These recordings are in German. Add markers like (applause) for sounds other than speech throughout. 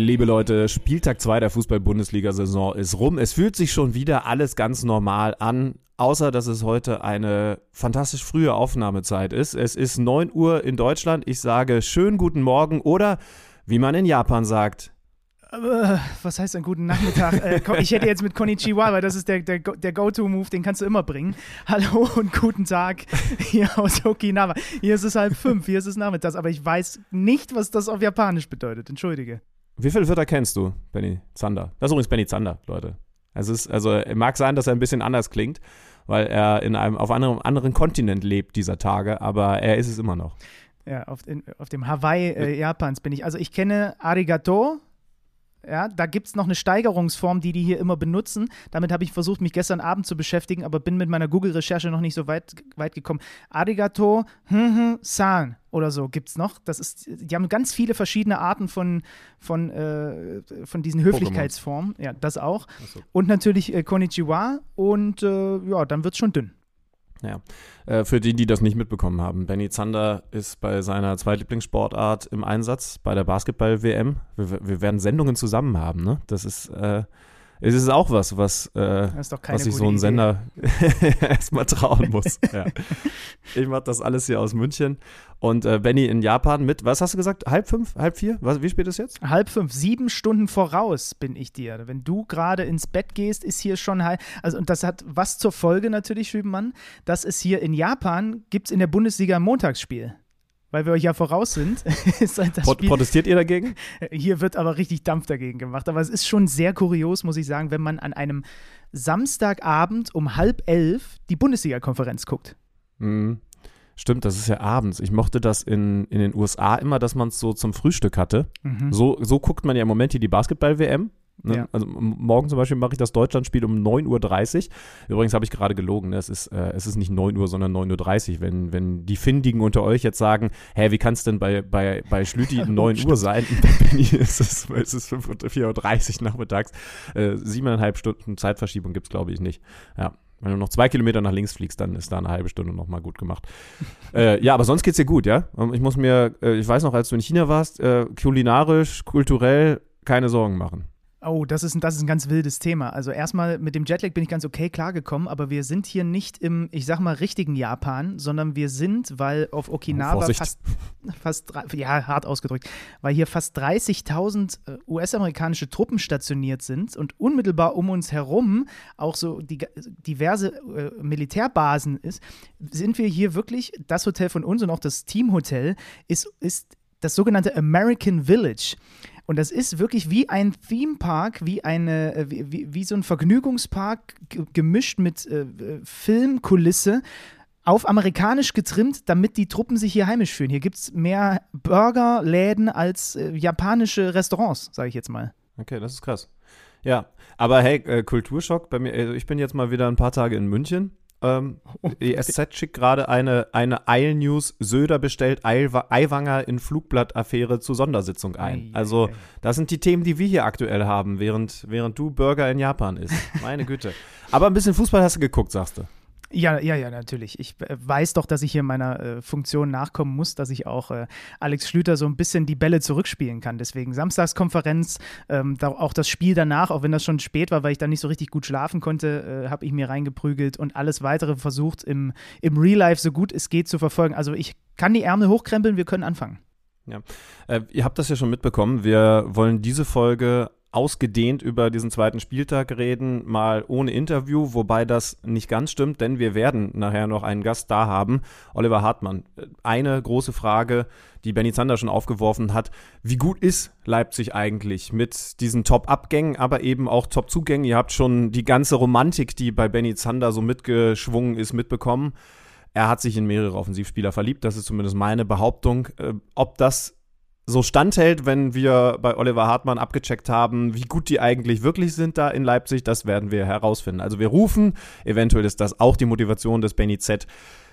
Liebe Leute, Spieltag 2 der Fußball-Bundesliga-Saison ist rum. Es fühlt sich schon wieder alles ganz normal an, außer dass es heute eine fantastisch frühe Aufnahmezeit ist. Es ist 9 Uhr in Deutschland. Ich sage schönen guten Morgen oder wie man in Japan sagt, äh, was heißt ein guten Nachmittag? Äh, ich hätte jetzt mit Konnichiwa, weil das ist der, der, der Go-To-Move, den kannst du immer bringen. Hallo und guten Tag hier aus Okinawa. Hier ist es halb fünf, hier ist es nachmittags, aber ich weiß nicht, was das auf Japanisch bedeutet. Entschuldige. Wie viele Wörter kennst du, Benny Zander? Das ist übrigens Benny Zander, Leute. Es ist, also mag sein, dass er ein bisschen anders klingt, weil er in einem auf einem anderen Kontinent lebt dieser Tage, aber er ist es immer noch. Ja, auf, in, auf dem Hawaii äh, Japans bin ich. Also ich kenne Arigato, ja, da gibt es noch eine Steigerungsform, die die hier immer benutzen. Damit habe ich versucht, mich gestern Abend zu beschäftigen, aber bin mit meiner Google-Recherche noch nicht so weit, weit gekommen. Arigato hm, hm, san oder so gibt es noch. Das ist, die haben ganz viele verschiedene Arten von, von, äh, von diesen Höflichkeitsformen. Ja, das auch. So. Und natürlich äh, Konnichiwa und äh, ja, dann wird es schon dünn. Ja, äh, für die, die das nicht mitbekommen haben, Benny Zander ist bei seiner Zweitlieblingssportart im Einsatz bei der Basketball-WM. Wir, wir, werden Sendungen zusammen haben, ne? Das ist äh, es ist auch was, was, äh, was sich so ein Sender (laughs) erstmal trauen muss. (laughs) ja. Ich mache das alles hier aus München. Und äh, Benny in Japan mit, was hast du gesagt? Halb fünf? Halb vier? Was, wie spät ist jetzt? Halb fünf. Sieben Stunden voraus bin ich dir. Wenn du gerade ins Bett gehst, ist hier schon halb. Also, und das hat was zur Folge natürlich, Schübenmann, dass es hier in Japan gibt es in der Bundesliga ein Montagsspiel weil wir euch ja voraus sind. (laughs) halt Protestiert ihr dagegen? Hier wird aber richtig Dampf dagegen gemacht. Aber es ist schon sehr kurios, muss ich sagen, wenn man an einem Samstagabend um halb elf die Bundesliga-Konferenz guckt. Mhm. Stimmt, das ist ja abends. Ich mochte das in, in den USA immer, dass man es so zum Frühstück hatte. Mhm. So, so guckt man ja im Moment hier die Basketball-WM. Ne? Ja. Also morgen zum Beispiel mache ich das Deutschlandspiel um 9.30 Uhr. Übrigens habe ich gerade gelogen, ne? es, ist, äh, es ist nicht 9 Uhr, sondern 9.30 Uhr. Wenn, wenn die Findigen unter euch jetzt sagen, hä, wie kann es denn bei, bei, bei Schlüti um 9 (laughs) Uhr sein? Benny ist es, es ist 4.30 Uhr nachmittags. Äh, siebeneinhalb Stunden Zeitverschiebung gibt es, glaube ich, nicht. Ja. Wenn du noch zwei Kilometer nach links fliegst, dann ist da eine halbe Stunde nochmal gut gemacht. (laughs) äh, ja, aber sonst geht's dir gut, ja? Ich muss mir, äh, ich weiß noch, als du in China warst, äh, kulinarisch, kulturell keine Sorgen machen. Oh, das ist, ein, das ist ein ganz wildes Thema. Also erstmal mit dem Jetlag bin ich ganz okay klargekommen, aber wir sind hier nicht im, ich sag mal, richtigen Japan, sondern wir sind, weil auf Okinawa oh, fast, fast, ja, hart ausgedrückt, weil hier fast 30.000 äh, US-amerikanische Truppen stationiert sind und unmittelbar um uns herum auch so die, diverse äh, Militärbasen ist, sind wir hier wirklich, das Hotel von uns und auch das Teamhotel ist, ist das sogenannte American Village. Und das ist wirklich wie ein Theme Park, wie, eine, äh, wie, wie so ein Vergnügungspark gemischt mit äh, Filmkulisse auf amerikanisch getrimmt, damit die Truppen sich hier heimisch fühlen. Hier gibt es mehr Burgerläden als äh, japanische Restaurants, sage ich jetzt mal. Okay, das ist krass. Ja, aber hey, äh, Kulturschock bei mir. Also ich bin jetzt mal wieder ein paar Tage in München ähm, oh, die SZ schickt gerade eine, eine Eil-News, Söder bestellt Eiwanger in Flugblatt-Affäre zur Sondersitzung ein. also, das sind die Themen, die wir hier aktuell haben, während, während du Burger in Japan isst. Meine Güte. Aber ein bisschen Fußball hast du geguckt, sagst du. Ja, ja, ja, natürlich. Ich äh, weiß doch, dass ich hier meiner äh, Funktion nachkommen muss, dass ich auch äh, Alex Schlüter so ein bisschen die Bälle zurückspielen kann. Deswegen Samstagskonferenz, ähm, da, auch das Spiel danach, auch wenn das schon spät war, weil ich dann nicht so richtig gut schlafen konnte, äh, habe ich mir reingeprügelt und alles weitere versucht im, im Real Life so gut es geht zu verfolgen. Also ich kann die Ärmel hochkrempeln, wir können anfangen. Ja, äh, ihr habt das ja schon mitbekommen. Wir wollen diese Folge ausgedehnt über diesen zweiten Spieltag reden, mal ohne Interview, wobei das nicht ganz stimmt, denn wir werden nachher noch einen Gast da haben, Oliver Hartmann. Eine große Frage, die Benny Zander schon aufgeworfen hat, wie gut ist Leipzig eigentlich mit diesen Top-Abgängen, aber eben auch Top-Zugängen? Ihr habt schon die ganze Romantik, die bei Benny Zander so mitgeschwungen ist, mitbekommen. Er hat sich in mehrere Offensivspieler verliebt, das ist zumindest meine Behauptung. Äh, ob das so standhält, wenn wir bei Oliver Hartmann abgecheckt haben, wie gut die eigentlich wirklich sind da in Leipzig, das werden wir herausfinden. Also wir rufen, eventuell ist das auch die Motivation des Benny Z,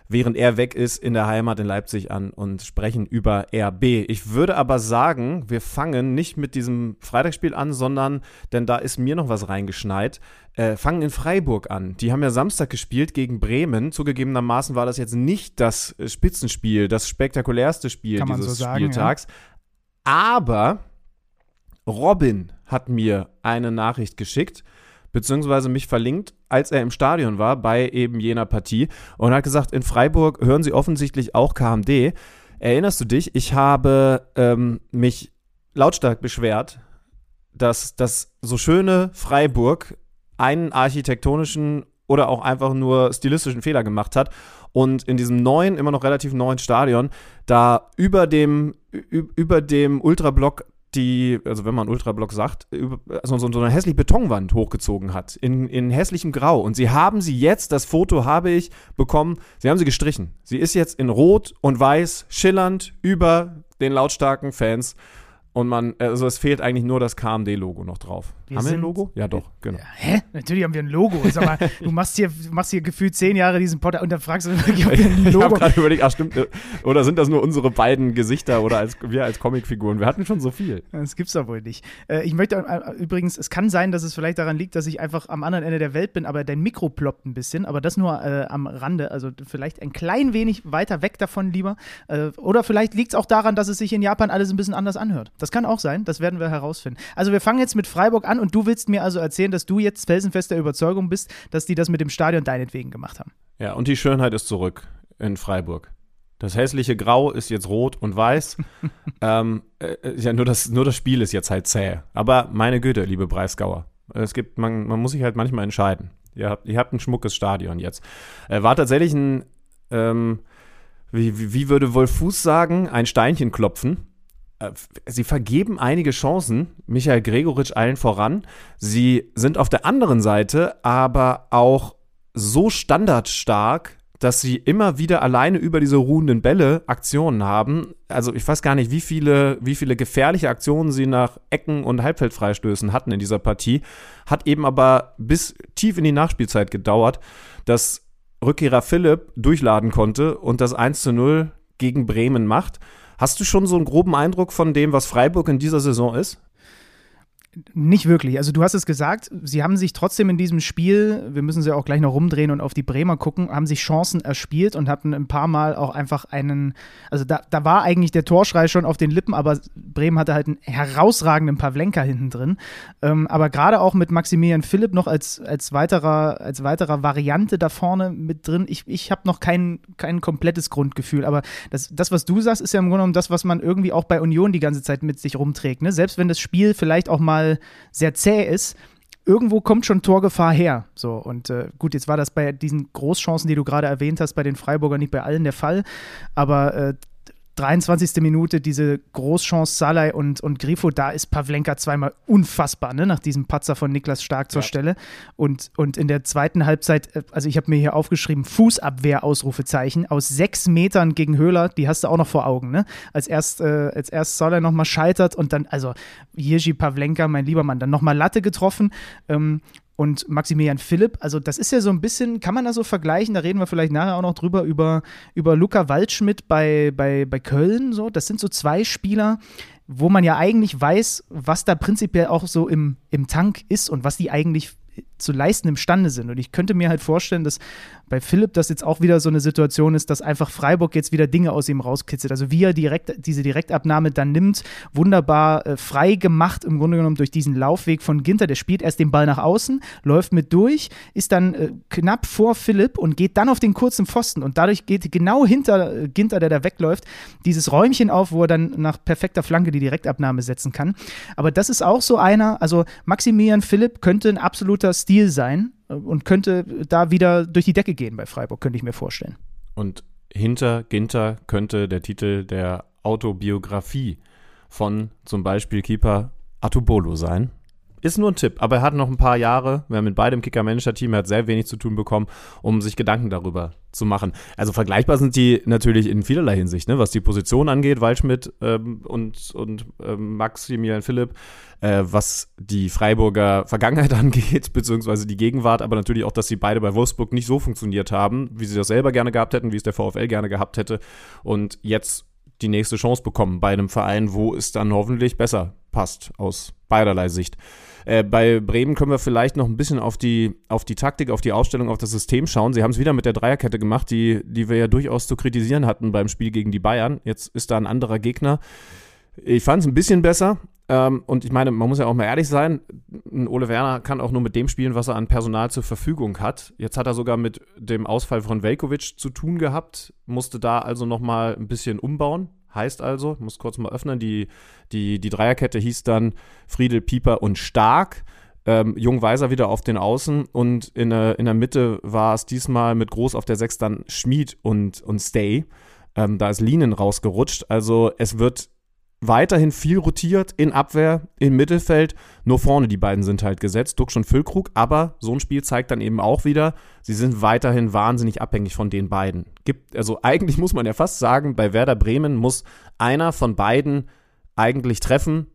während er weg ist in der Heimat in Leipzig an und sprechen über RB. Ich würde aber sagen, wir fangen nicht mit diesem Freitagsspiel an, sondern, denn da ist mir noch was reingeschneit, äh, fangen in Freiburg an. Die haben ja Samstag gespielt gegen Bremen. Zugegebenermaßen war das jetzt nicht das Spitzenspiel, das spektakulärste Spiel dieses so sagen, Spieltags. Ja. Aber Robin hat mir eine Nachricht geschickt beziehungsweise mich verlinkt, als er im Stadion war bei eben jener Partie und hat gesagt, in Freiburg hören sie offensichtlich auch KMD. Erinnerst du dich? Ich habe ähm, mich lautstark beschwert, dass das so schöne Freiburg einen architektonischen oder auch einfach nur stilistischen Fehler gemacht hat und in diesem neuen, immer noch relativ neuen Stadion da über dem, über dem Ultrablock die, also wenn man Ultrablock sagt, also so, so eine hässliche Betonwand hochgezogen hat, in, in hässlichem Grau. Und sie haben sie jetzt, das Foto habe ich bekommen, sie haben sie gestrichen. Sie ist jetzt in Rot und Weiß, schillernd über den lautstarken Fans. Und man, also es fehlt eigentlich nur das KMD-Logo noch drauf. Wir haben wir ein Logo? Ja, doch, genau. Hä? Natürlich haben wir ein Logo. Sag mal, (laughs) du machst hier, machst hier gefühlt zehn Jahre diesen Podcast und dann fragst du, ob (laughs) wir ein Logo Ich habe gerade überlegt, ach stimmt, oder sind das nur unsere beiden Gesichter oder als, wir als Comicfiguren? Wir hatten schon so viel. Das gibt's doch wohl nicht. Äh, ich möchte äh, übrigens, es kann sein, dass es vielleicht daran liegt, dass ich einfach am anderen Ende der Welt bin, aber dein Mikro ploppt ein bisschen, aber das nur äh, am Rande, also vielleicht ein klein wenig weiter weg davon lieber. Äh, oder vielleicht liegt es auch daran, dass es sich in Japan alles ein bisschen anders anhört. Das kann auch sein, das werden wir herausfinden. Also wir fangen jetzt mit Freiburg an und du willst mir also erzählen, dass du jetzt felsenfest der Überzeugung bist, dass die das mit dem Stadion deinetwegen gemacht haben. Ja, und die Schönheit ist zurück in Freiburg. Das hässliche Grau ist jetzt rot und weiß. (laughs) ähm, äh, ja, nur das, nur das Spiel ist jetzt halt zäh. Aber meine Güte, liebe Breisgauer. Es gibt, man, man muss sich halt manchmal entscheiden. Ihr habt, ihr habt ein schmuckes Stadion jetzt. Äh, war tatsächlich ein, ähm, wie, wie würde Wolfuß sagen, ein Steinchen klopfen. Äh, sie vergeben einige Chancen, Michael Gregoritsch allen voran. Sie sind auf der anderen Seite aber auch so standardstark, dass sie immer wieder alleine über diese ruhenden Bälle Aktionen haben. Also ich weiß gar nicht, wie viele, wie viele gefährliche Aktionen sie nach Ecken und Halbfeldfreistößen hatten in dieser Partie. Hat eben aber bis tief in die Nachspielzeit gedauert, dass Rückkehrer Philipp durchladen konnte und das 1 zu 0 gegen Bremen macht. Hast du schon so einen groben Eindruck von dem, was Freiburg in dieser Saison ist? Nicht wirklich. Also du hast es gesagt, sie haben sich trotzdem in diesem Spiel, wir müssen sie auch gleich noch rumdrehen und auf die Bremer gucken, haben sich Chancen erspielt und hatten ein paar Mal auch einfach einen, also da, da war eigentlich der Torschrei schon auf den Lippen, aber Bremen hatte halt einen herausragenden Pavlenka hinten drin. Ähm, aber gerade auch mit Maximilian Philipp noch als, als, weiterer, als weiterer Variante da vorne mit drin, ich, ich habe noch kein, kein komplettes Grundgefühl, aber das, das, was du sagst, ist ja im Grunde genommen das, was man irgendwie auch bei Union die ganze Zeit mit sich rumträgt. Ne? Selbst wenn das Spiel vielleicht auch mal sehr zäh ist, irgendwo kommt schon Torgefahr her. So, und äh, gut, jetzt war das bei diesen Großchancen, die du gerade erwähnt hast, bei den Freiburgern nicht bei allen der Fall. Aber äh, 23. Minute diese Großchance Salai und, und Grifo, da ist Pavlenka zweimal unfassbar, ne, nach diesem Patzer von Niklas Stark zur ja. Stelle. Und, und in der zweiten Halbzeit, äh, also ich habe mir hier aufgeschrieben, Fußabwehr, Ausrufezeichen, aus sechs Metern gegen Höhler, die hast du auch noch vor Augen, ne? Als erst, äh, als erst Salai nochmal scheitert und dann, also Jirgi Pavlenka, mein lieber Mann, dann nochmal Latte getroffen. Ähm, und Maximilian Philipp, also das ist ja so ein bisschen, kann man das so vergleichen, da reden wir vielleicht nachher auch noch drüber, über, über Luca Waldschmidt bei, bei, bei Köln, so, das sind so zwei Spieler, wo man ja eigentlich weiß, was da prinzipiell auch so im, im Tank ist und was die eigentlich zu leisten imstande sind. Und ich könnte mir halt vorstellen, dass bei Philipp das jetzt auch wieder so eine Situation ist, dass einfach Freiburg jetzt wieder Dinge aus ihm rauskitzelt. Also wie er direkt diese Direktabnahme dann nimmt, wunderbar äh, frei gemacht im Grunde genommen durch diesen Laufweg von Ginter. Der spielt erst den Ball nach außen, läuft mit durch, ist dann äh, knapp vor Philipp und geht dann auf den kurzen Pfosten. Und dadurch geht genau hinter äh, Ginter, der da wegläuft, dieses Räumchen auf, wo er dann nach perfekter Flanke die Direktabnahme setzen kann. Aber das ist auch so einer, also Maximilian Philipp könnte ein absoluter Stil sein äh, und könnte da wieder durch die Decke gehen bei Freiburg, könnte ich mir vorstellen. Und hinter Ginter könnte der Titel der Autobiografie von zum Beispiel Keeper Atubolo sein. Ist nur ein Tipp, aber er hat noch ein paar Jahre, wir haben mit beidem Kicker-Manager-Team, er hat sehr wenig zu tun bekommen, um sich Gedanken darüber zu machen. Also vergleichbar sind die natürlich in vielerlei Hinsicht, ne? was die Position angeht, Waldschmidt ähm, und, und ähm, Maximilian Philipp, äh, was die Freiburger Vergangenheit (laughs) angeht, beziehungsweise die Gegenwart, aber natürlich auch, dass sie beide bei Wolfsburg nicht so funktioniert haben, wie sie das selber gerne gehabt hätten, wie es der VfL gerne gehabt hätte und jetzt die nächste Chance bekommen bei einem Verein, wo es dann hoffentlich besser passt aus beiderlei Sicht. Äh, bei Bremen können wir vielleicht noch ein bisschen auf die, auf die Taktik, auf die Ausstellung, auf das System schauen. Sie haben es wieder mit der Dreierkette gemacht, die, die wir ja durchaus zu kritisieren hatten beim Spiel gegen die Bayern. Jetzt ist da ein anderer Gegner. Ich fand es ein bisschen besser. Ähm, und ich meine, man muss ja auch mal ehrlich sein, Ole Werner kann auch nur mit dem spielen, was er an Personal zur Verfügung hat. Jetzt hat er sogar mit dem Ausfall von Velkovic zu tun gehabt, musste da also nochmal ein bisschen umbauen. Heißt also, ich muss kurz mal öffnen, die, die, die Dreierkette hieß dann Friedel, Pieper und Stark. Ähm, Jung Weiser wieder auf den Außen und in der, in der Mitte war es diesmal mit Groß auf der Sechs dann Schmied und, und Stay. Ähm, da ist Linen rausgerutscht. Also es wird weiterhin viel rotiert in Abwehr, im Mittelfeld. Nur vorne die beiden sind halt gesetzt, Duxch und Füllkrug. Aber so ein Spiel zeigt dann eben auch wieder, sie sind weiterhin wahnsinnig abhängig von den beiden. Gibt, also eigentlich muss man ja fast sagen, bei Werder Bremen muss einer von beiden eigentlich treffen.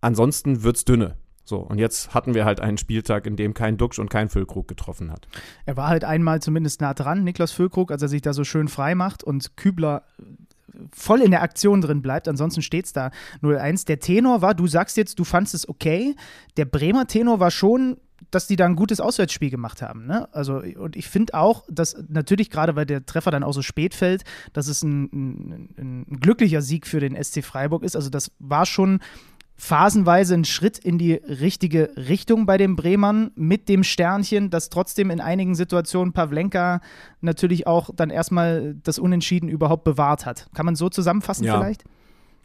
Ansonsten wird's dünne. So, und jetzt hatten wir halt einen Spieltag, in dem kein Duxch und kein Füllkrug getroffen hat. Er war halt einmal zumindest nah dran, Niklas Füllkrug, als er sich da so schön frei macht und Kübler voll in der Aktion drin bleibt. Ansonsten steht es da 0-1. Der Tenor war, du sagst jetzt, du fandest es okay. Der Bremer Tenor war schon dass die da ein gutes Auswärtsspiel gemacht haben. Ne? Also, und ich finde auch, dass natürlich gerade, weil der Treffer dann auch so spät fällt, dass es ein, ein, ein, glücklicher Sieg für den SC Freiburg ist. Also, das war schon phasenweise ein Schritt in die richtige Richtung bei den Bremern mit dem Sternchen, dass trotzdem in einigen Situationen Pavlenka natürlich auch dann erstmal das Unentschieden überhaupt bewahrt hat. Kann man so zusammenfassen ja. vielleicht?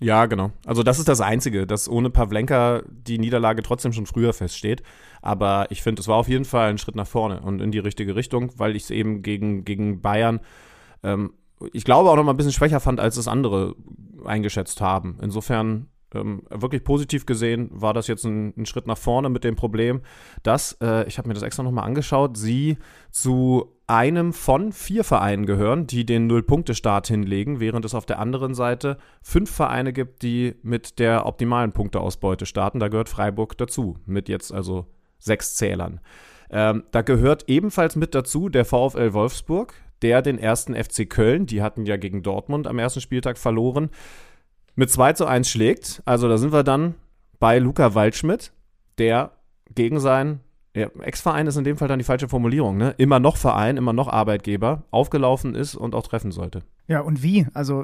Ja, genau. Also das ist das Einzige, dass ohne Pavlenka die Niederlage trotzdem schon früher feststeht. Aber ich finde, es war auf jeden Fall ein Schritt nach vorne und in die richtige Richtung, weil ich es eben gegen, gegen Bayern, ähm, ich glaube auch noch mal ein bisschen schwächer fand, als es andere eingeschätzt haben. Insofern ähm, wirklich positiv gesehen war das jetzt ein, ein, Schritt nach vorne mit dem Problem, dass, äh, ich habe mir das extra nochmal angeschaut, sie zu einem von vier Vereinen gehören, die den Null-Punkte-Start hinlegen, während es auf der anderen Seite fünf Vereine gibt, die mit der optimalen Punkteausbeute starten. Da gehört Freiburg dazu, mit jetzt also sechs Zählern. Ähm, da gehört ebenfalls mit dazu der VfL Wolfsburg, der den ersten FC Köln, die hatten ja gegen Dortmund am ersten Spieltag verloren, mit 2 zu 1 schlägt. Also da sind wir dann bei Luca Waldschmidt, der gegen seinen ja, Ex-Verein ist in dem Fall dann die falsche Formulierung, ne? Immer noch Verein, immer noch Arbeitgeber, aufgelaufen ist und auch treffen sollte. Ja, und wie? Also,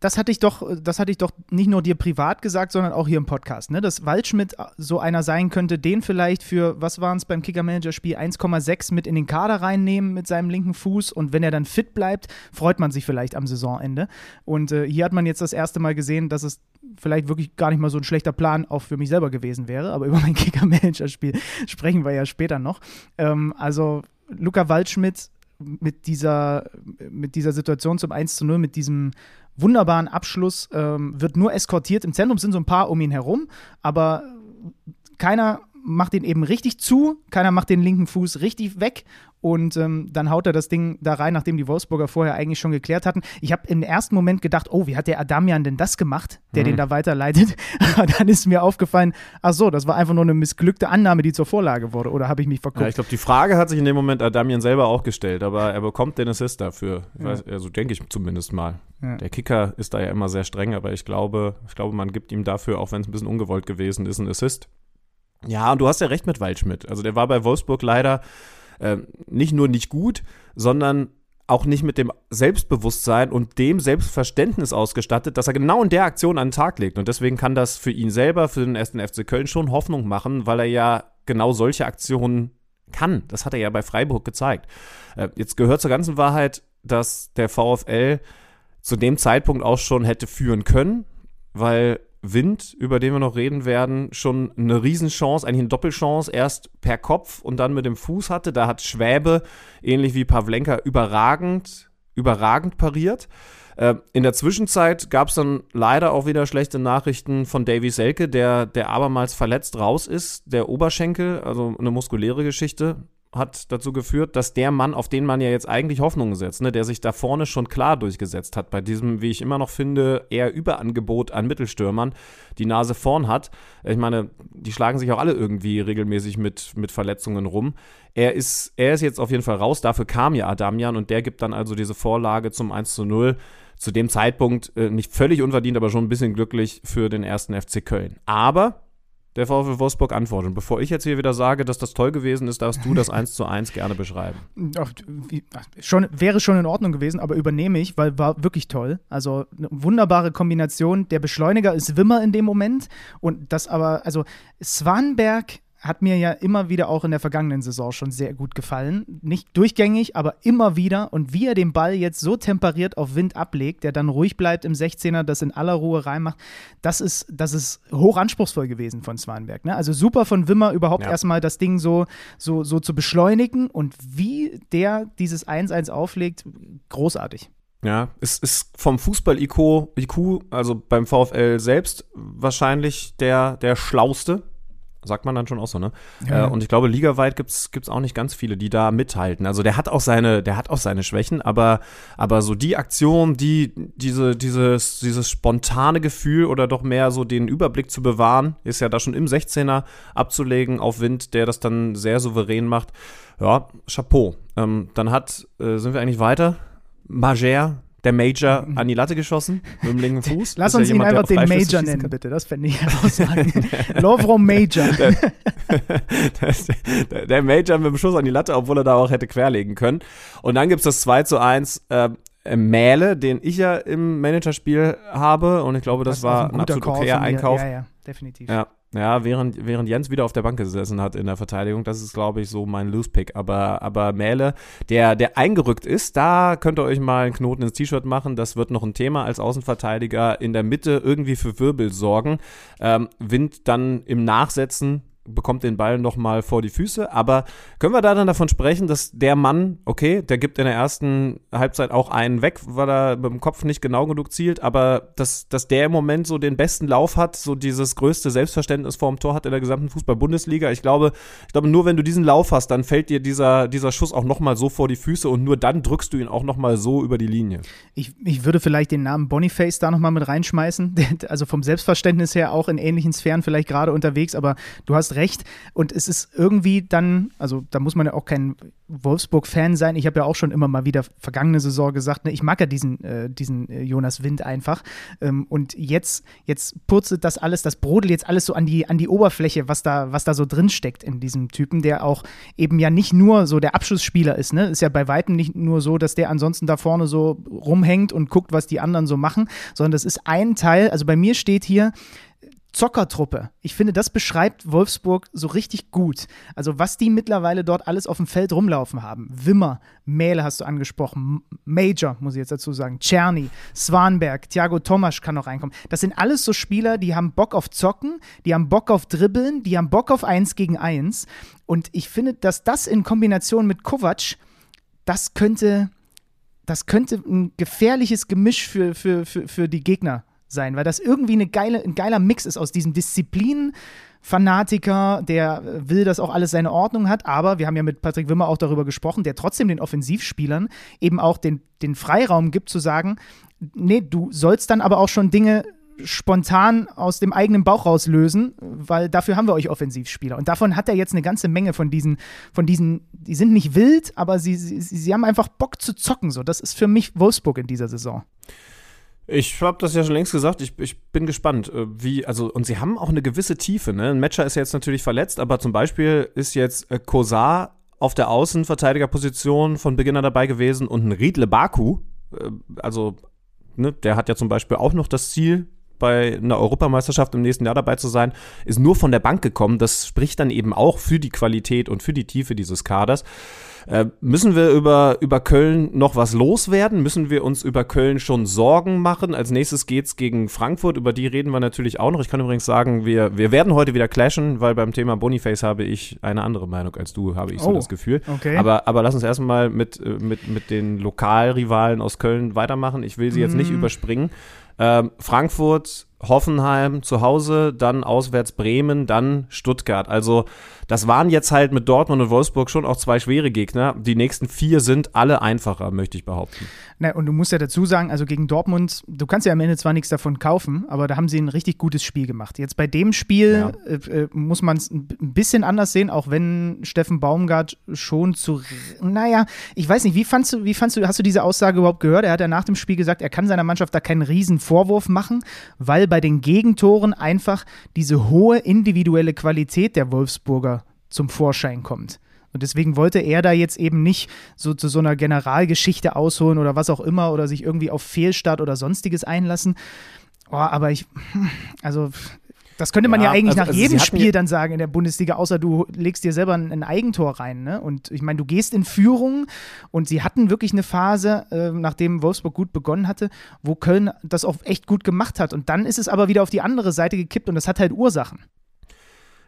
das hatte ich doch, das hatte ich doch nicht nur dir privat gesagt, sondern auch hier im Podcast, ne? Dass Waldschmidt so einer sein könnte, den vielleicht für, was waren es beim Kicker-Manager-Spiel, 1,6 mit in den Kader reinnehmen mit seinem linken Fuß und wenn er dann fit bleibt, freut man sich vielleicht am Saisonende. Und äh, hier hat man jetzt das erste Mal gesehen, dass es vielleicht wirklich gar nicht mal so ein schlechter Plan auch für mich selber gewesen wäre, aber über mein (laughs) Kicker-Manager-Spiel sprechen wir ja später noch. Ähm, also, Luca Waldschmidt mit dieser, mit dieser Situation zum 1 zu 0, mit diesem wunderbaren Abschluss, ähm, wird nur eskortiert. Im Zentrum sind so ein paar um ihn herum, aber keiner macht ihn eben richtig zu, keiner macht den linken Fuß richtig weg und ähm, dann haut er das Ding da rein, nachdem die Wolfsburger vorher eigentlich schon geklärt hatten. Ich habe im ersten Moment gedacht, oh, wie hat der Adamian denn das gemacht, der mhm. den da weiterleitet? (laughs) Aber dann ist mir aufgefallen, ach so, das war einfach nur eine missglückte Annahme, die zur Vorlage wurde. Oder habe ich mich verguckt? Ja, ich glaube, die Frage hat sich in dem Moment Adamian selber auch gestellt, aber er bekommt den Assist dafür. Ja. Weiß, also denke ich zumindest mal. Ja. Der Kicker ist da ja immer sehr streng, aber ich glaube, ich glaube, man gibt ihm dafür, auch wenn es ein bisschen ungewollt gewesen ist, einen Assist. Ja, und du hast ja recht mit Waldschmidt. Also der war bei Wolfsburg leider äh, nicht nur nicht gut, sondern auch nicht mit dem Selbstbewusstsein und dem Selbstverständnis ausgestattet, dass er genau in der Aktion an den Tag legt. Und deswegen kann das für ihn selber, für den ersten FC Köln schon Hoffnung machen, weil er ja genau solche Aktionen kann. Das hat er ja bei Freiburg gezeigt. Äh, jetzt gehört zur ganzen Wahrheit, dass der VfL zu dem Zeitpunkt auch schon hätte führen können, weil Wind, über den wir noch reden werden, schon eine Riesenchance, eigentlich eine Doppelchance, erst per Kopf und dann mit dem Fuß hatte. Da hat Schwäbe, ähnlich wie Pavlenka, überragend überragend pariert. Äh, in der Zwischenzeit gab es dann leider auch wieder schlechte Nachrichten von Davy Selke, der, der abermals verletzt raus ist, der Oberschenkel, also eine muskuläre Geschichte hat dazu geführt, dass der Mann, auf den man ja jetzt eigentlich Hoffnungen setzt, ne, der sich da vorne schon klar durchgesetzt hat, bei diesem, wie ich immer noch finde, eher Überangebot an Mittelstürmern, die Nase vorn hat. Ich meine, die schlagen sich auch alle irgendwie regelmäßig mit, mit Verletzungen rum. Er ist, er ist jetzt auf jeden Fall raus, dafür kam ja Adamian und der gibt dann also diese Vorlage zum 1 zu 0 zu dem Zeitpunkt äh, nicht völlig unverdient, aber schon ein bisschen glücklich für den ersten FC Köln. Aber der VfL Wolfsburg antwortet. bevor ich jetzt hier wieder sage, dass das toll gewesen ist, darfst du das 1 zu 1 gerne beschreiben. (laughs) Ach, wie, schon, wäre schon in Ordnung gewesen, aber übernehme ich, weil war wirklich toll. Also eine wunderbare Kombination. Der Beschleuniger ist Wimmer in dem Moment und das aber, also Swanberg hat mir ja immer wieder auch in der vergangenen Saison schon sehr gut gefallen. Nicht durchgängig, aber immer wieder. Und wie er den Ball jetzt so temperiert auf Wind ablegt, der dann ruhig bleibt im 16er, das in aller Ruhe reinmacht, das ist, das ist hoch anspruchsvoll gewesen von Swanberg. Ne? Also super von Wimmer überhaupt ja. erstmal das Ding so, so, so zu beschleunigen und wie der dieses 1-1 auflegt, großartig. Ja, es ist vom Fußball-IQ, also beim VfL selbst, wahrscheinlich der, der schlauste sagt man dann schon auch so, ne? Ja. Äh, und ich glaube, ligaweit gibt's gibt's auch nicht ganz viele, die da mithalten. Also der hat auch seine, der hat auch seine Schwächen, aber, aber so die Aktion, die, diese, dieses, dieses spontane Gefühl oder doch mehr so den Überblick zu bewahren, ist ja da schon im 16er abzulegen auf Wind, der das dann sehr souverän macht. Ja, Chapeau. Ähm, dann hat, äh, sind wir eigentlich weiter? Mager der Major an die Latte geschossen mit dem linken (laughs) Fuß. Lass uns ja jemand, ihn einfach den Major nennen, kann. bitte. Das fände ich (laughs) herausragend. Lovrom Major. Der, (laughs) der, der, Major mit dem Schuss an die Latte, obwohl er da auch hätte querlegen können. Und dann gibt es das 2 zu 1 äh, Mähle, den ich ja im Managerspiel habe. Und ich glaube, das, das war ein, ein absolut okayer Einkauf. Ja, ja, definitiv. Ja, ja, während, während Jens wieder auf der Bank gesessen hat in der Verteidigung, das ist, glaube ich, so mein Loose-Pick. Aber, aber Mähle, der, der eingerückt ist, da könnt ihr euch mal einen Knoten ins T-Shirt machen. Das wird noch ein Thema als Außenverteidiger in der Mitte irgendwie für Wirbel sorgen. Ähm, Wind dann im Nachsetzen bekommt den Ball nochmal vor die Füße. Aber können wir da dann davon sprechen, dass der Mann, okay, der gibt in der ersten Halbzeit auch einen weg, weil er mit dem Kopf nicht genau genug zielt, aber dass, dass der im Moment so den besten Lauf hat, so dieses größte Selbstverständnis vorm Tor hat in der gesamten Fußball-Bundesliga. Ich glaube, ich glaube, nur wenn du diesen Lauf hast, dann fällt dir dieser, dieser Schuss auch nochmal so vor die Füße und nur dann drückst du ihn auch nochmal so über die Linie. Ich, ich würde vielleicht den Namen Boniface da nochmal mit reinschmeißen. (laughs) Also vom Selbstverständnis her auch in ähnlichen Sphären vielleicht gerade unterwegs, aber du hast recht. Und es ist irgendwie dann, also da muss man ja auch kein Wolfsburg-Fan sein. Ich habe ja auch schon immer mal wieder vergangene Saison gesagt, ne, ich mag ja diesen, äh, diesen äh, Jonas Wind einfach. Ähm, und jetzt, jetzt purzelt das alles, das brodelt jetzt alles so an die, an die Oberfläche, was da, was da so drin steckt in diesem Typen, der auch eben ja nicht nur so der Abschlussspieler ist. Ne? Ist ja bei weitem nicht nur so, dass der ansonsten da vorne so rumhängt und guckt, was die anderen so machen, sondern das ist ein Teil. Also bei mir steht hier, Zockertruppe. Ich finde, das beschreibt Wolfsburg so richtig gut. Also, was die mittlerweile dort alles auf dem Feld rumlaufen haben. Wimmer, Mähle hast du angesprochen, Major, muss ich jetzt dazu sagen, Czerny, Swanberg, Thiago Tomasch kann noch reinkommen. Das sind alles so Spieler, die haben Bock auf Zocken, die haben Bock auf Dribbeln, die haben Bock auf Eins gegen Eins. Und ich finde, dass das in Kombination mit Kovac, das könnte, das könnte ein gefährliches Gemisch für, für, für, für die Gegner sein, weil das irgendwie eine geile, ein geiler Mix ist aus diesen Disziplinen. Fanatiker, der will, dass auch alles seine Ordnung hat, aber wir haben ja mit Patrick Wimmer auch darüber gesprochen, der trotzdem den Offensivspielern eben auch den, den Freiraum gibt zu sagen, nee, du sollst dann aber auch schon Dinge spontan aus dem eigenen Bauch rauslösen, weil dafür haben wir euch Offensivspieler. Und davon hat er jetzt eine ganze Menge von diesen, von diesen, die sind nicht wild, aber sie, sie, sie haben einfach Bock zu zocken. So, das ist für mich Wolfsburg in dieser Saison. Ich habe das ja schon längst gesagt. Ich, ich bin gespannt, äh, wie, also, und sie haben auch eine gewisse Tiefe. Ne? Ein Matcher ist jetzt natürlich verletzt, aber zum Beispiel ist jetzt äh, Kosar auf der Außenverteidigerposition von Beginn an dabei gewesen und ein Riedle Baku, äh, also, ne, der hat ja zum Beispiel auch noch das Ziel, bei einer Europameisterschaft im nächsten Jahr dabei zu sein, ist nur von der Bank gekommen. Das spricht dann eben auch für die Qualität und für die Tiefe dieses Kaders. Äh, müssen wir über, über Köln noch was loswerden? Müssen wir uns über Köln schon Sorgen machen? Als nächstes geht's gegen Frankfurt. Über die reden wir natürlich auch noch. Ich kann übrigens sagen, wir, wir werden heute wieder clashen, weil beim Thema Boniface habe ich eine andere Meinung als du, habe ich so oh, das Gefühl. Okay. Aber, aber lass uns erstmal mit, äh, mit, mit den Lokalrivalen aus Köln weitermachen. Ich will sie jetzt nicht mhm. überspringen. Ähm, Frankfurt, Hoffenheim zu Hause, dann auswärts Bremen, dann Stuttgart. Also das waren jetzt halt mit Dortmund und Wolfsburg schon auch zwei schwere Gegner. Die nächsten vier sind alle einfacher, möchte ich behaupten. Na, und du musst ja dazu sagen, also gegen Dortmund, du kannst ja am Ende zwar nichts davon kaufen, aber da haben sie ein richtig gutes Spiel gemacht. Jetzt bei dem Spiel ja. äh, äh muss man es ein bisschen anders sehen, auch wenn Steffen Baumgart schon zu, naja, ich weiß nicht, wie fandst du, wie fandst du, hast du diese Aussage überhaupt gehört? Er hat ja nach dem Spiel gesagt, er kann seiner Mannschaft da keinen riesen Vorwurf machen, weil bei den Gegentoren einfach diese hohe individuelle Qualität der Wolfsburger zum Vorschein kommt. Und deswegen wollte er da jetzt eben nicht so zu so einer Generalgeschichte ausholen oder was auch immer oder sich irgendwie auf Fehlstart oder sonstiges einlassen. Oh, aber ich, also das könnte man ja, ja eigentlich also, nach also jedem Spiel dann sagen in der Bundesliga, außer du legst dir selber ein, ein Eigentor rein. Ne? Und ich meine, du gehst in Führung und sie hatten wirklich eine Phase, äh, nachdem Wolfsburg gut begonnen hatte, wo Köln das auch echt gut gemacht hat. Und dann ist es aber wieder auf die andere Seite gekippt und das hat halt Ursachen.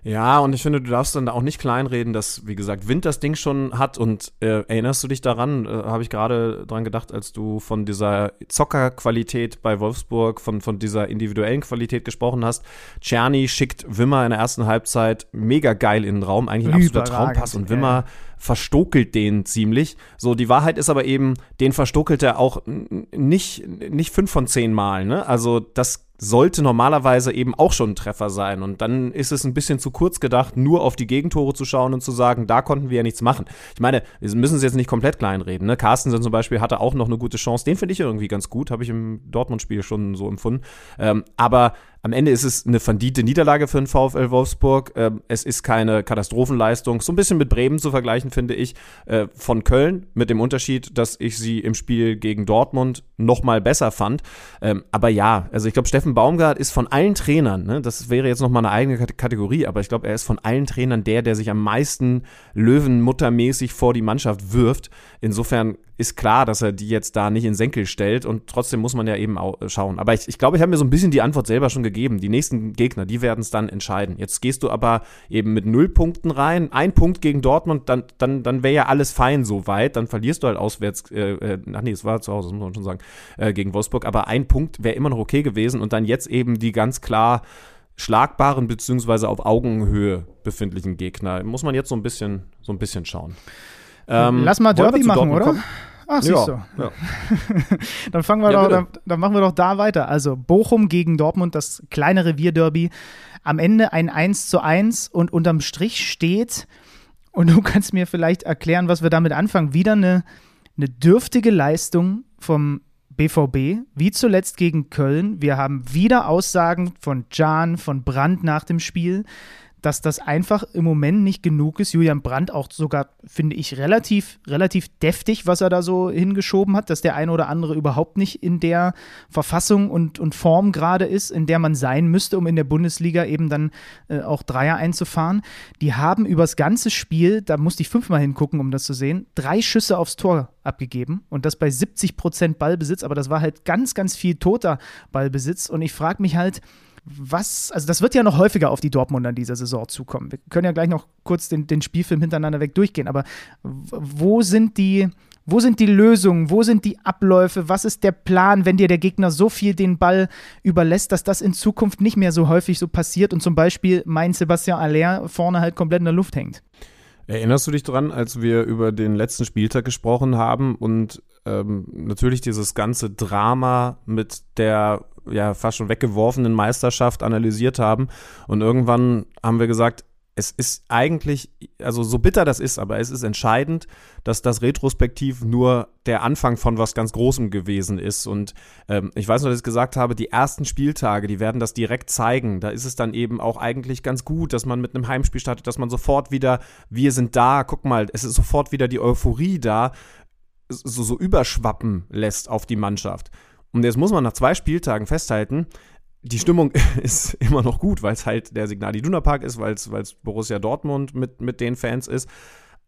Ja, und ich finde, du darfst dann auch nicht kleinreden, dass, wie gesagt, Wind das Ding schon hat. Und äh, erinnerst du dich daran, äh, habe ich gerade dran gedacht, als du von dieser Zockerqualität bei Wolfsburg, von, von dieser individuellen Qualität gesprochen hast. Czerny schickt Wimmer in der ersten Halbzeit mega geil in den Raum, eigentlich ein absoluter Traumpass. Und Wimmer ja. verstokelt den ziemlich. So, die Wahrheit ist aber eben, den verstokelt er auch nicht, nicht fünf von zehn Mal. Ne? Also, das sollte normalerweise eben auch schon ein Treffer sein. Und dann ist es ein bisschen zu kurz gedacht, nur auf die Gegentore zu schauen und zu sagen, da konnten wir ja nichts machen. Ich meine, wir müssen es jetzt nicht komplett kleinreden. Ne? Carstensen zum Beispiel hatte auch noch eine gute Chance. Den finde ich irgendwie ganz gut, habe ich im Dortmund-Spiel schon so empfunden. Ähm, aber am Ende ist es eine verdiente Niederlage für den VfL Wolfsburg. Ähm, es ist keine Katastrophenleistung. So ein bisschen mit Bremen zu vergleichen, finde ich, äh, von Köln, mit dem Unterschied, dass ich sie im Spiel gegen Dortmund noch mal besser fand. Ähm, aber ja, also ich glaube, Steffen Baumgart ist von allen Trainern, ne, das wäre jetzt noch mal eine eigene Kategorie, aber ich glaube, er ist von allen Trainern der, der sich am meisten Löwenmuttermäßig vor die Mannschaft wirft. Insofern ist klar, dass er die jetzt da nicht in Senkel stellt und trotzdem muss man ja eben auch äh, schauen. Aber ich, ich glaube, ich habe mir so ein bisschen die Antwort selber schon gegeben. Die nächsten Gegner, die werden es dann entscheiden. Jetzt gehst du aber eben mit null Punkten rein, ein Punkt gegen Dortmund, dann, dann, dann wäre ja alles fein so weit. Dann verlierst du halt auswärts, äh, äh, ach nee, es war zu Hause, das muss man schon sagen, äh, gegen Wolfsburg. Aber ein Punkt wäre immer noch okay gewesen und dann jetzt eben die ganz klar schlagbaren beziehungsweise auf Augenhöhe befindlichen Gegner. Muss man jetzt so ein bisschen, so ein bisschen schauen. Ähm, Lass mal Derby machen, oder? Kommen? Ach, siehst ja, du. Ja. (laughs) dann fangen wir ja, doch, dann, dann, machen wir doch da weiter. Also Bochum gegen Dortmund, das kleine Revierderby. Am Ende ein 1 zu 1 und unterm Strich steht, und du kannst mir vielleicht erklären, was wir damit anfangen, wieder eine, eine dürftige Leistung vom BVB, wie zuletzt gegen Köln. Wir haben wieder Aussagen von Jan, von Brandt nach dem Spiel dass das einfach im Moment nicht genug ist. Julian Brandt auch sogar, finde ich, relativ, relativ deftig, was er da so hingeschoben hat, dass der eine oder andere überhaupt nicht in der Verfassung und, und Form gerade ist, in der man sein müsste, um in der Bundesliga eben dann äh, auch Dreier einzufahren. Die haben übers ganze Spiel, da musste ich fünfmal hingucken, um das zu sehen, drei Schüsse aufs Tor abgegeben und das bei 70 Prozent Ballbesitz, aber das war halt ganz, ganz viel toter Ballbesitz und ich frage mich halt, was, also das wird ja noch häufiger auf die Dortmunder in dieser Saison zukommen. Wir können ja gleich noch kurz den, den Spielfilm hintereinander weg durchgehen, aber wo sind die, wo sind die Lösungen? Wo sind die Abläufe? Was ist der Plan, wenn dir der Gegner so viel den Ball überlässt, dass das in Zukunft nicht mehr so häufig so passiert und zum Beispiel mein Sebastian Aller vorne halt komplett in der Luft hängt? Erinnerst du dich dran, als wir über den letzten Spieltag gesprochen haben und ähm, natürlich dieses ganze Drama mit der ja fast schon weggeworfenen Meisterschaft analysiert haben. Und irgendwann haben wir gesagt, es ist eigentlich, also so bitter das ist, aber es ist entscheidend, dass das retrospektiv nur der Anfang von was ganz Großem gewesen ist. Und ähm, ich weiß noch, dass ich gesagt habe, die ersten Spieltage, die werden das direkt zeigen. Da ist es dann eben auch eigentlich ganz gut, dass man mit einem Heimspiel startet, dass man sofort wieder, wir sind da, guck mal, es ist sofort wieder die Euphorie da, so, so überschwappen lässt auf die Mannschaft. Und jetzt muss man nach zwei Spieltagen festhalten, die Stimmung (laughs) ist immer noch gut, weil es halt der Signal Iduna Park ist, weil es Borussia Dortmund mit, mit den Fans ist.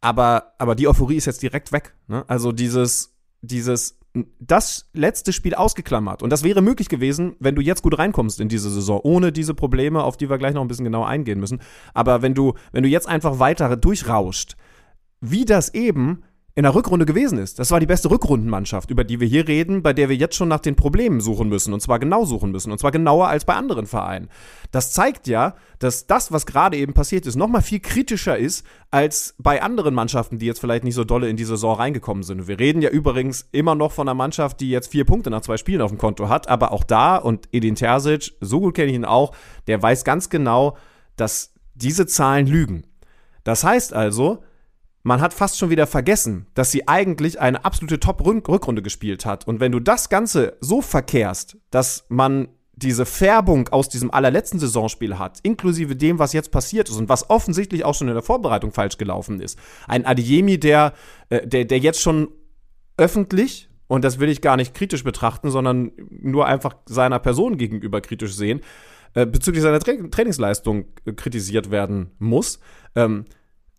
Aber, aber die Euphorie ist jetzt direkt weg. Ne? Also dieses, dieses, das letzte Spiel ausgeklammert. Und das wäre möglich gewesen, wenn du jetzt gut reinkommst in diese Saison, ohne diese Probleme, auf die wir gleich noch ein bisschen genauer eingehen müssen. Aber wenn du, wenn du jetzt einfach weiter durchrauscht, wie das eben in der Rückrunde gewesen ist. Das war die beste Rückrundenmannschaft, über die wir hier reden, bei der wir jetzt schon nach den Problemen suchen müssen. Und zwar genau suchen müssen. Und zwar genauer als bei anderen Vereinen. Das zeigt ja, dass das, was gerade eben passiert ist, nochmal viel kritischer ist als bei anderen Mannschaften, die jetzt vielleicht nicht so dolle in die Saison reingekommen sind. Wir reden ja übrigens immer noch von einer Mannschaft, die jetzt vier Punkte nach zwei Spielen auf dem Konto hat. Aber auch da, und Edin Terzic, so gut kenne ich ihn auch, der weiß ganz genau, dass diese Zahlen lügen. Das heißt also, man hat fast schon wieder vergessen, dass sie eigentlich eine absolute Top-Rückrunde gespielt hat. Und wenn du das Ganze so verkehrst, dass man diese Färbung aus diesem allerletzten Saisonspiel hat, inklusive dem, was jetzt passiert ist und was offensichtlich auch schon in der Vorbereitung falsch gelaufen ist. Ein Adiemi, der, äh, der, der jetzt schon öffentlich, und das will ich gar nicht kritisch betrachten, sondern nur einfach seiner Person gegenüber kritisch sehen, äh, bezüglich seiner Tra Trainingsleistung äh, kritisiert werden muss. Ähm,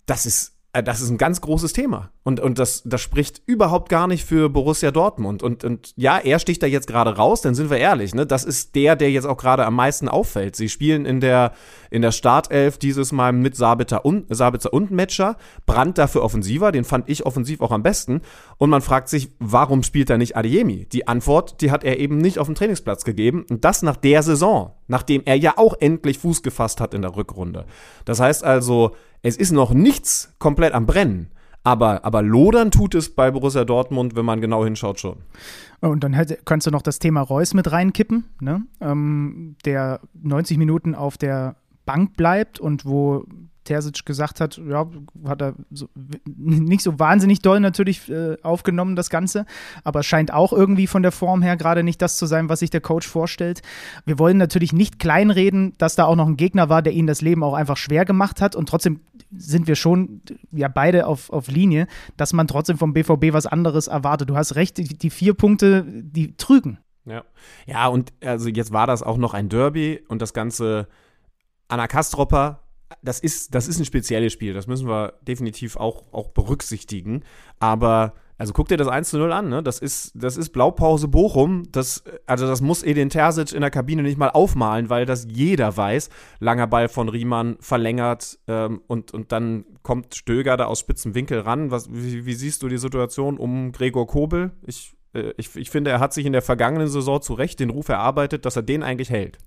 das ist das ist ein ganz großes Thema. Und, und das, das spricht überhaupt gar nicht für Borussia Dortmund. Und, und ja, er sticht da jetzt gerade raus, dann sind wir ehrlich, ne? Das ist der, der jetzt auch gerade am meisten auffällt. Sie spielen in der, in der Startelf dieses Mal mit Sabitzer und, Sabitzer und Metscher. Brandt dafür offensiver, den fand ich offensiv auch am besten. Und man fragt sich, warum spielt er nicht Adiemi? Die Antwort, die hat er eben nicht auf dem Trainingsplatz gegeben. Und das nach der Saison, nachdem er ja auch endlich Fuß gefasst hat in der Rückrunde. Das heißt also, es ist noch nichts komplett am Brennen. Aber, aber lodern tut es bei Borussia Dortmund, wenn man genau hinschaut, schon. Und dann hätte, kannst du noch das Thema Reus mit reinkippen, ne? ähm, der 90 Minuten auf der Bank bleibt und wo Terzic gesagt hat, ja, hat er so, nicht so wahnsinnig doll natürlich äh, aufgenommen, das Ganze, aber scheint auch irgendwie von der Form her gerade nicht das zu sein, was sich der Coach vorstellt. Wir wollen natürlich nicht kleinreden, dass da auch noch ein Gegner war, der ihnen das Leben auch einfach schwer gemacht hat und trotzdem sind wir schon ja beide auf, auf Linie, dass man trotzdem vom BVB was anderes erwartet. Du hast recht, die, vier Punkte, die trügen. Ja. ja, und also jetzt war das auch noch ein Derby und das Ganze Anna Kastropper das ist, das ist ein spezielles Spiel, das müssen wir definitiv auch, auch berücksichtigen. Aber, also guck dir das 1 zu 0 an, ne? Das ist, das ist Blaupause Bochum. Das, also das muss Edin Terzic in der Kabine nicht mal aufmalen, weil das jeder weiß. Langer Ball von Riemann verlängert ähm, und, und dann kommt Stöger da aus spitzen Winkel ran. Was, wie, wie siehst du die Situation um Gregor Kobel? Ich, äh, ich, ich finde, er hat sich in der vergangenen Saison zu Recht den Ruf erarbeitet, dass er den eigentlich hält.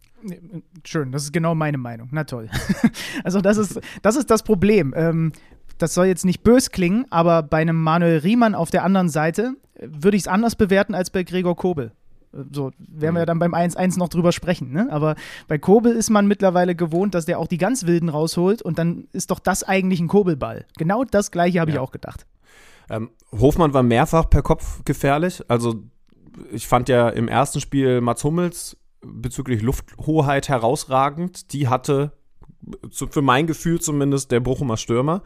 Schön, das ist genau meine Meinung. Na toll. (laughs) also das ist das, ist das Problem. Ähm, das soll jetzt nicht bös klingen, aber bei einem Manuel Riemann auf der anderen Seite äh, würde ich es anders bewerten als bei Gregor Kobel. Äh, so werden wir ja dann beim 1-1 noch drüber sprechen. Ne? Aber bei Kobel ist man mittlerweile gewohnt, dass der auch die ganz Wilden rausholt und dann ist doch das eigentlich ein Kobelball. Genau das gleiche habe ja. ich auch gedacht. Ähm, Hofmann war mehrfach per Kopf gefährlich. Also ich fand ja im ersten Spiel Mats Hummels bezüglich Lufthoheit herausragend. Die hatte für mein Gefühl zumindest der Bochumer Stürmer.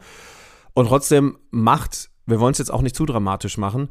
Und trotzdem macht, wir wollen es jetzt auch nicht zu dramatisch machen,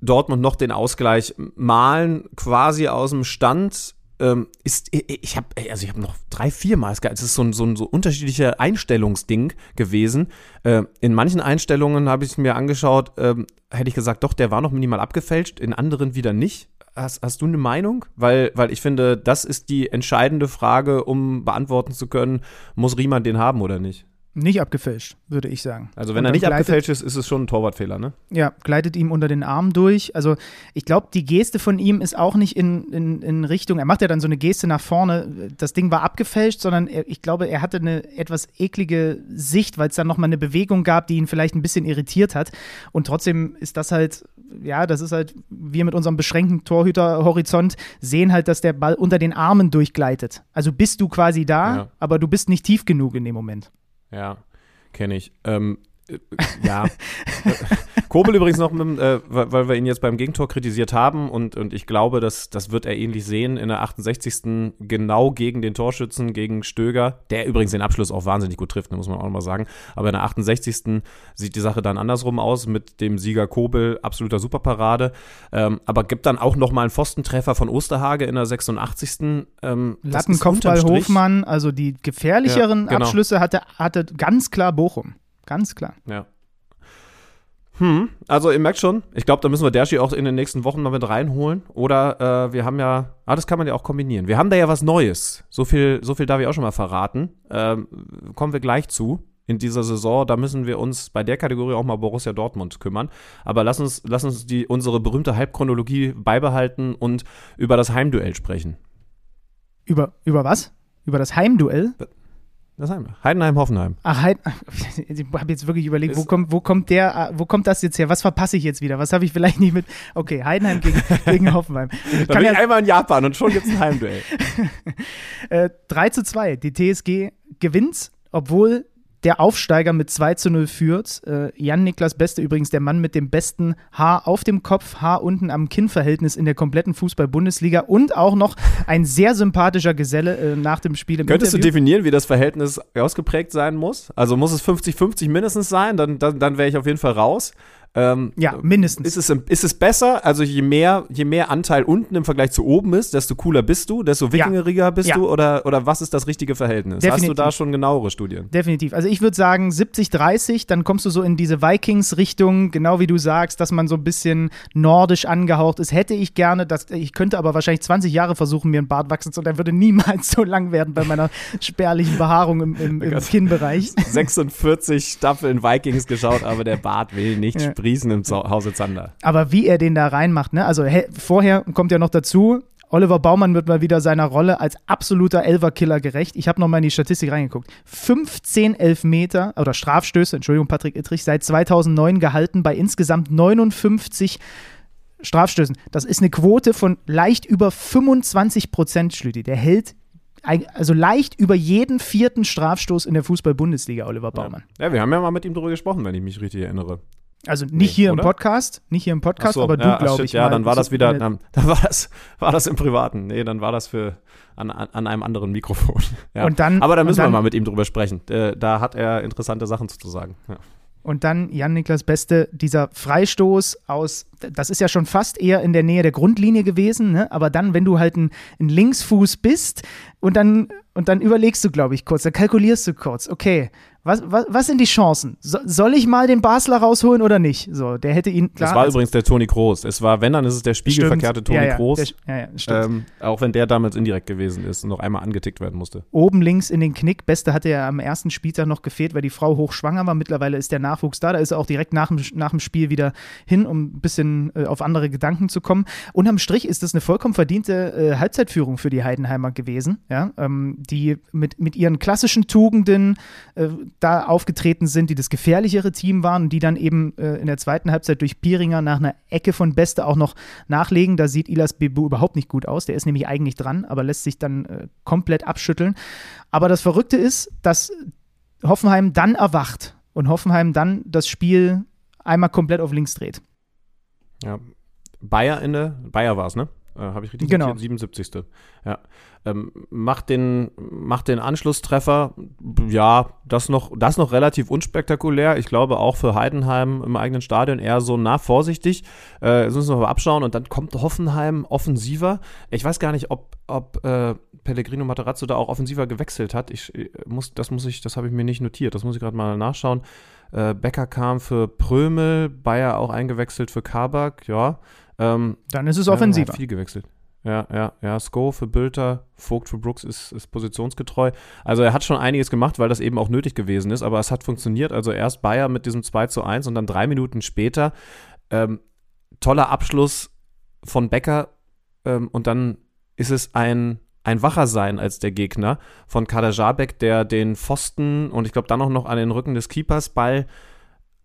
Dortmund noch den Ausgleich malen quasi aus dem Stand. Ähm, ist, ich habe also ich noch drei, vier Mal, es ist so ein, so ein so unterschiedlicher Einstellungsding gewesen. Äh, in manchen Einstellungen habe ich es mir angeschaut, ähm, hätte ich gesagt, doch, der war noch minimal abgefälscht, in anderen wieder nicht. Hast, hast du eine Meinung? Weil, weil ich finde, das ist die entscheidende Frage, um beantworten zu können, muss Riemann den haben oder nicht? Nicht abgefälscht, würde ich sagen. Also wenn er nicht gleitet, abgefälscht ist, ist es schon ein Torwartfehler, ne? Ja, gleitet ihm unter den Arm durch. Also ich glaube, die Geste von ihm ist auch nicht in, in, in Richtung, er macht ja dann so eine Geste nach vorne, das Ding war abgefälscht, sondern er, ich glaube, er hatte eine etwas eklige Sicht, weil es dann nochmal eine Bewegung gab, die ihn vielleicht ein bisschen irritiert hat. Und trotzdem ist das halt, ja, das ist halt, wir mit unserem beschränkten Torhüterhorizont sehen halt, dass der Ball unter den Armen durchgleitet. Also bist du quasi da, ja. aber du bist nicht tief genug in dem Moment. Ja, kenne ich. Ähm, äh, ja. Kobel übrigens noch, mit, äh, weil wir ihn jetzt beim Gegentor kritisiert haben und, und ich glaube, dass, das wird er ähnlich sehen in der 68. genau gegen den Torschützen, gegen Stöger, der übrigens den Abschluss auch wahnsinnig gut trifft, muss man auch nochmal sagen. Aber in der 68. sieht die Sache dann andersrum aus mit dem Sieger Kobel, absoluter Superparade. Ähm, aber gibt dann auch nochmal einen Pfostentreffer von Osterhage in der 86. Ähm, Lattenkopfball Hofmann, also die gefährlicheren ja, genau. Abschlüsse hatte, hatte ganz klar Bochum. Ganz klar. Ja. Hm, also ihr merkt schon, ich glaube, da müssen wir Dershi auch in den nächsten Wochen mal mit reinholen. Oder äh, wir haben ja, ah, das kann man ja auch kombinieren. Wir haben da ja was Neues. So viel, so viel darf ich auch schon mal verraten. Ähm, kommen wir gleich zu in dieser Saison. Da müssen wir uns bei der Kategorie auch mal Borussia Dortmund kümmern. Aber lass uns, lass uns die, unsere berühmte Halbchronologie beibehalten und über das Heimduell sprechen. Über, über was? Über das Heimduell? Das haben wir. Heidenheim-Hoffenheim. Ach, Heid (laughs) ich habe jetzt wirklich überlegt, wo kommt, wo kommt der, wo kommt das jetzt her? Was verpasse ich jetzt wieder? Was habe ich vielleicht nicht mit? Okay, Heidenheim gegen, (laughs) gegen Hoffenheim. Ich Dann bin ja ich einmal in Japan und schon gibt es ein Heimduell. (laughs) äh, 3 zu 2. Die TSG gewinnt, obwohl der Aufsteiger mit 2 zu 0 führt. Äh, Jan-Niklas Beste übrigens der Mann mit dem besten Haar auf dem Kopf, Haar unten am Kinn-Verhältnis in der kompletten Fußball-Bundesliga und auch noch ein sehr sympathischer Geselle äh, nach dem Spiel im Könntest Interview. du definieren, wie das Verhältnis ausgeprägt sein muss? Also muss es 50-50 mindestens sein, dann, dann, dann wäre ich auf jeden Fall raus. Ähm, ja, mindestens. Ist es, ist es besser? Also je mehr, je mehr Anteil unten im Vergleich zu oben ist, desto cooler bist du, desto wikingeriger bist ja. du oder, oder was ist das richtige Verhältnis? Definitiv. Hast du da schon genauere Studien? Definitiv. Also ich würde sagen 70-30, dann kommst du so in diese Vikings-Richtung, genau wie du sagst, dass man so ein bisschen nordisch angehaucht ist. Hätte ich gerne, dass, ich könnte aber wahrscheinlich 20 Jahre versuchen, mir einen Bart wachsen zu, der würde niemals (laughs) so lang werden bei meiner spärlichen Behaarung im, im, (laughs) im Kinnbereich. (laughs) 46 Staffeln Vikings geschaut, aber der Bart will nicht ja. Riesen im Hause Zander. Aber wie er den da reinmacht, ne? Also vorher kommt ja noch dazu, Oliver Baumann wird mal wieder seiner Rolle als absoluter Elverkiller gerecht. Ich habe nochmal in die Statistik reingeguckt. 15 Elfmeter oder Strafstöße, Entschuldigung, Patrick Ittrich, seit 2009 gehalten bei insgesamt 59 Strafstößen. Das ist eine Quote von leicht über 25 Prozent, Schlüti. Der hält also leicht über jeden vierten Strafstoß in der Fußball-Bundesliga, Oliver Baumann. Ja. ja, wir haben ja mal mit ihm darüber gesprochen, wenn ich mich richtig erinnere. Also nicht nee, hier oder? im Podcast, nicht hier im Podcast, so, aber du, ja, glaube ich. Ja, dann war das wieder, dann, (laughs) dann, war das, war das im Privaten. Nee, dann war das für an, an einem anderen Mikrofon. (laughs) Ja. Und dann, aber da müssen dann, wir mal mit ihm drüber sprechen. Äh, da hat er interessante Sachen zu sagen. Ja. Und dann Jan-Niklas Beste, dieser Freistoß aus, das ist ja schon fast eher in der Nähe der Grundlinie gewesen, ne? aber dann, wenn du halt ein, ein Linksfuß bist und dann, und dann überlegst du, glaube ich, kurz, dann kalkulierst du kurz, okay, was, was, was sind die Chancen? So, soll ich mal den Basler rausholen oder nicht? So, der hätte ihn. Klar, das war also, übrigens der Toni Kroos. Es war, wenn, dann ist es der spiegelverkehrte Toni ja, ja, Kroos. Der, ja, ja, ähm, auch wenn der damals indirekt gewesen ist und noch einmal angetickt werden musste. Oben links in den Knick. Beste hatte er am ersten Spieltag noch gefehlt, weil die Frau hochschwanger war. Mittlerweile ist der Nachwuchs da. Da ist er auch direkt nach dem, nach dem Spiel wieder hin, um ein bisschen äh, auf andere Gedanken zu kommen. Unterm Strich ist das eine vollkommen verdiente äh, Halbzeitführung für die Heidenheimer gewesen, ja, ähm, die mit, mit ihren klassischen Tugenden äh, da aufgetreten sind, die das gefährlichere Team waren und die dann eben äh, in der zweiten Halbzeit durch Pieringer nach einer Ecke von Beste auch noch nachlegen. Da sieht Ilas Bebu überhaupt nicht gut aus. Der ist nämlich eigentlich dran, aber lässt sich dann äh, komplett abschütteln. Aber das Verrückte ist, dass Hoffenheim dann erwacht und Hoffenheim dann das Spiel einmal komplett auf links dreht. Ja. Bayer in Bayer war es, ne? Äh, Habe ich richtig genau. Notiert? 77. Ja. Ähm, macht, den, macht den Anschlusstreffer, ja, das noch, das noch relativ unspektakulär. Ich glaube auch für Heidenheim im eigenen Stadion eher so nah vorsichtig. Äh, jetzt müssen wir mal abschauen und dann kommt Hoffenheim offensiver. Ich weiß gar nicht, ob, ob äh, Pellegrino Materazzo da auch offensiver gewechselt hat. Ich äh, muss, das muss ich, das habe ich mir nicht notiert. Das muss ich gerade mal nachschauen. Äh, Becker kam für Prömel, Bayer auch eingewechselt für Kabak, ja. Ähm, Dann ist es offensiver. Ja, viel gewechselt. Ja, ja, ja. Sko für Bülter, Vogt für Brooks ist, ist positionsgetreu. Also er hat schon einiges gemacht, weil das eben auch nötig gewesen ist, aber es hat funktioniert. Also erst Bayer mit diesem 2 zu 1 und dann drei Minuten später ähm, toller Abschluss von Becker ähm, und dann ist es ein, ein wacher sein als der Gegner von Kader Jabek, der den Pfosten und ich glaube dann auch noch an den Rücken des Keepers Ball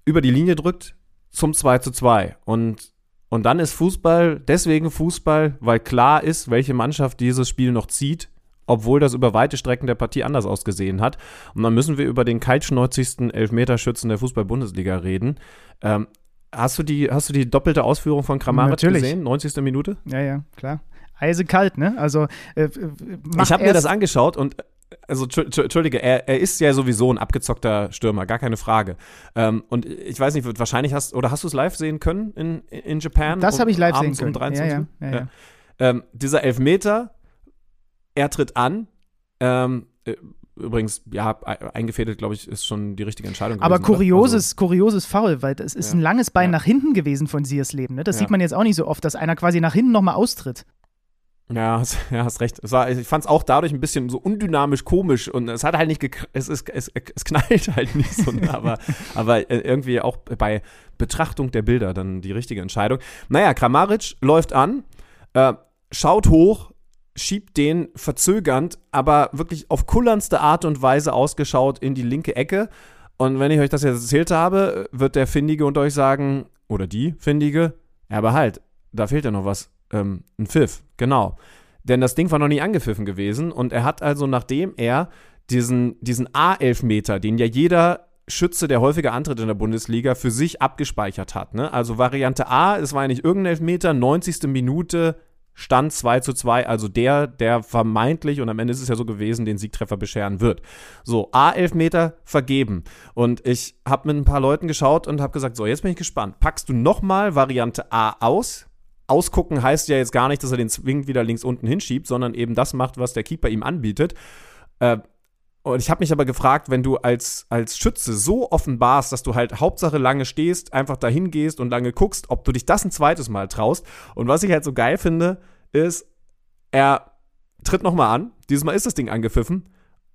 über die Linie drückt zum 2 zu 2. Und und dann ist Fußball deswegen Fußball, weil klar ist, welche Mannschaft dieses Spiel noch zieht. obwohl das über weite Strecken der Partie anders ausgesehen hat. Und dann müssen wir über den kaltschnäuzigsten Elfmeterschützen der Fußball-Bundesliga reden. Ähm, hast, du die, hast du die doppelte Ausführung von Kramaric gesehen? 90. Minute? Ja, ja, klar. Eisekalt, ne? Also äh, Ich habe mir das angeschaut und also entschuldige, er, er ist ja sowieso ein abgezockter Stürmer, gar keine Frage. Ähm, und ich weiß nicht, wahrscheinlich hast oder hast du es live sehen können in, in Japan? Das habe ich live sehen können. Um 23 ja, ja, ja, ähm, dieser Elfmeter, er tritt an. Ähm, äh, übrigens, ja, eingefädelt, glaube ich, ist schon die richtige Entscheidung. Aber gewesen, kurioses, also, kurioses Foul, weil es ist ein langes Bein nach hinten gewesen von Sears Leben. Ne? Das sieht man jetzt auch nicht so oft, dass einer quasi nach hinten nochmal austritt. Ja, hast, (laughs) ja, hast recht. War, ich fand es auch dadurch ein bisschen so undynamisch komisch und es hat halt nicht, es, ist, es, es knallt (laughs) halt nicht so, aber, aber äh, irgendwie auch bei Betrachtung der Bilder dann die richtige Entscheidung. Naja, Kramaric läuft an, äh, schaut hoch, schiebt den verzögernd, aber wirklich auf kullerndste Art und Weise ausgeschaut in die linke Ecke. Und wenn ich euch das jetzt erzählt habe, wird der Findige unter euch sagen, oder die Findige, aber halt, da fehlt ja noch was ähm, ein Pfiff, genau. Denn das Ding war noch nie angepfiffen gewesen und er hat also, nachdem er diesen, diesen A-Elfmeter, den ja jeder Schütze, der häufiger antritt in der Bundesliga, für sich abgespeichert hat. Ne? Also Variante A, es war nicht irgendein Elfmeter, 90. Minute, Stand 2 zu 2, also der, der vermeintlich, und am Ende ist es ja so gewesen, den Siegtreffer bescheren wird. So, A-Elfmeter vergeben. Und ich habe mit ein paar Leuten geschaut und habe gesagt, so, jetzt bin ich gespannt. Packst du nochmal Variante A aus? Ausgucken heißt ja jetzt gar nicht, dass er den zwingend wieder links unten hinschiebt, sondern eben das macht, was der Keeper ihm anbietet. Äh, und ich habe mich aber gefragt, wenn du als, als Schütze so offenbarst, dass du halt Hauptsache lange stehst, einfach dahin gehst und lange guckst, ob du dich das ein zweites Mal traust. Und was ich halt so geil finde, ist, er tritt nochmal an. Dieses Mal ist das Ding angepfiffen.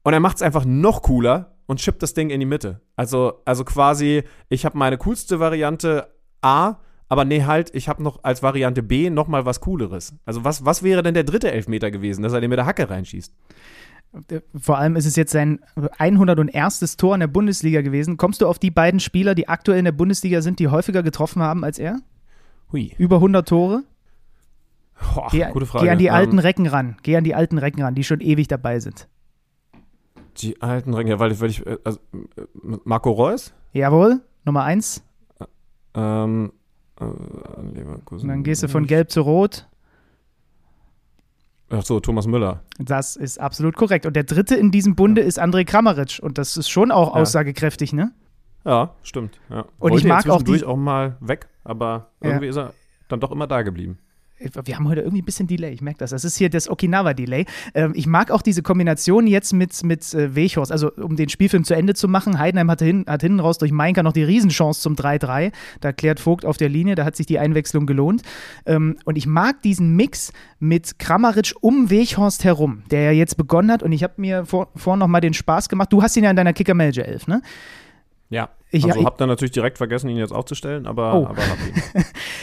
Und er macht es einfach noch cooler und schippt das Ding in die Mitte. Also, also quasi, ich habe meine coolste Variante A aber nee, halt, ich habe noch als Variante B noch mal was Cooleres. Also was, was wäre denn der dritte Elfmeter gewesen, dass er den mit der Hacke reinschießt? Vor allem ist es jetzt sein 101. Tor in der Bundesliga gewesen. Kommst du auf die beiden Spieler, die aktuell in der Bundesliga sind, die häufiger getroffen haben als er? Hui. Über 100 Tore? Boah, geh, gute Frage. Geh an die alten ähm, Recken ran. Geh an die alten Recken ran, die schon ewig dabei sind. Die alten Recken, ja, weil ich, weil ich äh, also, äh, Marco Reus? Jawohl, Nummer 1. Ähm, äh, Leverkusen. Und dann gehst du von gelb zu rot. Ach so, Thomas Müller. Das ist absolut korrekt. Und der dritte in diesem Bunde ja. ist André Kramaric. Und das ist schon auch ja. aussagekräftig, ne? Ja, stimmt. Ja. Und Wollte ich mag auch die auch mal weg, aber irgendwie ist er dann doch immer da geblieben wir haben heute irgendwie ein bisschen Delay, ich merke das. Das ist hier das Okinawa-Delay. Ähm, ich mag auch diese Kombination jetzt mit, mit äh, Wechhorst, also um den Spielfilm zu Ende zu machen. Heidenheim hatte hin, hat hinten raus durch Mainka noch die Riesenchance zum 3-3. Da klärt Vogt auf der Linie, da hat sich die Einwechslung gelohnt. Ähm, und ich mag diesen Mix mit Kramaric um Wechhorst herum, der ja jetzt begonnen hat. Und ich habe mir vor, vorhin noch mal den Spaß gemacht. Du hast ihn ja in deiner Kicker-Manager 11, ne? Ja. Ich, also habe dann natürlich direkt vergessen, ihn jetzt aufzustellen, aber, oh. aber. (laughs)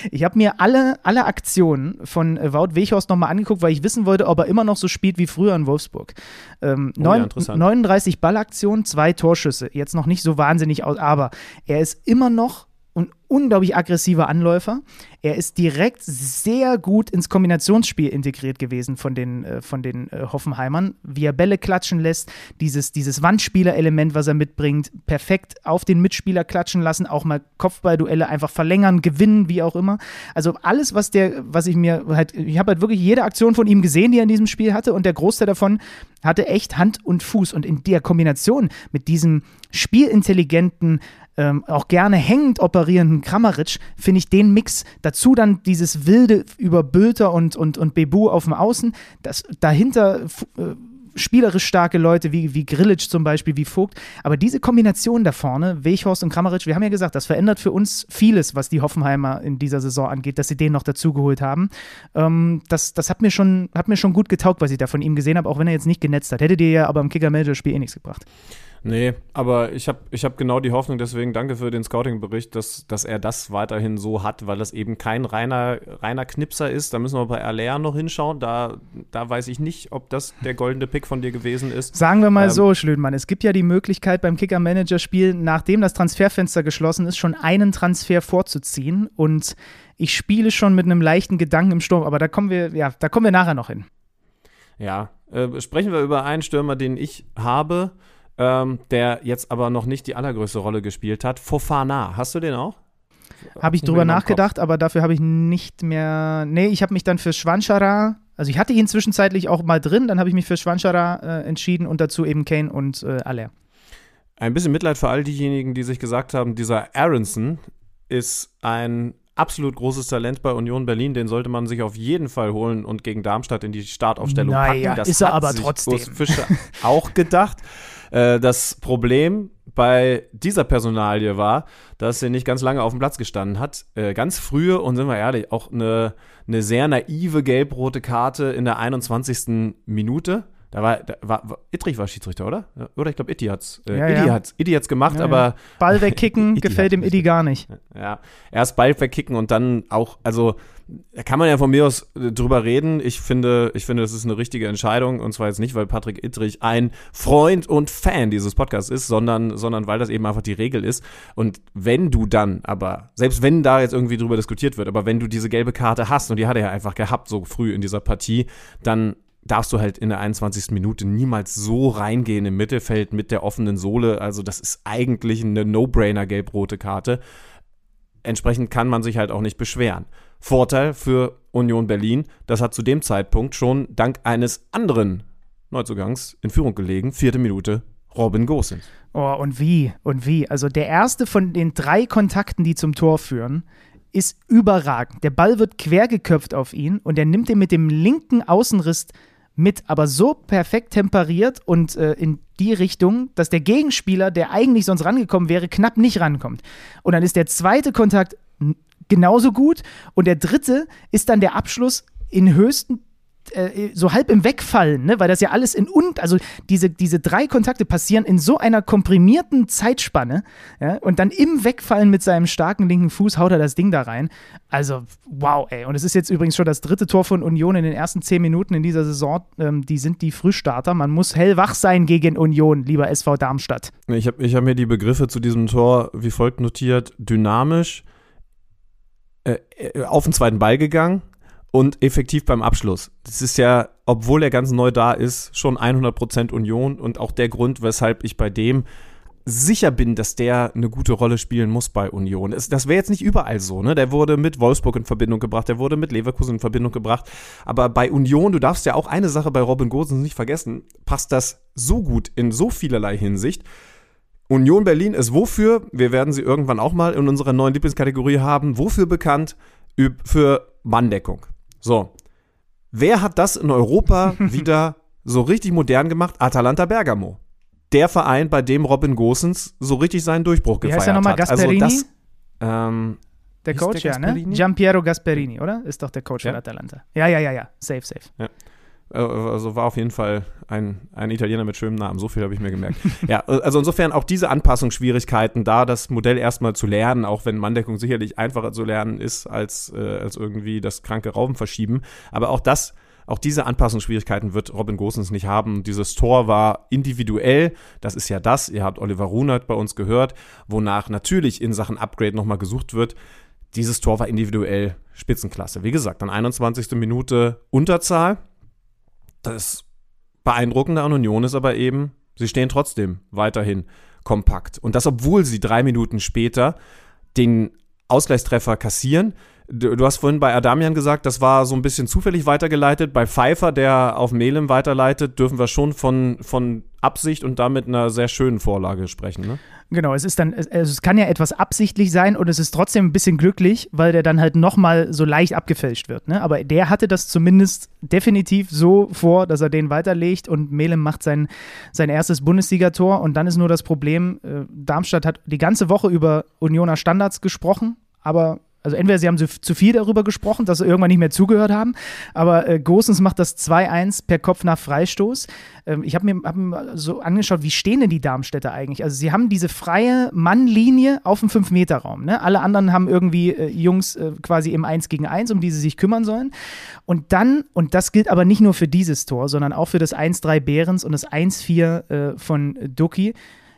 ich habe mir alle, alle Aktionen von äh, Wout Weghorst nochmal angeguckt, weil ich wissen wollte, ob er immer noch so spielt wie früher in Wolfsburg. Ähm, oh, neun, ja, 39 Ballaktionen, zwei Torschüsse. Jetzt noch nicht so wahnsinnig aus, aber er ist immer noch ein unglaublich aggressiver Anläufer. Er ist direkt sehr gut ins Kombinationsspiel integriert gewesen von den, äh, von den äh, Hoffenheimern, wie er Bälle klatschen lässt, dieses, dieses Wandspieler-Element, was er mitbringt, perfekt auf den Mitspieler klatschen lassen, auch mal Kopfballduelle einfach verlängern, gewinnen, wie auch immer. Also alles, was der, was ich mir halt, ich habe halt wirklich jede Aktion von ihm gesehen, die er in diesem Spiel hatte und der Großteil davon hatte echt Hand und Fuß und in der Kombination mit diesem spielintelligenten, ähm, auch gerne hängend operierenden Kramaric, finde ich den Mix, dazu dann dieses wilde über Bülter und, und, und Bebu auf dem Außen, das dahinter äh, spielerisch starke Leute wie, wie Grillitsch zum Beispiel, wie Vogt. Aber diese Kombination da vorne, Weghorst und Kramaric, wir haben ja gesagt, das verändert für uns vieles, was die Hoffenheimer in dieser Saison angeht, dass sie den noch dazugeholt haben. Ähm, das das hat, mir schon, hat mir schon gut getaugt, was ich da von ihm gesehen habe, auch wenn er jetzt nicht genetzt hat. Hätte dir ja aber im Kicker-Manager-Spiel eh nichts gebracht. Nee, aber ich habe ich hab genau die Hoffnung, deswegen danke für den Scouting-Bericht, dass, dass er das weiterhin so hat, weil das eben kein reiner, reiner Knipser ist. Da müssen wir bei Alea noch hinschauen. Da, da weiß ich nicht, ob das der goldene Pick von dir gewesen ist. Sagen wir mal ähm, so, Schlödmann, es gibt ja die Möglichkeit beim Kicker-Manager-Spiel, nachdem das Transferfenster geschlossen ist, schon einen Transfer vorzuziehen. Und ich spiele schon mit einem leichten Gedanken im Sturm, aber da kommen wir, ja, da kommen wir nachher noch hin. Ja, Äh, sprechen wir über einen Stürmer, den ich habe, ähm, der jetzt aber noch nicht die allergrößte Rolle gespielt hat. Fofana, hast du den auch? Habe ich drüber nachgedacht, aber dafür habe ich nicht mehr. Nee, ich habe mich dann für Schwanschara, also ich hatte ihn zwischenzeitlich auch mal drin, dann habe ich mich für Schwanschara äh, entschieden und dazu eben Kane und äh, Aller. Ein bisschen Mitleid für all diejenigen, die sich gesagt haben, dieser Aronson ist ein absolut großes Talent bei Union Berlin, den sollte man sich auf jeden Fall holen und gegen Darmstadt in die Startaufstellung naja, packen. Das ist er aber trotzdem. Urs Fischer auch gedacht. (laughs) Äh, das Problem bei dieser Personalie war, dass sie nicht ganz lange auf dem Platz gestanden hat. Äh, ganz frühe und sind wir ehrlich, auch eine, eine sehr naive gelb-rote Karte in der 21. Minute. Da war, da war, war Ittrich war Schiedsrichter, oder? Oder ich glaube, Itti hat's. Äh, ja, Idi ja. hat's, gemacht, ja, aber. Ball (laughs) wegkicken gefällt dem Idi gar nicht. Ja, erst Ball wegkicken und dann auch, also da kann man ja von mir aus äh, drüber reden. Ich finde, ich finde, das ist eine richtige Entscheidung. Und zwar jetzt nicht, weil Patrick Ittrich ein Freund und Fan dieses Podcasts ist, sondern, sondern weil das eben einfach die Regel ist. Und wenn du dann, aber selbst wenn da jetzt irgendwie drüber diskutiert wird, aber wenn du diese gelbe Karte hast, und die hat er ja einfach gehabt, so früh in dieser Partie, dann darfst du halt in der 21. Minute niemals so reingehen im Mittelfeld mit der offenen Sohle. Also das ist eigentlich eine No-Brainer gelb-rote Karte. Entsprechend kann man sich halt auch nicht beschweren. Vorteil für Union Berlin, das hat zu dem Zeitpunkt schon dank eines anderen Neuzugangs in Führung gelegen. Vierte Minute, Robin Gosens. Oh, und wie, und wie. Also der erste von den drei Kontakten, die zum Tor führen, ist überragend. Der Ball wird quergeköpft auf ihn und er nimmt ihn mit dem linken Außenriss mit, aber so perfekt temperiert und äh, in die Richtung, dass der Gegenspieler, der eigentlich sonst rangekommen wäre, knapp nicht rankommt. Und dann ist der zweite Kontakt genauso gut und der dritte ist dann der Abschluss in höchsten äh, so halb im Wegfallen, ne? weil das ja alles in und, also diese, diese drei Kontakte passieren in so einer komprimierten Zeitspanne ja? und dann im Wegfallen mit seinem starken linken Fuß haut er das Ding da rein. Also, wow, ey. Und es ist jetzt übrigens schon das dritte Tor von Union in den ersten zehn Minuten in dieser Saison. Ähm, die sind die Frühstarter. Man muss hellwach sein gegen Union, lieber SV Darmstadt. Ich habe ich hab mir die Begriffe zu diesem Tor wie folgt notiert: dynamisch, äh, äh auf den zweiten Ball gegangen und effektiv beim Abschluss. Das ist ja, obwohl er ganz neu da ist, schon 100% Union und auch der Grund, weshalb ich bei dem sicher bin, dass der eine gute Rolle spielen muss bei Union. Das wäre jetzt nicht überall so, ne? Der wurde mit Wolfsburg in Verbindung gebracht, der wurde mit Leverkusen in Verbindung gebracht. Aber bei Union, du darfst ja auch eine Sache bei Robin Gosens nicht vergessen, passt das so gut in so vielerlei Hinsicht. Union Berlin ist wofür, wir werden sie irgendwann auch mal in unserer neuen Lieblingskategorie haben, wofür bekannt? Für Manndeckung. So. Wer hat das in Europa (laughs) wieder so richtig modern gemacht? Atalanta Bergamo. Der Verein, bei dem Robin Gosens so richtig seinen Durchbruch Wie gefeiert heißt er nochmal, Gasperini? Also das, ähm, der Coach, der ja, ne? Giampiero Gasperini, oder? Ist doch der Coach ja. von Atalanta. Ja, ja, ja, ja. Safe, safe. Ja. Äh, also war auf jeden Fall ein, ein Italiener mit schönem Namen, so viel habe ich mir gemerkt. ja, also insofern auch diese Anpassungsschwierigkeiten da, das Modell erstmal zu lernen, auch wenn Manndeckung sicherlich einfacher zu lernen ist, als, äh, als irgendwie das kranke Raum verschieben. Aber auch das, auch diese Anpassungsschwierigkeiten wird Robin Gosens nicht haben. Dieses Tor war individuell, das ist ja das, ihr habt Oliver Runert bei uns gehört, wonach natürlich in Sachen Upgrade nochmal gesucht wird. Dieses Tor war individuell Spitzenklasse. Wie gesagt, dann 21. Minute Unterzahl, das Beeindruckende an Union ist aber eben, sie stehen trotzdem weiterhin kompakt. Und das, obwohl sie drei Minuten später den Ausgleichstreffer kassieren. Du, du, hast vorhin bei Adamian gesagt, das war so ein bisschen zufällig weitergeleitet. Bei Pfeiffer, der auf Melem weiterleitet, dürfen wir schon von, von Absicht und damit einer sehr schönen Vorlage sprechen. Ne? Genau, es ist dann, es, es kann ja etwas absichtlich sein und es ist trotzdem ein bisschen glücklich, weil der dann halt nochmal so leicht abgefälscht wird. Ne? Aber der hatte das zumindest definitiv so vor, dass er den weiterlegt und Melem macht sein, sein erstes Bundesligator und dann ist nur das Problem, äh, Darmstadt hat die ganze Woche über Unioner Standards gesprochen, aber also entweder sie haben zu viel darüber gesprochen, dass sie irgendwann nicht mehr zugehört haben, aber äh, Gosens macht das 2-1 per Kopf nach Freistoß. Ähm, ich habe mir, hab mir so angeschaut, wie stehen denn die Darmstädter eigentlich? Also sie haben diese freie Mannlinie auf dem 5-Meter-Raum. Ne? Alle anderen haben irgendwie äh, Jungs äh, quasi im 1 gegen 1, um die sie sich kümmern sollen. Und dann, und das gilt aber nicht nur für dieses Tor, sondern auch für das 1-3 Behrens und das 1-4 äh, von Doki,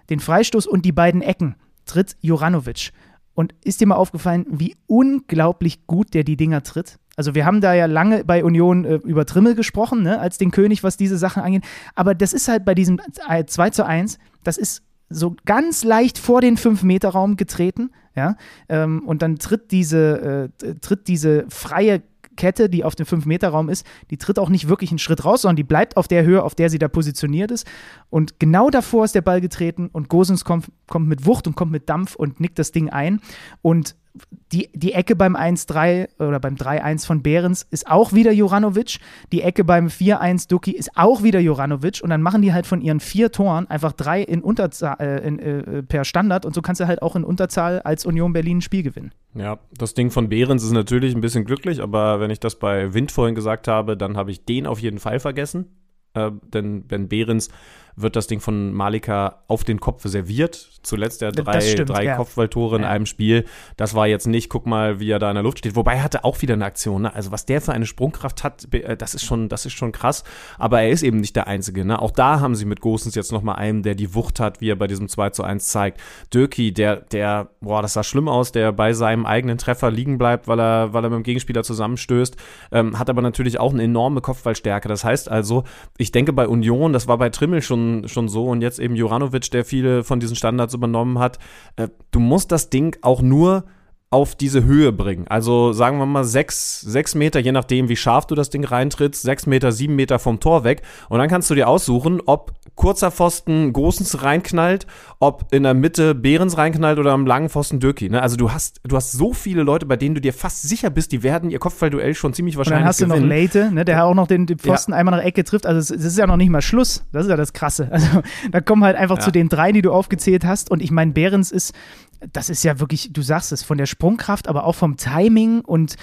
den Freistoß und die beiden Ecken tritt Juranovic. Und ist dir mal aufgefallen, wie unglaublich gut der die Dinger tritt? Also wir haben da ja lange bei Union äh, über Trimmel gesprochen, ne, als den König, was diese Sachen angeht. Aber das ist halt bei diesem 2 zu 1, das ist so ganz leicht vor den 5-Meter-Raum getreten, ja, ähm, und dann tritt diese, äh, tritt diese freie Kette, die auf dem 5-Meter-Raum ist, die tritt auch nicht wirklich einen Schritt raus, sondern die bleibt auf der Höhe, auf der sie da positioniert ist. Und genau davor ist der Ball getreten und Gosens kommt, kommt mit Wucht und kommt mit Dampf und nickt das Ding ein. Und die, die Ecke beim 1-3 oder beim 3-1 von Behrens ist auch wieder Juranovic. Die Ecke beim 4-1 Duki ist auch wieder Juranovic. Und dann machen die halt von ihren vier Toren einfach drei in Unterzahl, äh, in, äh, per Standard. Und so kannst du halt auch in Unterzahl als Union Berlin ein Spiel gewinnen. Ja, das Ding von Behrens ist natürlich ein bisschen glücklich. Aber wenn ich das bei Wind vorhin gesagt habe, dann habe ich den auf jeden Fall vergessen. Äh, denn Ben Behrens wird das Ding von Malika auf den Kopf serviert. Zuletzt der drei, stimmt, drei ja. Kopfballtore in ja. einem Spiel. Das war jetzt nicht, guck mal, wie er da in der Luft steht. Wobei er hatte auch wieder eine Aktion. Ne? Also was der für eine Sprungkraft hat, äh, das ist schon, das ist schon krass. Aber er ist eben nicht der Einzige. Ne? Auch da haben sie mit Gosens jetzt nochmal einen, der die Wucht hat, wie er bei diesem 2 zu 1 zeigt. Döki, der, der, boah, das sah schlimm aus, der bei seinem eigenen Treffer liegen bleibt, weil er, weil er mit dem Gegenspieler zusammenstößt, ähm, hat aber natürlich auch eine enorme Kopfballstärke. Das heißt also, ich denke bei Union, das war bei Trimmel schon schon, so und jetzt eben Juranovic, der viele von diesen Standards übernommen hat. Äh, du musst das Ding auch nur auf diese Höhe bringen. Also sagen wir mal sechs, sechs Meter, je nachdem, wie scharf du das Ding reintrittst, sechs Meter, sieben Meter vom Tor weg. Und dann kannst du dir aussuchen, ob kurzer Pfosten Gosens reinknallt, ob in der Mitte Behrens reinknallt oder am langen Pfosten Dürki. Ne? Also du hast, du hast so viele Leute, bei denen du dir fast sicher bist, die werden ihr Kopfballduell schon ziemlich wahrscheinlich Und dann hast gewinnen. du noch Leite, ne, der auch noch den, den Pfosten ja. einmal nach Ecke trifft. Also es ist ja noch nicht mal Schluss. Das ist ja das Krasse. (laughs) Also da kommen halt einfach ja. zu den drei, die du aufgezählt hast. Und ich meine, Behrens ist das ist ja wirklich, du sagst es, von der Sprungkraft, aber auch vom Timing und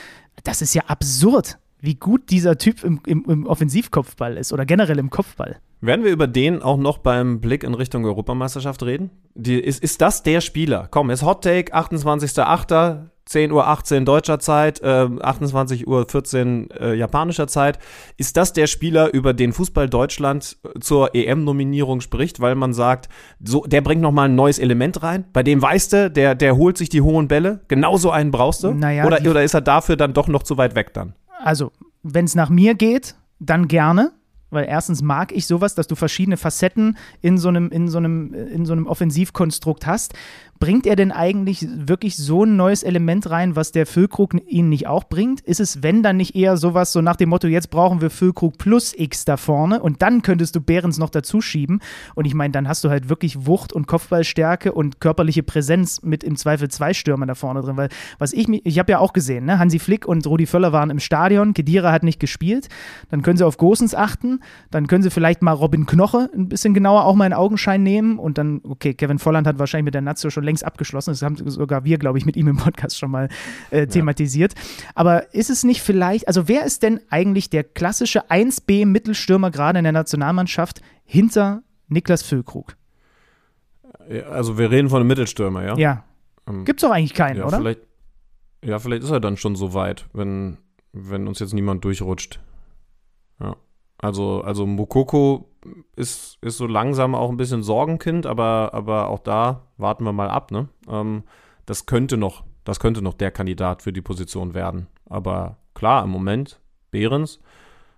das ist ja absurd, wie gut dieser Typ im, im, im Offensivkopfball ist oder generell im Kopfball. Werden wir über den auch noch beim Blick in Richtung Europameisterschaft reden? Die, ist, ist das der Spieler? Komm, ist Hot Take, 28.08., 10.18 Uhr deutscher Zeit, äh, 28.14 Uhr äh, japanischer Zeit. Ist das der Spieler, über den Fußball Deutschland äh, zur EM-Nominierung spricht, weil man sagt, so, der bringt nochmal ein neues Element rein? Bei dem weißt du, der, der holt sich die hohen Bälle? Genauso einen brauchst du? Naja, oder, oder ist er dafür dann doch noch zu weit weg dann? Also, wenn es nach mir geht, dann gerne weil erstens mag ich sowas, dass du verschiedene Facetten in so einem, in so einem, in so einem Offensivkonstrukt hast bringt er denn eigentlich wirklich so ein neues Element rein, was der Füllkrug ihnen nicht auch bringt? Ist es, wenn dann nicht eher sowas so nach dem Motto, jetzt brauchen wir Füllkrug plus X da vorne und dann könntest du Behrens noch dazu schieben? Und ich meine, dann hast du halt wirklich Wucht und Kopfballstärke und körperliche Präsenz mit im Zweifel zwei Stürmer da vorne drin, weil was ich ich habe ja auch gesehen, ne? Hansi Flick und Rudi Völler waren im Stadion, Kedira hat nicht gespielt, dann können sie auf Gosens achten, dann können sie vielleicht mal Robin Knoche ein bisschen genauer auch mal in Augenschein nehmen und dann, okay, Kevin Volland hat wahrscheinlich mit der Nazio schon längst abgeschlossen. Das haben sogar wir, glaube ich, mit ihm im Podcast schon mal äh, thematisiert. Ja. Aber ist es nicht vielleicht, also wer ist denn eigentlich der klassische 1B-Mittelstürmer gerade in der Nationalmannschaft hinter Niklas Füllkrug? Also wir reden von einem Mittelstürmer, ja? Ja. Ähm, Gibt es doch eigentlich keinen, ja, oder? Vielleicht, ja, vielleicht ist er dann schon so weit, wenn, wenn uns jetzt niemand durchrutscht. Ja. Also, also Mokoko ist, ist so langsam auch ein bisschen Sorgenkind, aber, aber auch da warten wir mal ab. Ne? Ähm, das könnte noch, das könnte noch der Kandidat für die Position werden. Aber klar, im Moment Behrens.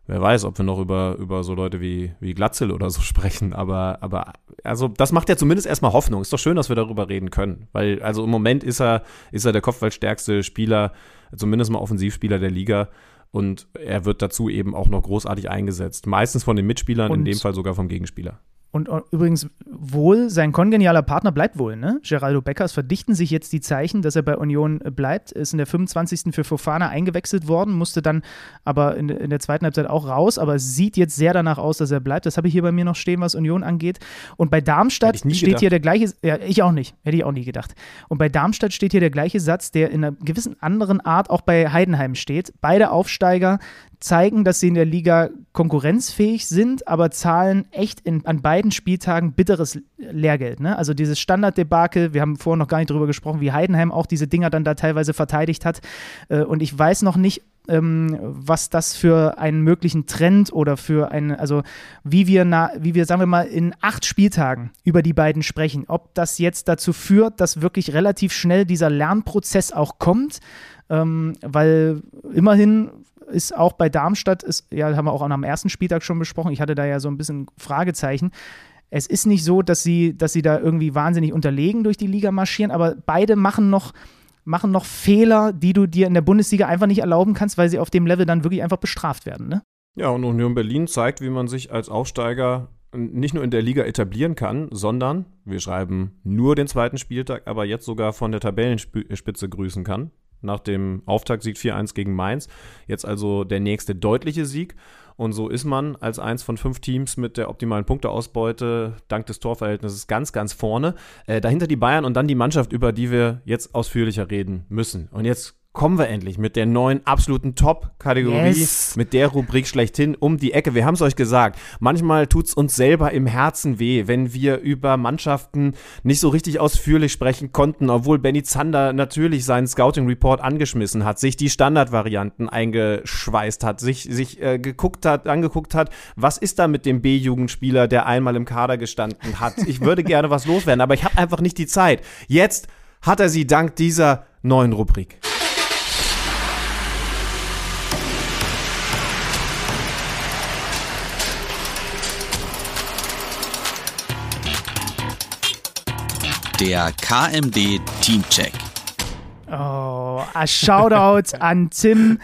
Wer weiß, ob wir noch über, über so Leute wie, wie Glatzel oder so (laughs) sprechen. Aber, aber also das macht ja zumindest erstmal Hoffnung. Ist doch schön, dass wir darüber reden können. Weil, also im Moment ist er, ist er der kopfballstärkste Spieler, zumindest mal Offensivspieler der Liga. Und er wird dazu eben auch noch großartig eingesetzt. Meistens von den Mitspielern, und in dem Fall sogar vom Gegenspieler. Und übrigens, wohl, sein kongenialer Partner bleibt wohl, ne? Geraldo Beckers verdichten sich jetzt die Zeichen, dass er bei Union äh, bleibt. Ist in der 25. für Fofana eingewechselt worden, musste dann aber in, in der zweiten Halbzeit auch raus. Aber es sieht jetzt sehr danach aus, dass er bleibt. Das habe ich hier bei mir noch stehen, was Union angeht. Und bei Darmstadt steht gedacht. hier der gleiche, ja, ich auch nicht, hätte ich auch nie gedacht. Und bei Darmstadt steht hier der gleiche Satz, der in einer gewissen anderen Art auch bei Heidenheim steht. Beide Aufsteiger zeigen, dass sie in der Liga konkurrenzfähig sind, aber zahlen echt in, an beiden Spieltagen bitteres Lehrgeld. Ne? Also dieses Standarddebakel, wir haben vorher noch gar nicht drüber gesprochen, wie Heidenheim auch diese Dinger dann da teilweise verteidigt hat. Äh, und ich weiß noch nicht, ähm, was das für einen möglichen Trend oder für einen, also wie wir, na, wie wir, sagen wir mal, in acht Spieltagen über die beiden sprechen. Ob das jetzt dazu führt, dass wirklich relativ schnell dieser Lernprozess auch kommt, ähm, weil immerhin ist auch bei Darmstadt, ist, ja, haben wir auch am ersten Spieltag schon besprochen. Ich hatte da ja so ein bisschen Fragezeichen. Es ist nicht so, dass sie, dass sie da irgendwie wahnsinnig unterlegen durch die Liga marschieren, aber beide machen noch, machen noch Fehler, die du dir in der Bundesliga einfach nicht erlauben kannst, weil sie auf dem Level dann wirklich einfach bestraft werden. Ne? Ja, und Union Berlin zeigt, wie man sich als Aufsteiger nicht nur in der Liga etablieren kann, sondern, wir schreiben nur den zweiten Spieltag, aber jetzt sogar von der Tabellenspitze grüßen kann. Nach dem Auftaktsieg 4-1 gegen Mainz. Jetzt also der nächste deutliche Sieg. Und so ist man als eins von fünf Teams mit der optimalen Punkteausbeute dank des Torverhältnisses ganz, ganz vorne. Äh, dahinter die Bayern und dann die Mannschaft, über die wir jetzt ausführlicher reden müssen. Und jetzt kommen wir endlich mit der neuen absoluten Top-Kategorie, yes. mit der Rubrik schlechthin um die Ecke. Wir haben es euch gesagt, manchmal tut es uns selber im Herzen weh, wenn wir über Mannschaften nicht so richtig ausführlich sprechen konnten, obwohl Benny Zander natürlich seinen Scouting-Report angeschmissen hat, sich die Standardvarianten eingeschweißt hat, sich, sich äh, geguckt hat, angeguckt hat, was ist da mit dem B-Jugendspieler, der einmal im Kader gestanden hat. Ich würde gerne was loswerden, aber ich habe einfach nicht die Zeit. Jetzt hat er sie dank dieser neuen Rubrik. Der KMD Teamcheck. Oh, a Shoutout an Tim,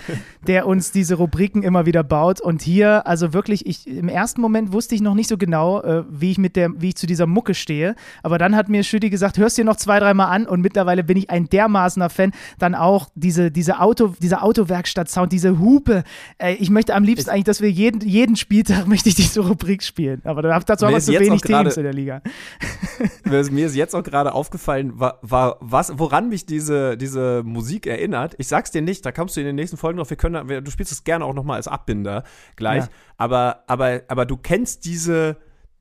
der uns diese Rubriken immer wieder baut. Und hier, also wirklich, ich im ersten Moment wusste ich noch nicht so genau, äh, wie ich mit der, wie ich zu dieser Mucke stehe. Aber dann hat mir Schütti gesagt, hörst dir noch zwei, dreimal an und mittlerweile bin ich ein dermaßener Fan. Dann auch diese, diese Auto, dieser Autowerkstatt-Sound, diese Hupe. Äh, ich möchte am liebsten ich eigentlich, dass wir jeden, jeden Spieltag (laughs) möchte ich diese Rubrik spielen. Aber dazu haben wir zu wenig Teams in der Liga. (laughs) mir ist jetzt auch gerade aufgefallen, war, war, was, woran mich diese, diese Musik erinnert. Ich sag's dir nicht, da kommst du in den nächsten Folgen noch, wir können du spielst es gerne auch nochmal als Abbinder gleich, ja. aber, aber, aber du kennst diese,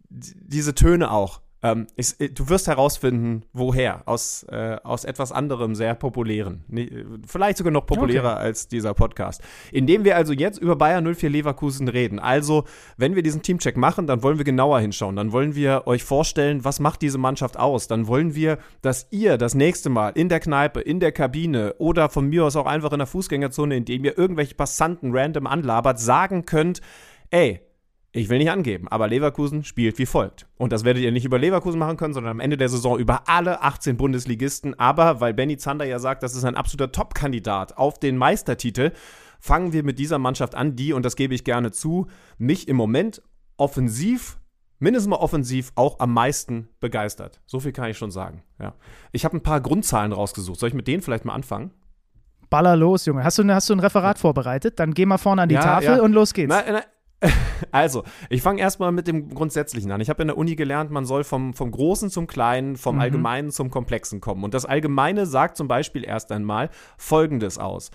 diese Töne auch. Ähm, ich, du wirst herausfinden, woher. Aus, äh, aus etwas anderem, sehr populären. Nee, vielleicht sogar noch populärer okay. als dieser Podcast. Indem wir also jetzt über Bayern 04 Leverkusen reden. Also, wenn wir diesen Teamcheck machen, dann wollen wir genauer hinschauen. Dann wollen wir euch vorstellen, was macht diese Mannschaft aus. Dann wollen wir, dass ihr das nächste Mal in der Kneipe, in der Kabine oder von mir aus auch einfach in der Fußgängerzone, indem ihr irgendwelche Passanten random anlabert, sagen könnt, ey, ich will nicht angeben, aber Leverkusen spielt wie folgt. Und das werdet ihr nicht über Leverkusen machen können, sondern am Ende der Saison über alle 18 Bundesligisten. Aber weil Benny Zander ja sagt, das ist ein absoluter Top-Kandidat auf den Meistertitel, fangen wir mit dieser Mannschaft an, die, und das gebe ich gerne zu, mich im Moment offensiv, mindestens mal offensiv, auch am meisten begeistert. So viel kann ich schon sagen. Ja. Ich habe ein paar Grundzahlen rausgesucht. Soll ich mit denen vielleicht mal anfangen? Baller los, Junge. Hast du, hast du ein Referat vorbereitet? Dann geh mal vorne an die ja, Tafel ja. und los geht's. Na, na, Also, ich fange erstmal mit dem Grundsätzlichen an. Ich habe in der Uni gelernt, man soll vom, vom Großen zum Kleinen, vom mhm. Allgemeinen zum Komplexen kommen. Und das Allgemeine sagt zum Beispiel erst einmal Folgendes aus.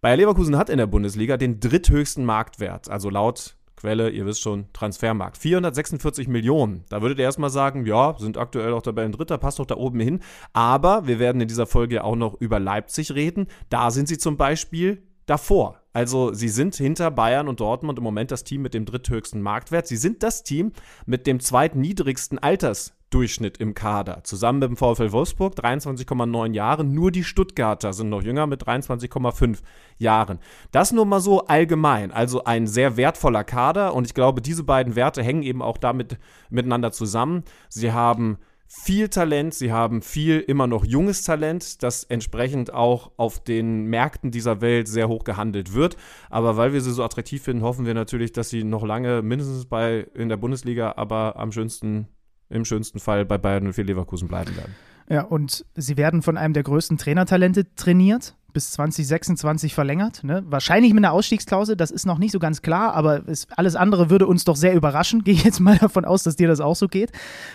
Bayer Leverkusen hat in der Bundesliga den dritthöchsten Marktwert, also laut Quelle, ihr wisst schon, Transfermarkt. 446 Millionen. Da würdet ihr erstmal sagen, ja, sind aktuell auch dabei ein Dritter, passt doch da oben hin. Aber wir werden in dieser Folge auch noch über Leipzig reden. Da sind sie zum Beispiel davor. Also sie sind hinter Bayern und Dortmund im Moment das Team mit dem dritthöchsten Marktwert. Sie sind das Team mit dem zweitniedrigsten Altersdurchschnitt im Kader. Zusammen mit dem VfL Wolfsburg 23,9 Jahre. Nur die Stuttgarter sind noch jünger mit 23,5 Jahren. Das nur mal so allgemein. Also ein sehr wertvoller Kader und ich glaube, diese beiden Werte hängen eben auch damit miteinander zusammen. Sie haben viel Talent, sie haben viel immer noch junges Talent, das entsprechend auch auf den Märkten dieser Welt sehr hoch gehandelt wird. Aber weil wir sie so attraktiv finden, hoffen wir natürlich, dass sie noch lange mindestens bei in der Bundesliga, aber am schönsten, im schönsten Fall bei Bayern und für Leverkusen bleiben werden. Ja, und sie werden von einem der größten Trainertalente trainiert bis 2026 verlängert. Ne? Wahrscheinlich mit einer Ausstiegsklausel, das ist noch nicht so ganz klar, aber es, alles andere würde uns doch sehr überraschen. (laughs) Gehe ich jetzt mal davon aus, dass dir das auch so geht.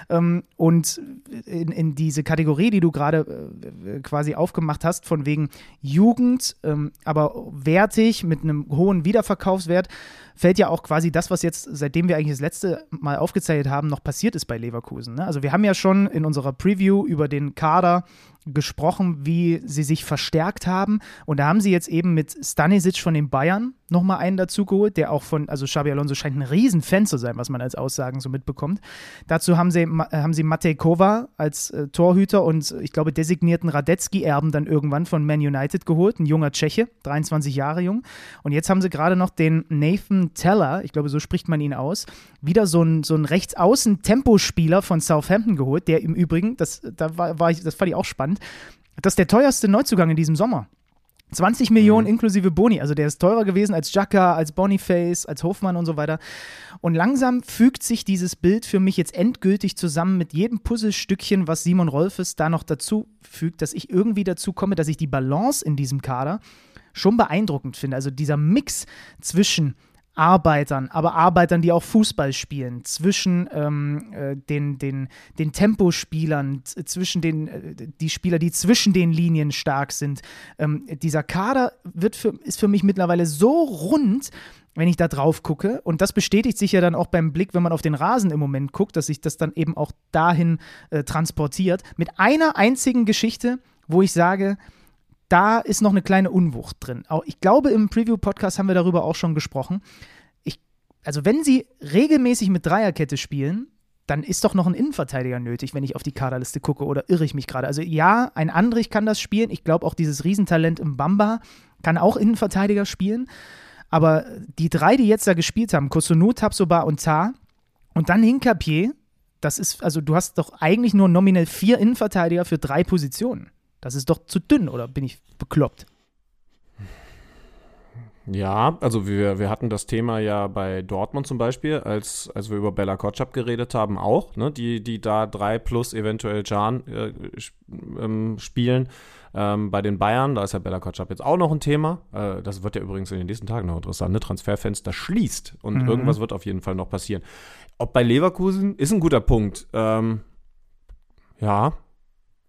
Ähm, und in, in, diese Kategorie, die du gerade äh, quasi aufgemacht hast, von wegen Jugend, ähm, aber wertig mit einem hohen Wiederverkaufswert, fällt ja auch quasi das, was jetzt, seitdem wir eigentlich das letzte Mal aufgezeichnet haben, noch passiert ist bei Leverkusen. Ne? Also wir haben ja schon in unserer Preview über den Kader gesprochen, wie sie sich verstärkt haben. Und da haben sie jetzt eben mit Stanisic von den Bayern nochmal einen dazugeholt, der auch von, also Xabi Alonso scheint ein Riesenfan zu sein, was man als Aussagen so mitbekommt. Dazu haben sie, äh, haben sie Matej Kova als äh, Torhüter und ich glaube designierten Radetzky-Erben dann irgendwann von Man United geholt, ein junger Tscheche, 23 Jahre jung. Und jetzt haben sie gerade noch den Nathan Teller, ich glaube so spricht man ihn aus, wieder so ein, so ein Rechtsaußen-Tempospieler von Southampton geholt, der im Übrigen, das, da war, war ich, das fand ich auch spannend, das ist der teuerste Neuzugang in diesem Sommer. 20 Millionen mhm. inklusive Boni. Also der ist teurer gewesen als Jacka, als Boniface, als Hofmann und so weiter. Und langsam fügt sich dieses Bild für mich jetzt endgültig zusammen mit jedem Puzzlestückchen, was Simon Rolfes da noch dazu fügt, dass ich irgendwie dazu komme, dass ich die Balance in diesem Kader schon beeindruckend finde. Also dieser Mix zwischen Arbeitern, aber Arbeitern, die auch Fußball spielen, zwischen ähm, äh, den, den, den Tempospielern, zwischen den äh, die Spieler, die zwischen den Linien stark sind. Ähm, dieser Kader wird für, ist für mich mittlerweile so rund, wenn ich da drauf gucke. Und das bestätigt sich ja dann auch beim Blick, wenn man auf den Rasen im Moment guckt, dass sich das dann eben auch dahin äh, transportiert. Mit einer einzigen Geschichte, wo ich sage, da ist noch eine kleine Unwucht drin. Ich glaube, im Preview-Podcast haben wir darüber auch schon gesprochen. Ich, also, wenn sie regelmäßig mit Dreierkette spielen, dann ist doch noch ein Innenverteidiger nötig, wenn ich auf die Kaderliste gucke, oder irre ich mich gerade? Also, ja, ein Andrich kann das spielen. Ich glaube, auch dieses Riesentalent im Bamba kann auch Innenverteidiger spielen. Aber die drei, die jetzt da gespielt haben, Kosunu, Tabsoba und Ta, und dann Hinkapier, das ist, also du hast doch eigentlich nur nominell vier Innenverteidiger für drei Positionen. Das ist doch zu dünn, oder bin ich bekloppt? Ja, also wir, wir hatten das Thema ja bei Dortmund zum Beispiel, als, als wir über Bella Kotschap geredet haben, auch, ne, die, die da drei plus eventuell Jan äh, ähm, spielen. Ähm, bei den Bayern, da ist ja Bella Kotschap jetzt auch noch ein Thema. Äh, das wird ja übrigens in den nächsten Tagen noch interessant. Ne? Transferfenster schließt und mhm. irgendwas wird auf jeden Fall noch passieren. Ob bei Leverkusen ist ein guter Punkt. Ähm, ja,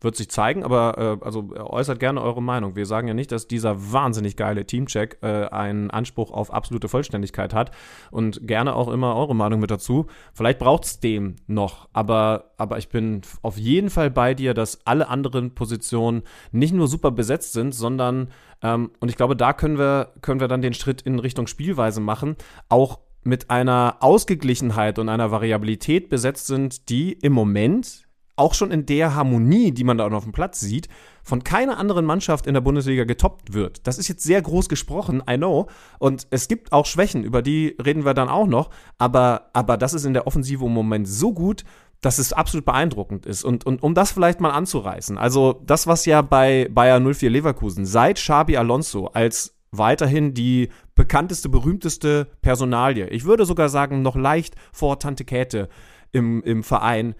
wird sich zeigen, aber äh, also äußert gerne eure Meinung. Wir sagen ja nicht, dass dieser wahnsinnig geile Teamcheck äh, einen Anspruch auf absolute Vollständigkeit hat und gerne auch immer eure Meinung mit dazu. Vielleicht braucht es dem noch, aber, aber ich bin auf jeden Fall bei dir, dass alle anderen Positionen nicht nur super besetzt sind, sondern ähm, und ich glaube, da können wir, können wir dann den Schritt in Richtung Spielweise machen, auch mit einer Ausgeglichenheit und einer Variabilität besetzt sind, die im Moment auch schon in der Harmonie, die man da auf dem Platz sieht, von keiner anderen Mannschaft in der Bundesliga getoppt wird. Das ist jetzt sehr groß gesprochen, I know. Und es gibt auch Schwächen, über die reden wir dann auch noch. Aber, aber das ist in der Offensive im Moment so gut, dass es absolut beeindruckend ist. Und, und um das vielleicht mal anzureißen, also das, was ja bei Bayer 04 Leverkusen seit Xabi Alonso als weiterhin die bekannteste, berühmteste Personalie, ich würde sogar sagen, noch leicht vor Tante Käthe im, im Verein,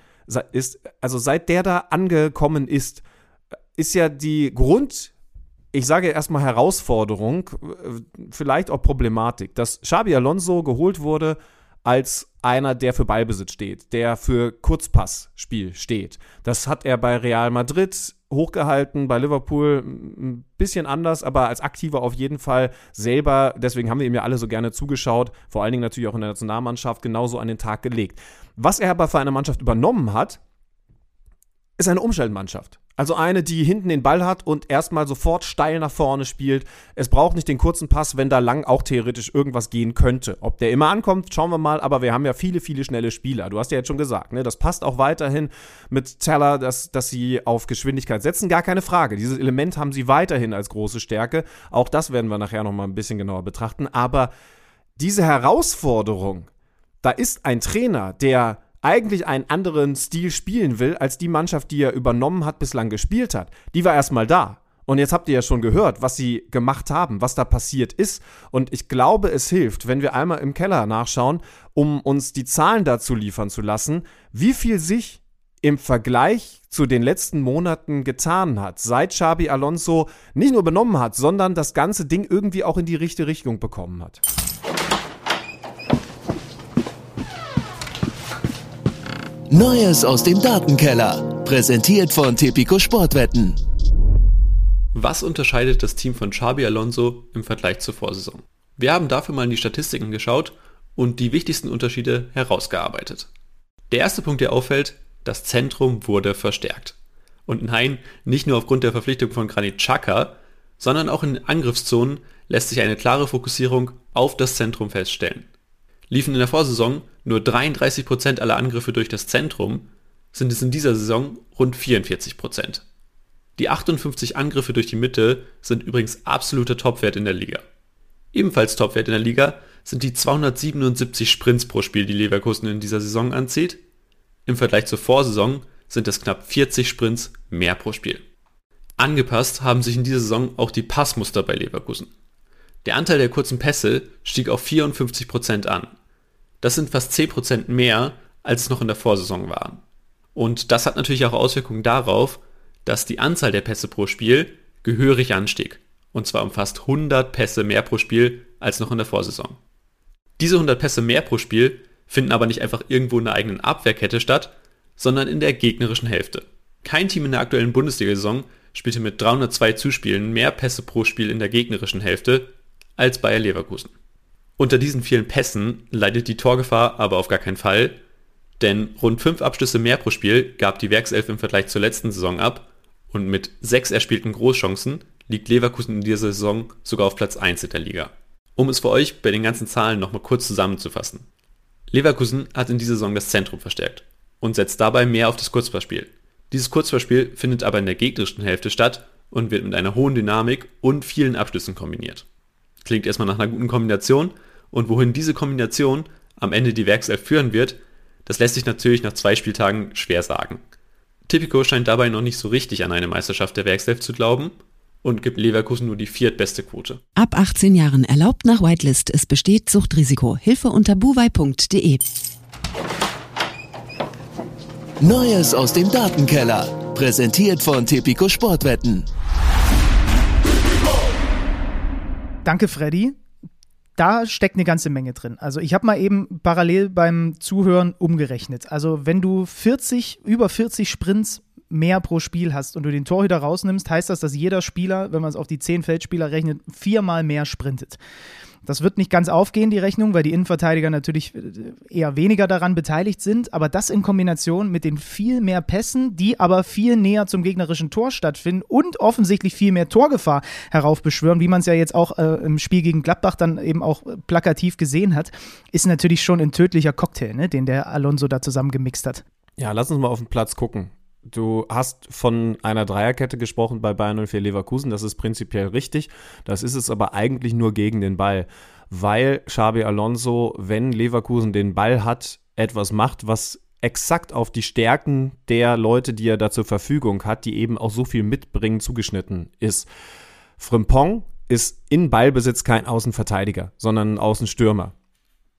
ist, also seit der da angekommen ist, ist ja die Grund, ich sage erstmal Herausforderung, vielleicht auch Problematik, dass Xabi Alonso geholt wurde als einer, der für Ballbesitz steht, der für Kurzpassspiel steht. Das hat er bei Real Madrid hochgehalten, bei Liverpool ein bisschen anders, aber als Aktiver auf jeden Fall selber, deswegen haben wir ihm ja alle so gerne zugeschaut, vor allen Dingen natürlich auch in der Nationalmannschaft, genauso an den Tag gelegt. Was er aber für eine Mannschaft übernommen hat, ist eine Umstellmannschaft. Also eine, die hinten den Ball hat und erstmal sofort steil nach vorne spielt. Es braucht nicht den kurzen Pass, wenn da lang auch theoretisch irgendwas gehen könnte. Ob der immer ankommt, schauen wir mal, aber wir haben ja viele, viele schnelle Spieler. Du hast ja jetzt schon gesagt, ne? Das passt auch weiterhin mit Teller, dass, dass sie auf Geschwindigkeit setzen, gar keine Frage. Dieses Element haben sie weiterhin als große Stärke. Auch das werden wir nachher nochmal ein bisschen genauer betrachten. Aber diese Herausforderung, da ist ein Trainer, der eigentlich einen anderen Stil spielen will, als die Mannschaft, die er übernommen hat, bislang gespielt hat. Die war erstmal da. Und jetzt habt ihr ja schon gehört, was sie gemacht haben, was da passiert ist. Und ich glaube, es hilft, wenn wir einmal im Keller nachschauen, um uns die Zahlen dazu liefern zu lassen, wie viel sich im Vergleich zu den letzten Monaten getan hat, seit Xabi Alonso nicht nur übernommen hat, sondern das ganze Ding irgendwie auch in die richtige Richtung bekommen hat. Neues aus dem Datenkeller. Präsentiert von Tipico Sportwetten. Was unterscheidet das Team von Xabi Alonso im Vergleich zur Vorsaison? Wir haben dafür mal in die Statistiken geschaut und die wichtigsten Unterschiede herausgearbeitet. Der erste Punkt, der auffällt, das Zentrum wurde verstärkt. Und nein, nicht nur aufgrund der Verpflichtung von Granit Xhaka, sondern auch in Angriffszonen lässt sich eine klare Fokussierung auf das Zentrum feststellen. Liefen in der Vorsaison nur 33% aller Angriffe durch das Zentrum, sind es in dieser Saison rund 44%. Die 58 Angriffe durch die Mitte sind übrigens absoluter Topwert in der Liga. Ebenfalls Topwert in der Liga sind die 277 Sprints pro Spiel, die Leverkusen in dieser Saison anzieht. Im Vergleich zur Vorsaison sind es knapp 40 Sprints mehr pro Spiel. Angepasst haben sich in dieser Saison auch die Passmuster bei Leverkusen. Der Anteil der kurzen Pässe stieg auf 54% an. Das sind fast 10% mehr, als es noch in der Vorsaison waren. Und das hat natürlich auch Auswirkungen darauf, dass die Anzahl der Pässe pro Spiel gehörig anstieg. Und zwar um fast 100 Pässe mehr pro Spiel als noch in der Vorsaison. Diese 100 Pässe mehr pro Spiel finden aber nicht einfach irgendwo in der eigenen Abwehrkette statt, sondern in der gegnerischen Hälfte. Kein Team in der aktuellen Bundesliga-Saison spielte mit 302 Zuspielen mehr Pässe pro Spiel in der gegnerischen Hälfte als Bayer Leverkusen. Unter diesen vielen Pässen leidet die Torgefahr aber auf gar keinen Fall, denn rund 5 Abschlüsse mehr pro Spiel gab die Werkself im Vergleich zur letzten Saison ab und mit 6 erspielten Großchancen liegt Leverkusen in dieser Saison sogar auf Platz 1 in der Liga. Um es für euch bei den ganzen Zahlen nochmal kurz zusammenzufassen. Leverkusen hat in dieser Saison das Zentrum verstärkt und setzt dabei mehr auf das Kurzpassspiel. Dieses Kurzpassspiel findet aber in der gegnerischen Hälfte statt und wird mit einer hohen Dynamik und vielen Abschlüssen kombiniert. Klingt erstmal nach einer guten Kombination und wohin diese Kombination am Ende die Werkself führen wird, das lässt sich natürlich nach zwei Spieltagen schwer sagen. Tipico scheint dabei noch nicht so richtig an eine Meisterschaft der Werkself zu glauben und gibt Leverkusen nur die viertbeste Quote. Ab 18 Jahren erlaubt nach Whitelist. Es besteht Suchtrisiko. Hilfe unter buwei.de. Neues aus dem Datenkeller. Präsentiert von Tipico Sportwetten. Danke, Freddy. Da steckt eine ganze Menge drin. Also ich habe mal eben parallel beim Zuhören umgerechnet. Also wenn du 40, über 40 Sprints mehr pro Spiel hast und du den Torhüter rausnimmst, heißt das, dass jeder Spieler, wenn man es auf die 10 Feldspieler rechnet, viermal mehr sprintet. Das wird nicht ganz aufgehen, die Rechnung, weil die Innenverteidiger natürlich äh, eher weniger daran beteiligt sind. Aber das in Kombination mit den viel mehr Pässen, die aber viel näher zum gegnerischen Tor stattfinden und offensichtlich viel mehr Torgefahr heraufbeschwören, wie man es ja jetzt auch äh, im Spiel gegen Gladbach dann eben auch plakativ gesehen hat, ist natürlich schon ein tödlicher Cocktail, ne, den der Alonso da zusammen gemixt hat. Ja, lass uns mal auf den Platz gucken. Du hast von einer Dreierkette gesprochen bei Bayern 04 Leverkusen. Das ist prinzipiell richtig. Das ist es aber eigentlich nur gegen den Ball, weil Xabi Alonso, wenn Leverkusen den Ball hat, etwas macht, was exakt auf die Stärken der Leute, die er da zur Verfügung hat, die eben auch so viel mitbringen, zugeschnitten ist. Frimpong ist in Ballbesitz kein Außenverteidiger, sondern ein Außenstürmer.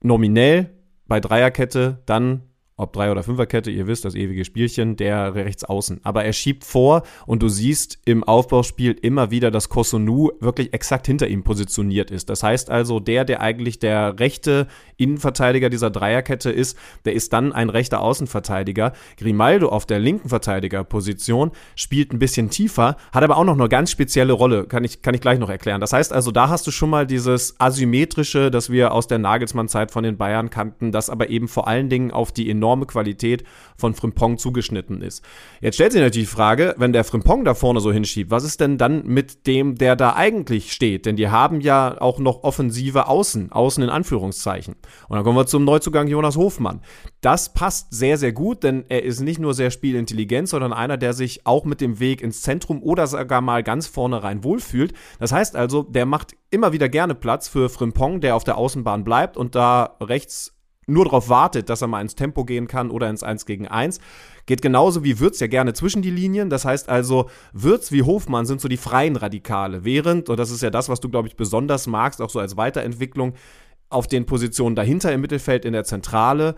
Nominell bei Dreierkette dann ob Drei- oder Fünferkette, ihr wisst, das ewige Spielchen, der rechts außen. Aber er schiebt vor und du siehst im Aufbauspiel immer wieder, dass Kosunu wirklich exakt hinter ihm positioniert ist. Das heißt also, der, der eigentlich der rechte Innenverteidiger dieser Dreierkette ist, der ist dann ein rechter Außenverteidiger. Grimaldo auf der linken Verteidigerposition spielt ein bisschen tiefer, hat aber auch noch eine ganz spezielle Rolle, kann ich, kann ich gleich noch erklären. Das heißt also, da hast du schon mal dieses asymmetrische, das wir aus der Nagelsmann-Zeit von den Bayern kannten, das aber eben vor allen Dingen auf die enorme enorme Qualität von Frimpong zugeschnitten ist. Jetzt stellt sich natürlich die Frage, wenn der Frimpong da vorne so hinschiebt, was ist denn dann mit dem, der da eigentlich steht? Denn die haben ja auch noch offensive Außen, Außen in Anführungszeichen. Und dann kommen wir zum Neuzugang Jonas Hofmann. Das passt sehr, sehr gut, denn er ist nicht nur sehr spielintelligent, sondern einer, der sich auch mit dem Weg ins Zentrum oder sogar mal ganz vorne rein wohlfühlt. Das heißt also, der macht immer wieder gerne Platz für Frimpong, der auf der Außenbahn bleibt und da rechts nur darauf wartet, dass er mal ins Tempo gehen kann oder ins 1 gegen 1. Geht genauso wie Würz ja gerne zwischen die Linien. Das heißt also, Würz wie Hofmann sind so die freien Radikale. Während, und das ist ja das, was du, glaube ich, besonders magst, auch so als Weiterentwicklung, auf den Positionen dahinter im Mittelfeld in der Zentrale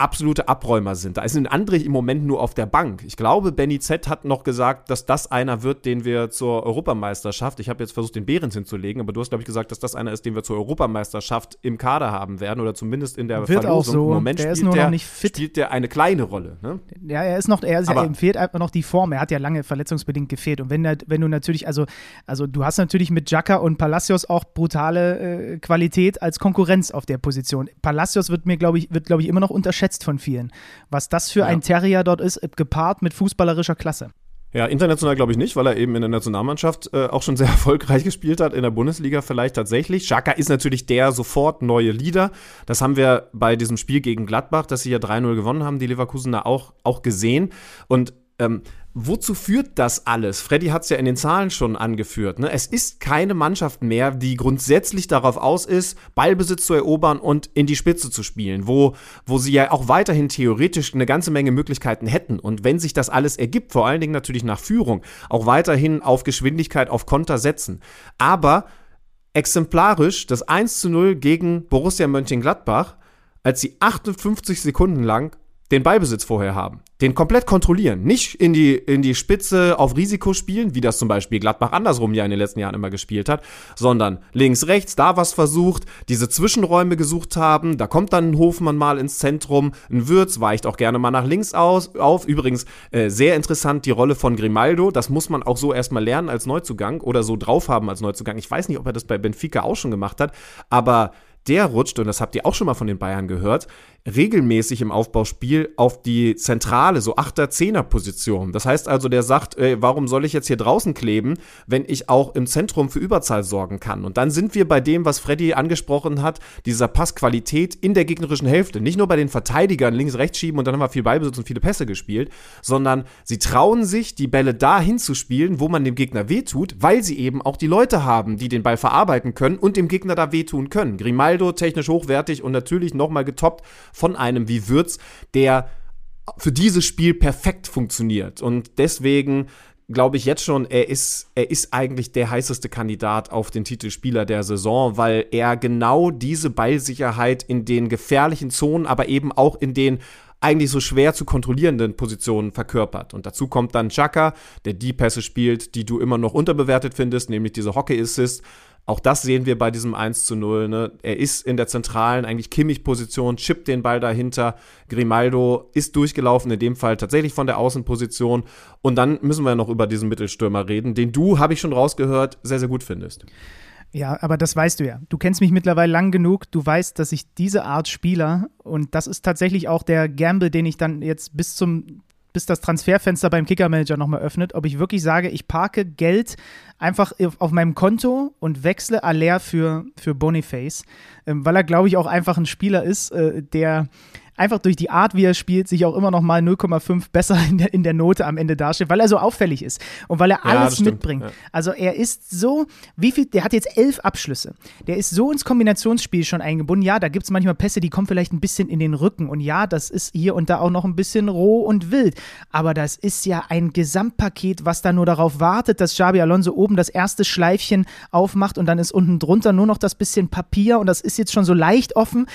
absolute Abräumer sind. Da ist ein Andrich im Moment nur auf der Bank. Ich glaube, Benny Z hat noch gesagt, dass das einer wird, den wir zur Europameisterschaft, ich habe jetzt versucht, den Behrens hinzulegen, aber du hast, glaube ich, gesagt, dass das einer ist, den wir zur Europameisterschaft im Kader haben werden oder zumindest in der wird Verlosung. Auch so. Im Moment der spielt, der, spielt der eine kleine Rolle. Ne? Ja, er ist noch, er, ist, aber, ihm fehlt einfach noch die Form. Er hat ja lange verletzungsbedingt gefehlt. Und wenn, wenn du natürlich, also, also du hast natürlich mit Jacka und Palacios auch brutale äh, Qualität als Konkurrenz auf der Position. Palacios wird mir, glaube ich, wird, glaube ich, immer noch unterschätzt unterschätzt von vielen. Was das für ja. ein Terrier dort ist, gepaart mit fußballerischer Klasse. Ja, international glaube ich nicht, weil er eben in der Nationalmannschaft äh, auch schon (laughs) sehr erfolgreich gespielt hat, in der Bundesliga vielleicht tatsächlich. Schaka ist natürlich der sofort neue Leader. Das haben wir bei diesem Spiel gegen Gladbach, dass sie ja 3-0 gewonnen haben, die Leverkusener auch, auch gesehen. Und ähm, wozu führt das alles? Freddy hat es ja in den Zahlen schon angeführt. Ne? Es ist keine Mannschaft mehr, die grundsätzlich darauf aus ist, Ballbesitz zu erobern und in die Spitze zu spielen, wo, wo sie ja auch weiterhin theoretisch eine ganze Menge Möglichkeiten hätten. Und wenn sich das alles ergibt, vor allen Dingen natürlich nach Führung, auch weiterhin auf Geschwindigkeit, auf Konter setzen. Aber exemplarisch das 1 zu 0 gegen Borussia Mönchengladbach, als sie 58 Sekunden lang den Ballbesitz vorher haben. Den komplett kontrollieren. Nicht in die, in die Spitze auf Risiko spielen, wie das zum Beispiel Gladbach andersrum ja in den letzten Jahren immer gespielt hat, sondern links, rechts, da was versucht, diese Zwischenräume gesucht haben, da kommt dann ein Hofmann mal ins Zentrum, ein Würz weicht auch gerne mal nach links aus, auf. Übrigens, äh, sehr interessant die Rolle von Grimaldo, das muss man auch so erstmal lernen als Neuzugang oder so drauf haben als Neuzugang. Ich weiß nicht, ob er das bei Benfica auch schon gemacht hat, aber der rutscht, und das habt ihr auch schon mal von den Bayern gehört, regelmäßig im Aufbauspiel auf die zentrale, so Achter-, Zehner-Position. Das heißt also, der sagt, ey, warum soll ich jetzt hier draußen kleben, wenn ich auch im Zentrum für Überzahl sorgen kann? Und dann sind wir bei dem, was Freddy angesprochen hat, dieser Passqualität in der gegnerischen Hälfte. Nicht nur bei den Verteidigern links, rechts schieben und dann haben wir viel Ballbesitz und viele Pässe gespielt, sondern sie trauen sich, die Bälle dahin zu spielen, wo man dem Gegner wehtut, weil sie eben auch die Leute haben, die den Ball verarbeiten können und dem Gegner da wehtun können. Grimaldo technisch hochwertig und natürlich nochmal getoppt von einem wie Würz, der für dieses Spiel perfekt funktioniert. Und deswegen glaube ich jetzt schon, er ist, er ist eigentlich der heißeste Kandidat auf den Titel Spieler der Saison, weil er genau diese Ballsicherheit in den gefährlichen Zonen, aber eben auch in den eigentlich so schwer zu kontrollierenden Positionen verkörpert. Und dazu kommt dann Chaka, der die Pässe spielt, die du immer noch unterbewertet findest, nämlich diese Hockey-Assist auch das sehen wir bei diesem 1 zu 0. Ne? Er ist in der zentralen, eigentlich Kimmich-Position, chippt den Ball dahinter. Grimaldo ist durchgelaufen, in dem Fall tatsächlich von der Außenposition. Und dann müssen wir noch über diesen Mittelstürmer reden, den du, habe ich schon rausgehört, sehr, sehr gut findest. Ja, aber das weißt du ja. Du kennst mich mittlerweile lang genug. Du weißt, dass ich diese Art Spieler, und das ist tatsächlich auch der Gamble, den ich dann jetzt bis zum bis das Transferfenster beim Kickermanager nochmal öffnet, ob ich wirklich sage, ich parke Geld einfach auf meinem Konto und wechsle Aller für, für Boniface, ähm, weil er, glaube ich, auch einfach ein Spieler ist, äh, der einfach durch die Art, wie er spielt, sich auch immer noch mal 0,5 besser in der, in der Note am Ende darstellt, weil er so auffällig ist und weil er alles ja, mitbringt. Ja. Also er ist so, wie viel, der hat jetzt elf Abschlüsse. Der ist so ins Kombinationsspiel schon eingebunden. Ja, da gibt es manchmal Pässe, die kommen vielleicht ein bisschen in den Rücken. Und ja, das ist hier und da auch noch ein bisschen roh und wild. Aber das ist ja ein Gesamtpaket, was da nur darauf wartet, dass Xabi Alonso oben das erste Schleifchen aufmacht und dann ist unten drunter nur noch das bisschen Papier und das ist jetzt schon so leicht offen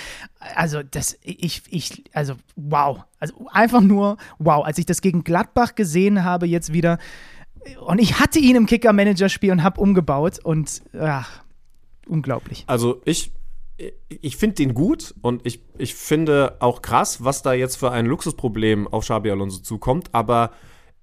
also das, ich, ich, also wow. Also einfach nur wow. Als ich das gegen Gladbach gesehen habe, jetzt wieder, und ich hatte ihn im Kicker-Manager-Spiel und habe umgebaut und ach, unglaublich. Also ich, ich finde den gut und ich, ich finde auch krass, was da jetzt für ein Luxusproblem auf Xabi Alonso zukommt, aber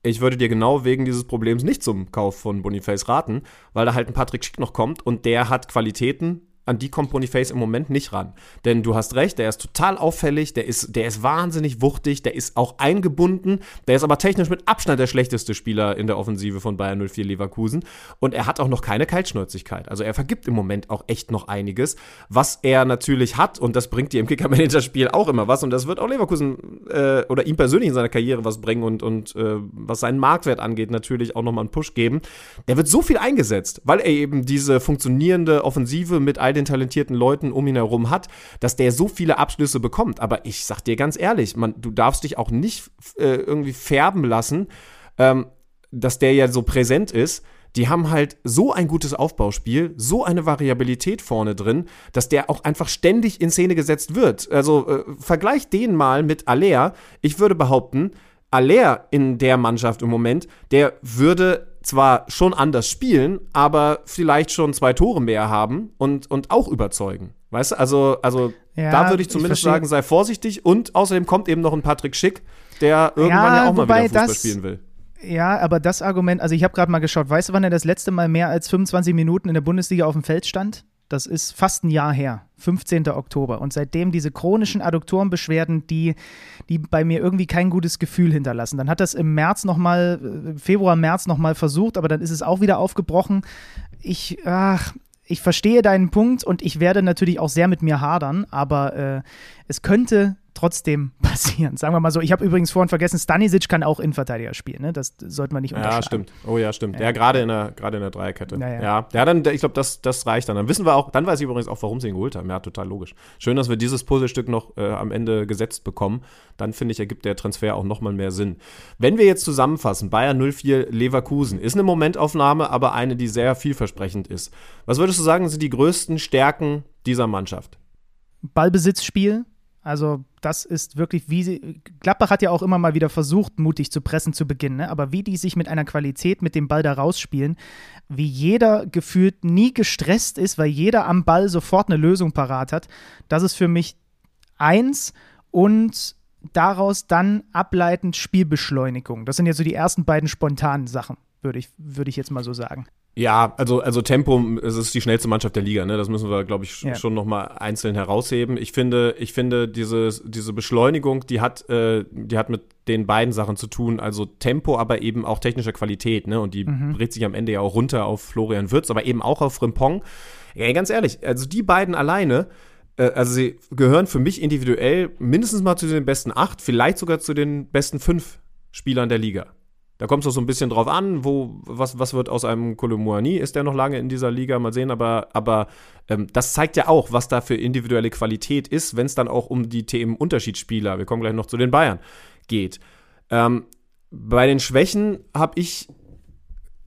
ich würde dir genau wegen dieses Problems nicht zum Kauf von Boniface raten, weil da halt ein Patrick Schick noch kommt und der hat Qualitäten, an die kommt Boniface im Moment nicht ran. Denn du hast recht, der ist total auffällig, der ist, der ist wahnsinnig wuchtig, der ist auch eingebunden, der ist aber technisch mit Abstand der schlechteste Spieler in der Offensive von Bayern 04 Leverkusen. Und er hat auch noch keine Kaltschnäuzigkeit. Also er vergibt im Moment auch echt noch einiges, was er natürlich hat, und das bringt dir im Kicker-Manager-Spiel auch immer was, und das wird auch Leverkusen äh, oder ihm persönlich in seiner Karriere was bringen und, und äh, was seinen Marktwert angeht, natürlich auch nochmal einen Push geben. Der wird so viel eingesetzt, weil er eben diese funktionierende Offensive mit all all den talentierten Leuten um ihn herum hat, dass der so viele Abschlüsse bekommt. Aber ich sag dir ganz ehrlich, man, du darfst dich auch nicht äh, irgendwie färben lassen, ähm, dass der ja so präsent ist die haben halt so ein gutes Aufbauspiel, so eine Variabilität vorne drin, dass der auch einfach ständig in Szene gesetzt wird. Also äh, vergleich den mal mit Aller. Ich würde behaupten, Aller in der Mannschaft im Moment, der würde zwar schon anders spielen, aber vielleicht schon zwei Tore mehr haben und, und auch überzeugen. Weißt du, also, also ja, da würde ich zumindest ich sagen, sei vorsichtig und außerdem kommt eben noch ein Patrick Schick, der irgendwann ja, ja auch mal wieder Fußball das, spielen will. Ja, aber das Argument, also ich habe gerade mal geschaut, weißt du, wann er das letzte Mal mehr als 25 Minuten in der Bundesliga auf dem Feld stand? Das ist fast ein Jahr her, 15. Oktober. Und seitdem diese chronischen Adduktorenbeschwerden, die, die bei mir irgendwie kein gutes Gefühl hinterlassen. Dann hat das im März nochmal, Februar, März nochmal versucht, aber dann ist es auch wieder aufgebrochen. Ich, ach, ich verstehe deinen Punkt und ich werde natürlich auch sehr mit mir hadern, aber äh, es könnte trotzdem (laughs) passieren. Sagen wir mal so. Ich habe übrigens vorhin vergessen, Stanisic kann auch Innenverteidiger spielen. Ne? Das sollte man nicht unterschätzen. Ja, stimmt. Oh ja, stimmt. Ja, ja gerade in der, gerade in der Dreierkette. Ja, ja. ja. ja dann, ich glaube, das, das reicht dann. Dann wissen wir auch, dann weiß ich übrigens auch, warum sie ihn geholt haben. Ja, total logisch. Schön, dass wir dieses Puzzlestück noch äh, am Ende gesetzt bekommen. Dann finde ich, ergibt der Transfer auch nochmal mehr Sinn. Wenn wir jetzt zusammenfassen, Bayern 04 Leverkusen ist eine Momentaufnahme, aber eine, die sehr vielversprechend ist. Was würdest du sagen, sind die größten Stärken dieser Mannschaft? Ballbesitzspiel, also das ist wirklich, wie sie, Gladbach hat ja auch immer mal wieder versucht, mutig zu pressen zu Beginn, ne? aber wie die sich mit einer Qualität mit dem Ball da rausspielen, wie jeder gefühlt nie gestresst ist, weil jeder am Ball sofort eine Lösung parat hat, das ist für mich eins und daraus dann ableitend Spielbeschleunigung. Das sind ja so die ersten beiden spontanen Sachen, würde ich, würde ich jetzt mal so sagen. Ja, also, also Tempo, es ist die schnellste Mannschaft der Liga, ne? Das müssen wir, glaube ich, ja. schon nochmal einzeln herausheben. Ich finde, ich finde, diese, diese Beschleunigung, die hat, äh, die hat mit den beiden Sachen zu tun, also Tempo, aber eben auch technischer Qualität, ne? Und die mhm. dreht sich am Ende ja auch runter auf Florian Würz, aber eben auch auf Frimpong. Ja, ganz ehrlich, also die beiden alleine, äh, also sie gehören für mich individuell mindestens mal zu den besten acht, vielleicht sogar zu den besten fünf Spielern der Liga. Da kommt es auch so ein bisschen drauf an, wo, was, was wird aus einem Kolomuani? Ist der noch lange in dieser Liga? Mal sehen, aber, aber ähm, das zeigt ja auch, was da für individuelle Qualität ist, wenn es dann auch um die Themen-Unterschiedsspieler, wir kommen gleich noch zu den Bayern, geht. Ähm, bei den Schwächen habe ich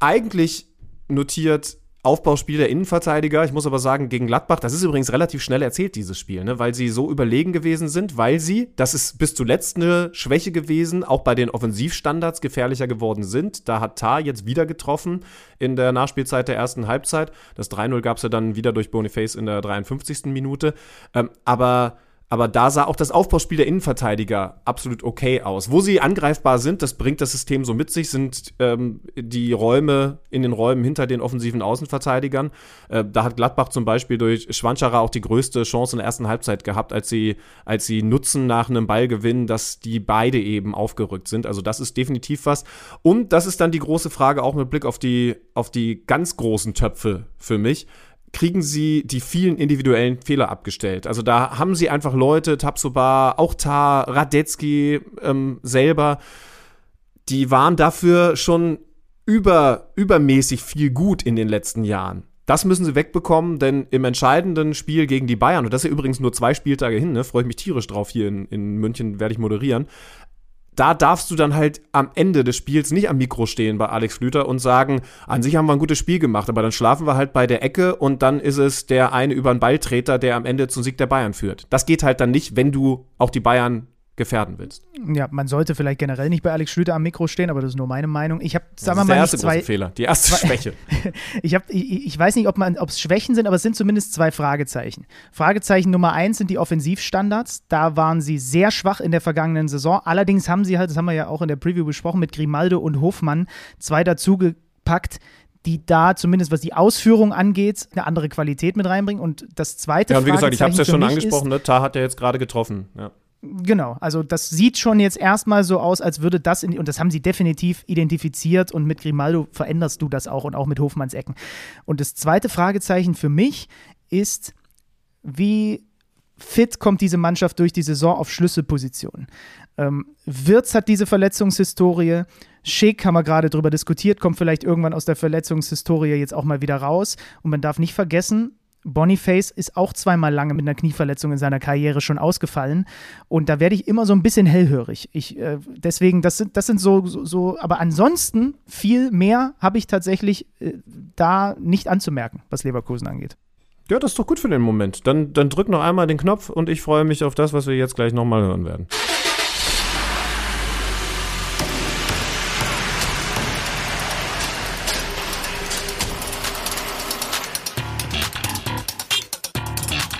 eigentlich notiert, Aufbauspiel der Innenverteidiger. Ich muss aber sagen, gegen Gladbach, das ist übrigens relativ schnell erzählt, dieses Spiel, ne? weil sie so überlegen gewesen sind, weil sie, das ist bis zuletzt eine Schwäche gewesen, auch bei den Offensivstandards gefährlicher geworden sind. Da hat Tar jetzt wieder getroffen in der Nachspielzeit der ersten Halbzeit. Das 3-0 gab es ja dann wieder durch Boniface in der 53. Minute. Ähm, aber aber da sah auch das Aufbauspiel der Innenverteidiger absolut okay aus. Wo sie angreifbar sind, das bringt das System so mit sich, sind ähm, die Räume in den Räumen hinter den offensiven Außenverteidigern. Äh, da hat Gladbach zum Beispiel durch Schwanschara auch die größte Chance in der ersten Halbzeit gehabt, als sie, als sie nutzen nach einem Ballgewinn, dass die beide eben aufgerückt sind. Also das ist definitiv was. Und das ist dann die große Frage auch mit Blick auf die, auf die ganz großen Töpfe für mich kriegen sie die vielen individuellen Fehler abgestellt. Also da haben sie einfach Leute, Tapsoba, auch Tar, Radetzky ähm, selber, die waren dafür schon über, übermäßig viel gut in den letzten Jahren. Das müssen sie wegbekommen, denn im entscheidenden Spiel gegen die Bayern, und das ist ja übrigens nur zwei Spieltage hin, ne, freue ich mich tierisch drauf hier in, in München, werde ich moderieren, da darfst du dann halt am Ende des Spiels nicht am Mikro stehen bei Alex Flüter und sagen, an sich haben wir ein gutes Spiel gemacht, aber dann schlafen wir halt bei der Ecke und dann ist es der eine über den Balltreter, der am Ende zum Sieg der Bayern führt. Das geht halt dann nicht, wenn du auch die Bayern gefährden willst. Ja, man sollte vielleicht generell nicht bei Alex Schlüter am Mikro stehen, aber das ist nur meine Meinung. Ich habe, sagen wir mal, der erste zwei, Fehler, die erste zwei, Schwäche. (laughs) ich, hab, ich, ich, weiß nicht, ob es Schwächen sind, aber es sind zumindest zwei Fragezeichen. Fragezeichen Nummer eins sind die Offensivstandards. Da waren sie sehr schwach in der vergangenen Saison. Allerdings haben sie halt, das haben wir ja auch in der Preview besprochen, mit Grimaldo und Hofmann zwei dazugepackt, die da zumindest was die Ausführung angeht, eine andere Qualität mit reinbringen. Und das zweite Ja, und wie gesagt, ich habe es ja schon angesprochen, ne? Tar hat ja jetzt gerade getroffen. Ja. Genau, also das sieht schon jetzt erstmal so aus, als würde das, in, und das haben sie definitiv identifiziert und mit Grimaldo veränderst du das auch und auch mit Hofmanns Ecken. Und das zweite Fragezeichen für mich ist, wie fit kommt diese Mannschaft durch die Saison auf Schlüsselpositionen? Ähm, Wirtz hat diese Verletzungshistorie. Schick, haben wir gerade drüber diskutiert, kommt vielleicht irgendwann aus der Verletzungshistorie jetzt auch mal wieder raus. Und man darf nicht vergessen, Boniface ist auch zweimal lange mit einer Knieverletzung in seiner Karriere schon ausgefallen. Und da werde ich immer so ein bisschen hellhörig. Ich, äh, deswegen, das sind, das sind so, so, so, aber ansonsten viel mehr habe ich tatsächlich äh, da nicht anzumerken, was Leverkusen angeht. Ja, das ist doch gut für den Moment. Dann, dann drück noch einmal den Knopf und ich freue mich auf das, was wir jetzt gleich nochmal hören werden.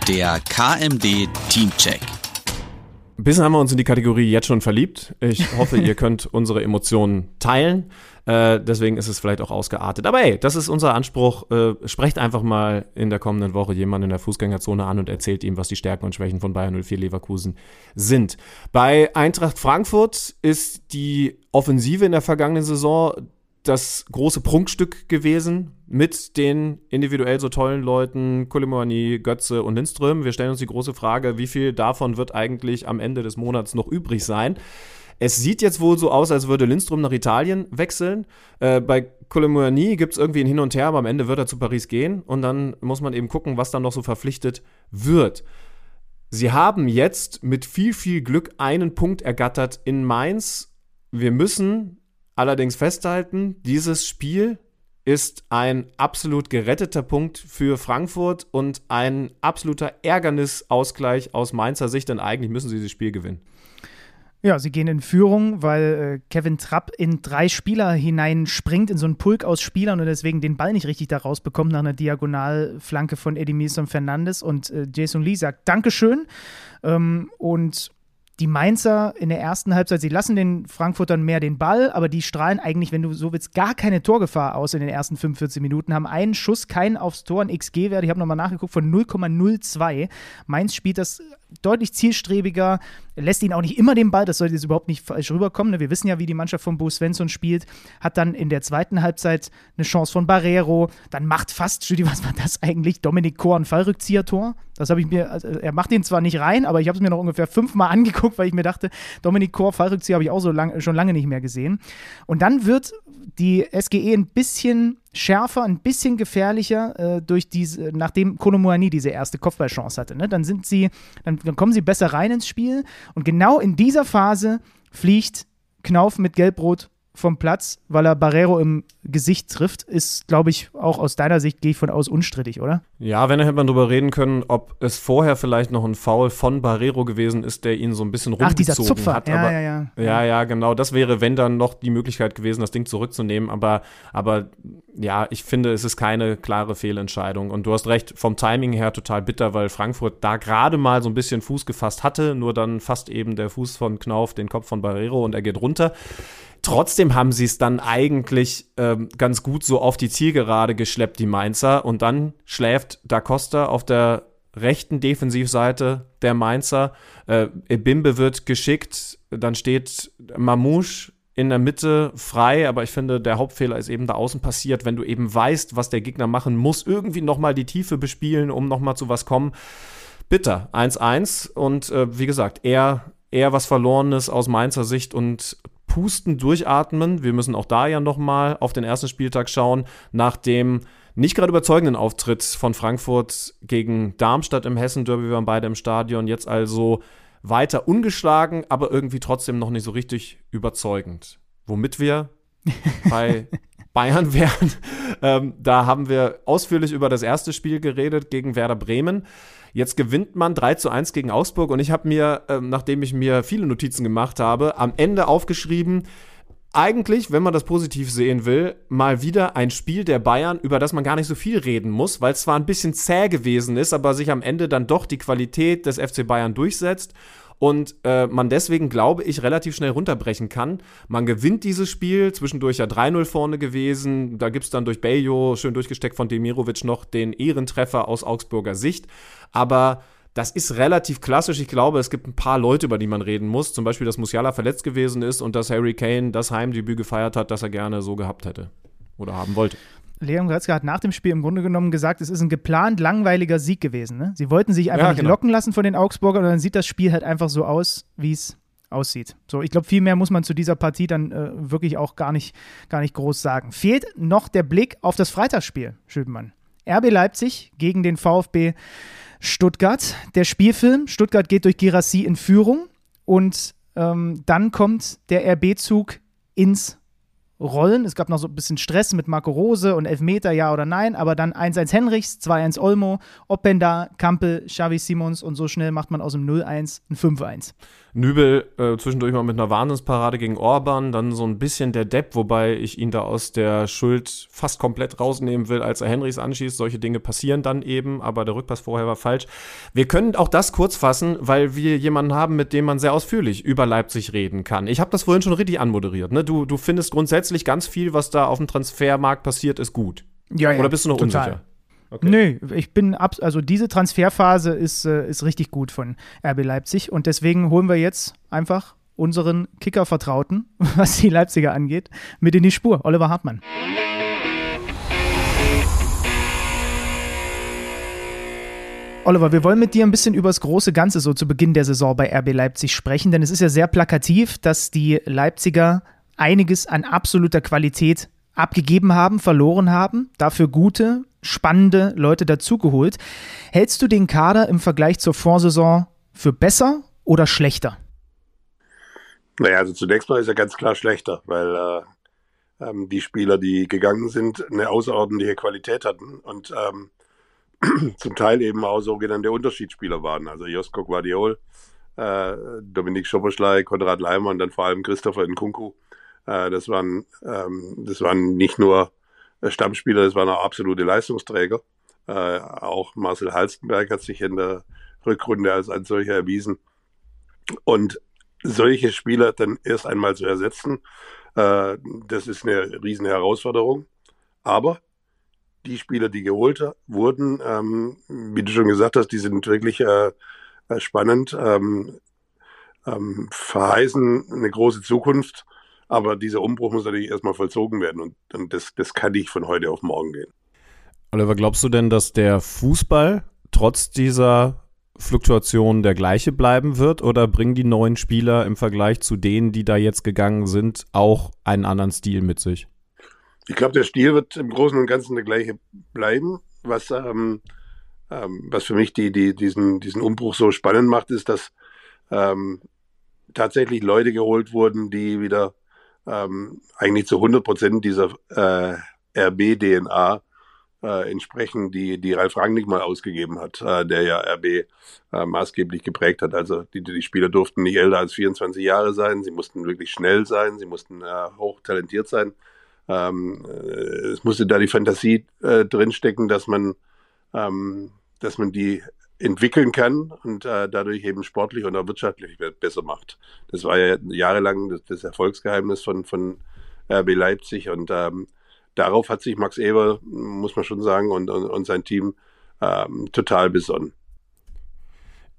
Der KMD Teamcheck. Bisschen haben wir uns in die Kategorie jetzt schon verliebt. Ich hoffe, ihr (laughs) könnt unsere Emotionen teilen. Äh, deswegen ist es vielleicht auch ausgeartet. Aber hey, das ist unser Anspruch. Äh, sprecht einfach mal in der kommenden Woche jemanden in der Fußgängerzone an und erzählt ihm, was die Stärken und Schwächen von Bayern 04 Leverkusen sind. Bei Eintracht Frankfurt ist die Offensive in der vergangenen Saison das große Prunkstück gewesen mit den individuell so tollen Leuten Koulibaly, Götze und Lindström. Wir stellen uns die große Frage, wie viel davon wird eigentlich am Ende des Monats noch übrig sein? Es sieht jetzt wohl so aus, als würde Lindström nach Italien wechseln. Äh, bei Koulibaly gibt es irgendwie ein Hin und Her, aber am Ende wird er zu Paris gehen und dann muss man eben gucken, was dann noch so verpflichtet wird. Sie haben jetzt mit viel, viel Glück einen Punkt ergattert in Mainz. Wir müssen allerdings festhalten, dieses Spiel ist ein absolut geretteter Punkt für Frankfurt und ein absoluter Ärgernisausgleich aus Mainzer Sicht, denn eigentlich müssen sie dieses Spiel gewinnen. Ja, sie gehen in Führung, weil äh, Kevin Trapp in drei Spieler hineinspringt, in so einen Pulk aus Spielern und deswegen den Ball nicht richtig da rausbekommt nach einer Diagonalflanke von Edimison Fernandes und äh, Jason Lee sagt Dankeschön. Ähm, und die Mainzer in der ersten Halbzeit, sie lassen den Frankfurtern mehr den Ball, aber die strahlen eigentlich, wenn du so willst, gar keine Torgefahr aus in den ersten 45 Minuten, haben einen Schuss, keinen aufs Tor, ein XG-Wert, ich habe nochmal nachgeguckt, von 0,02. Mainz spielt das deutlich zielstrebiger, lässt ihn auch nicht immer den Ball, das sollte jetzt überhaupt nicht falsch rüberkommen. Ne? Wir wissen ja, wie die Mannschaft von Bo Svensson spielt, hat dann in der zweiten Halbzeit eine Chance von Barrero, dann macht fast, Studi, was war das eigentlich? Dominik Kor ein Fallrückzieher-Tor. Das habe ich mir, also er macht den zwar nicht rein, aber ich habe es mir noch ungefähr fünfmal (laughs) angeguckt, weil ich mir dachte, Dominik Kor, Fallrückzieher habe ich auch so lang, schon lange nicht mehr gesehen. Und dann wird die SGE ein bisschen schärfer, ein bisschen gefährlicher äh, durch diese, nachdem Kolomoani diese erste Kopfballchance hatte. Ne? Dann sind sie, dann, dann kommen sie besser rein ins Spiel und genau in dieser Phase fliegt Knauf mit Gelbrot vom Platz, weil er Barrero im Gesicht trifft, ist, glaube ich, auch aus deiner Sicht, gehe ich von aus, unstrittig, oder? Ja, wenn, hätte man darüber reden können, ob es vorher vielleicht noch ein Foul von Barrero gewesen ist, der ihn so ein bisschen rumgezogen Ach, dieser Zupfer. hat. Ja, aber, ja, ja. Ja, ja, genau. Das wäre, wenn dann noch die Möglichkeit gewesen, das Ding zurückzunehmen. Aber, aber ja, ich finde, es ist keine klare Fehlentscheidung. Und du hast recht, vom Timing her total bitter, weil Frankfurt da gerade mal so ein bisschen Fuß gefasst hatte, nur dann fast eben der Fuß von Knauf den Kopf von Barrero und er geht runter. Trotzdem haben sie es dann eigentlich ähm, ganz gut so auf die Zielgerade geschleppt, die Mainzer. Und dann schläft Da Costa auf der rechten Defensivseite der Mainzer. Äh, Ebimbe wird geschickt. Dann steht Mamouche in der Mitte frei, aber ich finde, der Hauptfehler ist eben da außen passiert, wenn du eben weißt, was der Gegner machen muss, irgendwie nochmal die Tiefe bespielen, um nochmal zu was kommen. Bitter, 1-1 und äh, wie gesagt, eher, eher was Verlorenes aus Mainzer Sicht und pusten, durchatmen. Wir müssen auch da ja nochmal auf den ersten Spieltag schauen, nach dem nicht gerade überzeugenden Auftritt von Frankfurt gegen Darmstadt im Hessen-Derby. Wir waren beide im Stadion. Jetzt also weiter ungeschlagen, aber irgendwie trotzdem noch nicht so richtig überzeugend. Womit wir (laughs) bei Bayern wären. Ähm, da haben wir ausführlich über das erste Spiel geredet gegen Werder Bremen. Jetzt gewinnt man 3 zu 1 gegen Augsburg und ich habe mir, äh, nachdem ich mir viele Notizen gemacht habe, am Ende aufgeschrieben, eigentlich, wenn man das positiv sehen will, mal wieder ein Spiel der Bayern, über das man gar nicht so viel reden muss, weil es zwar ein bisschen zäh gewesen ist, aber sich am Ende dann doch die Qualität des FC Bayern durchsetzt und äh, man deswegen, glaube ich, relativ schnell runterbrechen kann. Man gewinnt dieses Spiel, zwischendurch ja 3-0 vorne gewesen. Da gibt es dann durch Beljo, schön durchgesteckt von Demirovic, noch den Ehrentreffer aus Augsburger Sicht. Aber das ist relativ klassisch. Ich glaube, es gibt ein paar Leute, über die man reden muss. Zum Beispiel, dass Musiala verletzt gewesen ist und dass Harry Kane das Heimdebüt gefeiert hat, das er gerne so gehabt hätte oder haben wollte. Leon Goretzka hat nach dem Spiel im Grunde genommen gesagt, es ist ein geplant langweiliger Sieg gewesen. Ne? Sie wollten sich einfach ja, nicht genau. locken lassen von den Augsburgern und dann sieht das Spiel halt einfach so aus, wie es aussieht. So, ich glaube, viel mehr muss man zu dieser Partie dann äh, wirklich auch gar nicht, gar nicht groß sagen. Fehlt noch der Blick auf das Freitagsspiel, Schübenmann. RB Leipzig gegen den VfB Stuttgart. Der Spielfilm, Stuttgart geht durch Girassi in Führung und ähm, dann kommt der RB-Zug ins Rollen. Es gab noch so ein bisschen Stress mit Marco Rose und Elfmeter, ja oder nein, aber dann 1-1 Henrichs, 2-1 Olmo, Openda, Kampel, Xavi Simons und so schnell macht man aus dem 0-1 ein 5-1. Nübel äh, zwischendurch mal mit einer Wahnsinnsparade gegen Orban, dann so ein bisschen der Depp, wobei ich ihn da aus der Schuld fast komplett rausnehmen will, als er Henrichs anschießt. Solche Dinge passieren dann eben, aber der Rückpass vorher war falsch. Wir können auch das kurz fassen, weil wir jemanden haben, mit dem man sehr ausführlich über Leipzig reden kann. Ich habe das vorhin schon richtig anmoderiert. Ne? Du, du findest grundsätzlich ganz viel, was da auf dem Transfermarkt passiert, ist gut. Ja, ja. Oder bist du noch total. unsicher? Okay. Nö, ich bin ab, also diese Transferphase ist, äh, ist richtig gut von RB Leipzig und deswegen holen wir jetzt einfach unseren Kicker-Vertrauten, (laughs) was die Leipziger angeht, mit in die Spur. Oliver Hartmann. Oliver, wir wollen mit dir ein bisschen über das große Ganze so zu Beginn der Saison bei RB Leipzig sprechen, denn es ist ja sehr plakativ, dass die Leipziger einiges an absoluter Qualität abgegeben haben, verloren haben, dafür gute, spannende Leute dazugeholt. Hältst du den Kader im Vergleich zur Vorsaison für besser oder schlechter? Naja, also zunächst mal ist er ganz klar schlechter, weil äh, ähm, die Spieler, die gegangen sind, eine außerordentliche Qualität hatten und ähm, (clears throat) zum Teil eben auch sogenannte Unterschiedsspieler waren. Also Josko Guardiol, äh, Dominik Schoboschlei, Konrad Leimer und dann vor allem Christopher Nkunku. Äh, das, waren, ähm, das waren nicht nur Stammspieler, das waren auch absolute Leistungsträger. Äh, auch Marcel Halstenberg hat sich in der Rückrunde als ein solcher erwiesen. Und solche Spieler dann erst einmal zu ersetzen, äh, das ist eine riesen Herausforderung. Aber die Spieler, die geholt wurden, ähm, wie du schon gesagt hast, die sind wirklich äh, äh spannend, ähm, ähm, verheißen eine große Zukunft. Aber dieser Umbruch muss natürlich erstmal vollzogen werden und, und das, das kann nicht von heute auf morgen gehen. Oliver, glaubst du denn, dass der Fußball trotz dieser Fluktuation der gleiche bleiben wird oder bringen die neuen Spieler im Vergleich zu denen, die da jetzt gegangen sind, auch einen anderen Stil mit sich? Ich glaube, der Stil wird im Großen und Ganzen der gleiche bleiben. Was, ähm, ähm, was für mich die, die, diesen, diesen Umbruch so spannend macht, ist, dass ähm, tatsächlich Leute geholt wurden, die wieder ähm, eigentlich zu 100 Prozent dieser äh, RB-DNA äh, entsprechen, die, die Ralf Rangnick mal ausgegeben hat, äh, der ja RB äh, maßgeblich geprägt hat. Also die, die Spieler durften nicht älter als 24 Jahre sein, sie mussten wirklich schnell sein, sie mussten äh, hoch talentiert sein. Ähm, äh, es musste da die Fantasie drinstecken, dass man, ähm, dass man die entwickeln kann und äh, dadurch eben sportlich und auch wirtschaftlich besser macht. Das war ja jahrelang das, das Erfolgsgeheimnis von, von RB Leipzig und ähm, darauf hat sich Max Eber, muss man schon sagen, und, und, und sein Team ähm, total besonnen.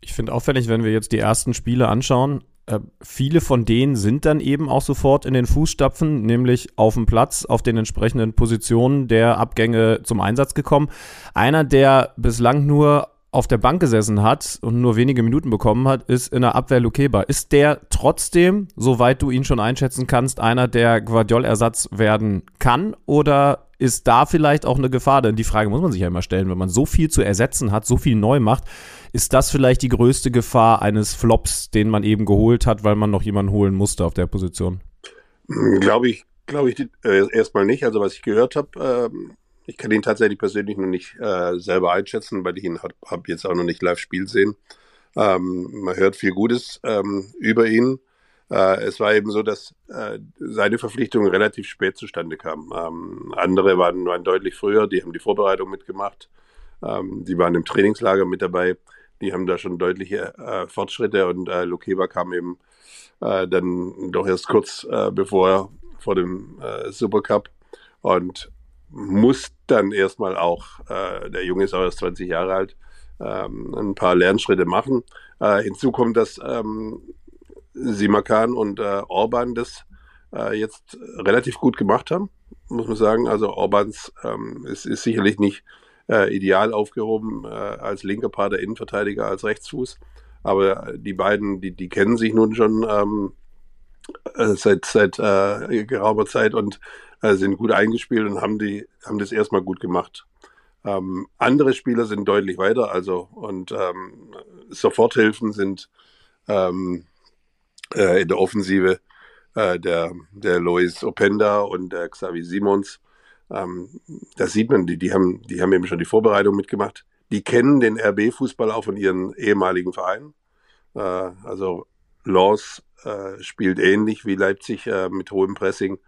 Ich finde auffällig, wenn wir jetzt die ersten Spiele anschauen, äh, viele von denen sind dann eben auch sofort in den Fußstapfen, nämlich auf dem Platz, auf den entsprechenden Positionen der Abgänge zum Einsatz gekommen. Einer, der bislang nur auf der Bank gesessen hat und nur wenige Minuten bekommen hat, ist in der Abwehr Lukeba. Ist der trotzdem, soweit du ihn schon einschätzen kannst, einer, der Guardiol-Ersatz werden kann? Oder ist da vielleicht auch eine Gefahr? Denn die Frage muss man sich ja immer stellen, wenn man so viel zu ersetzen hat, so viel neu macht, ist das vielleicht die größte Gefahr eines Flops, den man eben geholt hat, weil man noch jemanden holen musste auf der Position? Glaube ich, glaube ich äh, erstmal nicht. Also was ich gehört habe, ähm ich kann ihn tatsächlich persönlich noch nicht äh, selber einschätzen, weil ich ihn habe hab jetzt auch noch nicht live Spiel sehen. Ähm, man hört viel Gutes ähm, über ihn. Äh, es war eben so, dass äh, seine Verpflichtungen relativ spät zustande kamen. Ähm, andere waren, waren deutlich früher, die haben die Vorbereitung mitgemacht. Ähm, die waren im Trainingslager mit dabei. Die haben da schon deutliche äh, Fortschritte und äh, Lukeba kam eben äh, dann doch erst kurz äh, bevor vor dem Supercup. Und muss dann erstmal auch, äh, der Junge ist auch erst 20 Jahre alt, ähm, ein paar Lernschritte machen. Äh, hinzu kommt, dass ähm, Simakan und äh, Orban das äh, jetzt relativ gut gemacht haben, muss man sagen. Also Orbans ähm, ist, ist sicherlich nicht äh, ideal aufgehoben äh, als linker Part der Innenverteidiger, als Rechtsfuß. Aber die beiden, die, die kennen sich nun schon ähm, äh, seit, seit äh, geraumer Zeit und äh, sind gut eingespielt und haben, die, haben das erstmal gut gemacht. Ähm, andere Spieler sind deutlich weiter, also und ähm, Soforthilfen sind ähm, äh, in der Offensive äh, der, der Lois Openda und der Xavi Simons. Ähm, da sieht man, die, die, haben, die haben eben schon die Vorbereitung mitgemacht. Die kennen den RB-Fußball auch von ihren ehemaligen Vereinen. Äh, also Lens äh, spielt ähnlich wie Leipzig äh, mit hohem Pressing.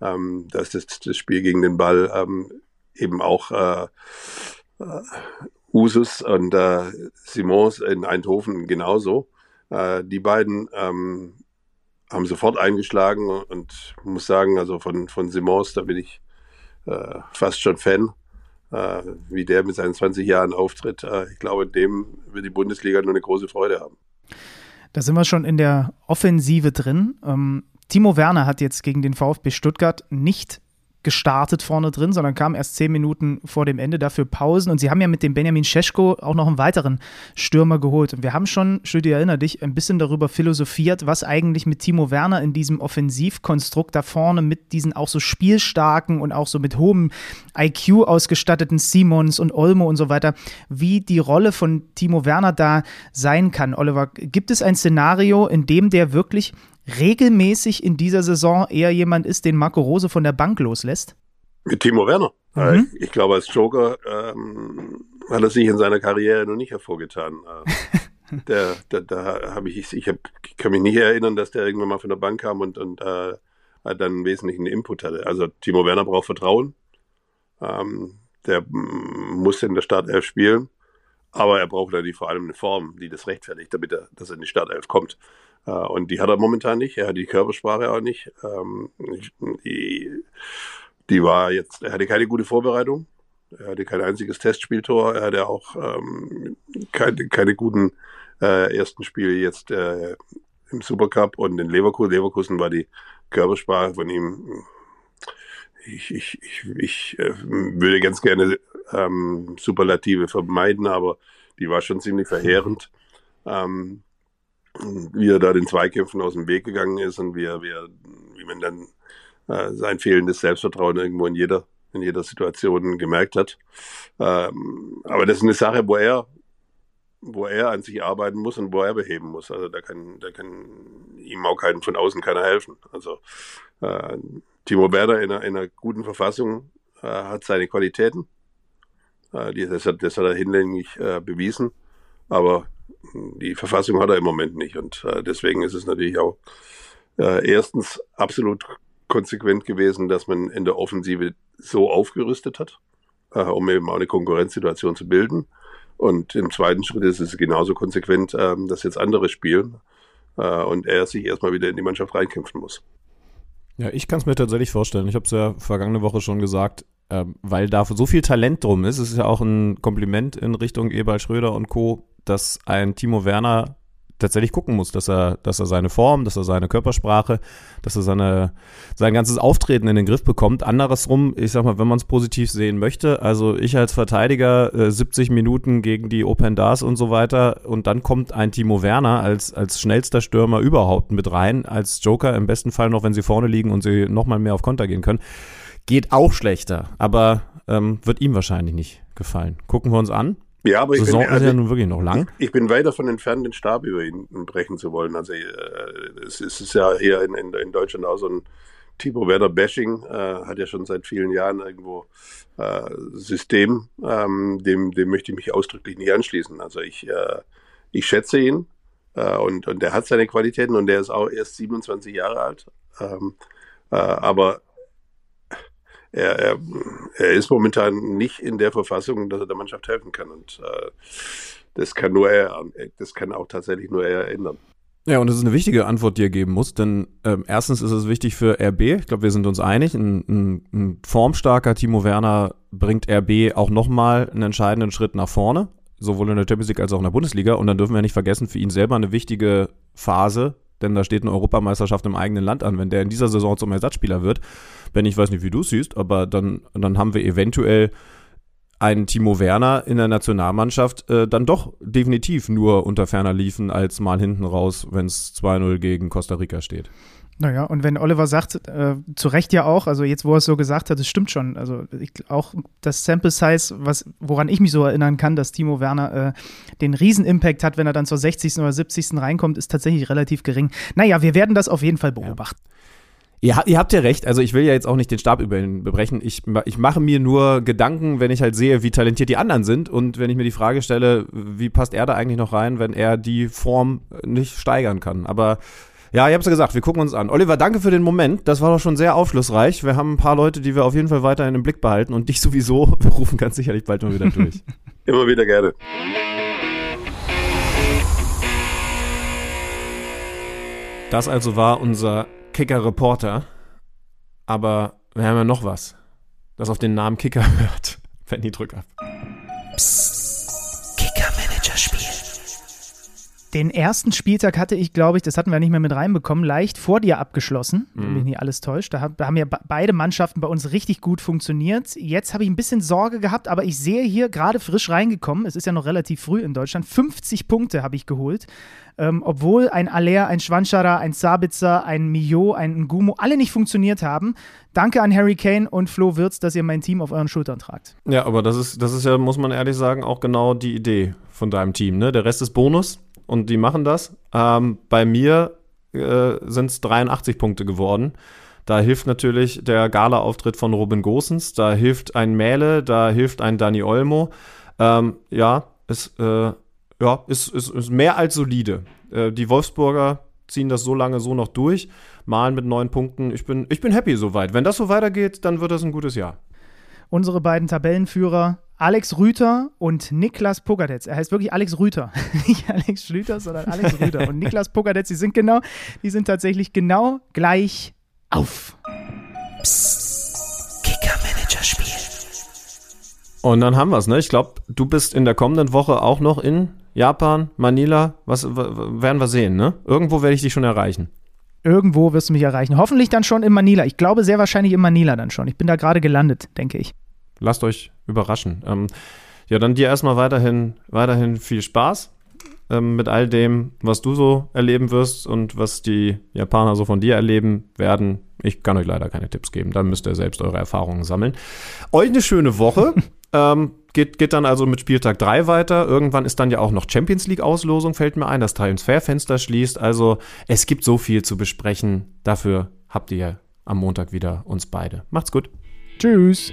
Ähm, da ist das, das Spiel gegen den Ball ähm, eben auch äh, äh, Usus und äh, Simons in Eindhoven genauso. Äh, die beiden ähm, haben sofort eingeschlagen und muss sagen, also von, von Simons, da bin ich fast schon Fan, wie der mit seinen 20 Jahren auftritt. Ich glaube, dem wird die Bundesliga nur eine große Freude haben. Da sind wir schon in der Offensive drin. Ähm, Timo Werner hat jetzt gegen den VfB Stuttgart nicht gestartet vorne drin, sondern kam erst zehn Minuten vor dem Ende, dafür Pausen. Und sie haben ja mit dem Benjamin Scheschko auch noch einen weiteren Stürmer geholt. Und wir haben schon, Stüdi, erinnere dich, ein bisschen darüber philosophiert, was eigentlich mit Timo Werner in diesem Offensivkonstrukt da vorne mit diesen auch so spielstarken und auch so mit hohem IQ ausgestatteten Simons und Olmo und so weiter, wie die Rolle von Timo Werner da sein kann. Oliver, gibt es ein Szenario, in dem der wirklich regelmäßig in dieser Saison eher jemand ist, den Marco Rose von der Bank loslässt? Mit Timo Werner. Mhm. Ich, ich, glaube, als Joker ähm, hat er sich in seiner Karriere noch nicht hervorgetan. Äh, (laughs) der, der, da habe ich, ich, hab, ich kann mich nicht erinnern, dass der irgendwann mal von der Bank kam und, und äh, dann einen wesentlichen Input hatte. Also Timo Werner braucht Vertrauen. Ähm, der muss in der Startelf spielen. Aber er braucht natürlich vor allem eine Form, die das rechtfertigt, damit er, dass er in die Startelf kommt. Äh, und die hat er momentan nicht. Er hat die Körpersprache auch nicht. Ähm, die, die war jetzt, er hatte keine gute Vorbereitung. Er hatte kein einziges Testspieltor. Er hatte auch ähm, keine, keine guten äh, ersten Spiele jetzt äh, im Supercup und in Leverkusen. Leverkusen war die Körpersprache von ihm. Ich, ich, ich, ich würde ganz gerne ähm, Superlative vermeiden, aber die war schon ziemlich verheerend. Ähm, wie er da den Zweikämpfen aus dem Weg gegangen ist und wie, er, wie, er, wie man dann äh, sein fehlendes Selbstvertrauen irgendwo in jeder, in jeder Situation gemerkt hat. Ähm, aber das ist eine Sache, wo er, wo er an sich arbeiten muss und wo er beheben muss. Also da kann, da kann ihm auch keinen von außen keiner helfen. Also äh, Timo Werder in einer, in einer guten Verfassung äh, hat seine Qualitäten. Äh, die, das, hat, das hat er hinlänglich äh, bewiesen. Aber die Verfassung hat er im Moment nicht. Und äh, deswegen ist es natürlich auch äh, erstens absolut konsequent gewesen, dass man in der Offensive so aufgerüstet hat, äh, um eben auch eine Konkurrenzsituation zu bilden. Und im zweiten Schritt ist es genauso konsequent, äh, dass jetzt andere spielen äh, und er sich erstmal wieder in die Mannschaft reinkämpfen muss. Ja, ich kann es mir tatsächlich vorstellen. Ich habe es ja vergangene Woche schon gesagt, äh, weil da so viel Talent drum ist. Es ist ja auch ein Kompliment in Richtung Eberl Schröder und Co., dass ein Timo Werner tatsächlich gucken muss, dass er, dass er seine Form, dass er seine Körpersprache, dass er seine, sein ganzes Auftreten in den Griff bekommt. Andersrum, ich sag mal, wenn man es positiv sehen möchte, also ich als Verteidiger äh, 70 Minuten gegen die Open Dars und so weiter und dann kommt ein Timo Werner als, als schnellster Stürmer überhaupt mit rein, als Joker im besten Fall noch, wenn sie vorne liegen und sie nochmal mehr auf Konter gehen können. Geht auch schlechter, aber ähm, wird ihm wahrscheinlich nicht gefallen. Gucken wir uns an. Ja, aber Saison ich bin, also, ist ja nun wirklich noch lang. Ich, bin weit davon entfernt, den Stab über ihn brechen zu wollen. Also äh, es, ist ja hier in, in, in, Deutschland auch so ein Timo Werner Bashing, äh, hat ja schon seit vielen Jahren irgendwo äh, System, ähm, dem, dem möchte ich mich ausdrücklich nicht anschließen. Also ich, äh, ich schätze ihn äh, und, und der hat seine Qualitäten und der ist auch erst 27 Jahre alt. Ähm, äh, aber er, er, er ist momentan nicht in der Verfassung, dass er der Mannschaft helfen kann. Und äh, das kann nur er, das kann auch tatsächlich nur er ändern. Ja, und das ist eine wichtige Antwort, die er geben muss, denn ähm, erstens ist es wichtig für RB, ich glaube, wir sind uns einig, ein, ein, ein formstarker Timo Werner bringt RB auch nochmal einen entscheidenden Schritt nach vorne, sowohl in der Champions League als auch in der Bundesliga. Und dann dürfen wir nicht vergessen, für ihn selber eine wichtige Phase, denn da steht eine Europameisterschaft im eigenen Land an. Wenn der in dieser Saison zum Ersatzspieler wird, wenn ich weiß nicht, wie du siehst, aber dann, dann haben wir eventuell einen Timo Werner in der Nationalmannschaft äh, dann doch definitiv nur unter ferner liefen als mal hinten raus, wenn es 2-0 gegen Costa Rica steht. Naja, und wenn Oliver sagt, äh, zu Recht ja auch, also jetzt, wo er es so gesagt hat, das stimmt schon. Also ich, auch das Sample Size, was, woran ich mich so erinnern kann, dass Timo Werner äh, den Riesen-Impact hat, wenn er dann zur 60. oder 70. reinkommt, ist tatsächlich relativ gering. Naja, wir werden das auf jeden Fall beobachten. Ja. Ihr, ihr, habt ja recht, also ich will ja jetzt auch nicht den Stab über ihn bebrechen. Ich, ich mache mir nur Gedanken, wenn ich halt sehe, wie talentiert die anderen sind und wenn ich mir die Frage stelle, wie passt er da eigentlich noch rein, wenn er die Form nicht steigern kann. Aber ja, ich hab's ja gesagt, wir gucken uns an. Oliver, danke für den Moment. Das war doch schon sehr aufschlussreich. Wir haben ein paar Leute, die wir auf jeden Fall weiterhin im Blick behalten und dich sowieso. (laughs) Wir rufen ganz sicherlich bald mal wieder durch. (laughs) Immer wieder gerne. Das also war unser Kicker-Reporter. Aber wir haben ja noch was, das auf den Namen Kicker (laughs) hört. Fanny, drück ab. Psst. Den ersten Spieltag hatte ich, glaube ich, das hatten wir nicht mehr mit reinbekommen, leicht vor dir abgeschlossen, wenn mhm. mich nicht alles täuscht. Da, haben ja beide Mannschaften bei uns richtig gut funktioniert. Jetzt habe ich ein bisschen Sorge gehabt, aber ich sehe hier gerade frisch reingekommen, es ist ja noch relativ früh in Deutschland, 50 Punkte habe ich geholt. Ähm, obwohl ein Aller, ein Schwanschara, ein Sabitzer, ein Mio, ein Ngumo alle nicht funktioniert haben. Danke an Harry Kane und Flo Wirtz, dass ihr mein Team auf euren Schultern tragt. Ja, aber das ist, das ist ja, muss man ehrlich sagen, auch genau die Idee von deinem Team. Ne? Der Rest ist Bonus und die machen das. Ähm, bei mir äh, sind es 83 Punkte geworden. Da hilft natürlich der Gala-Auftritt von Robin Gosens, da hilft ein Mähle, da hilft ein Dani Olmo. Ähm, ja, ist, äh, ja, ist, ist, ist mehr als solide. Äh, die Wolfsburger ziehen das so lange so noch durch, malen mit neun Punkten. Ich bin, ich bin happy soweit. Wenn das so weitergeht, dann wird das ein gutes Jahr. Unsere beiden Tabellenführer Alex Rüter und Niklas Pogadetz. Er heißt wirklich Alex Rüter. (laughs) Nicht Alex Schlüter, sondern Alex Rüter. Und Niklas Pogadetz, die sind genau, die sind tatsächlich genau gleich auf. Psst. Kicker-Manager-Spiel. Und dann haben wir es, ne? Ich glaube, du bist in der kommenden Woche auch noch in Japan, Manila. Was werden wir sehen, ne? Irgendwo werde ich dich schon erreichen. Irgendwo wirst du mich erreichen. Hoffentlich dann schon in Manila. Ich glaube sehr wahrscheinlich in Manila dann schon. Ich bin da gerade gelandet, denke ich lasst euch überraschen. Ähm, ja, dann dir erstmal weiterhin, weiterhin viel Spaß ähm, mit all dem, was du so erleben wirst und was die Japaner so von dir erleben werden. Ich kann euch leider keine Tipps geben. Dann müsst ihr selbst eure Erfahrungen sammeln. Euch eine schöne Woche. (laughs) ähm, geht, geht dann also mit Spieltag 3 weiter. Irgendwann ist dann ja auch noch Champions League-Auslosung, fällt mir ein. Das Transferfenster schließt. Also es gibt so viel zu besprechen. Dafür habt ihr am Montag wieder uns beide. Macht's gut. Tschüss.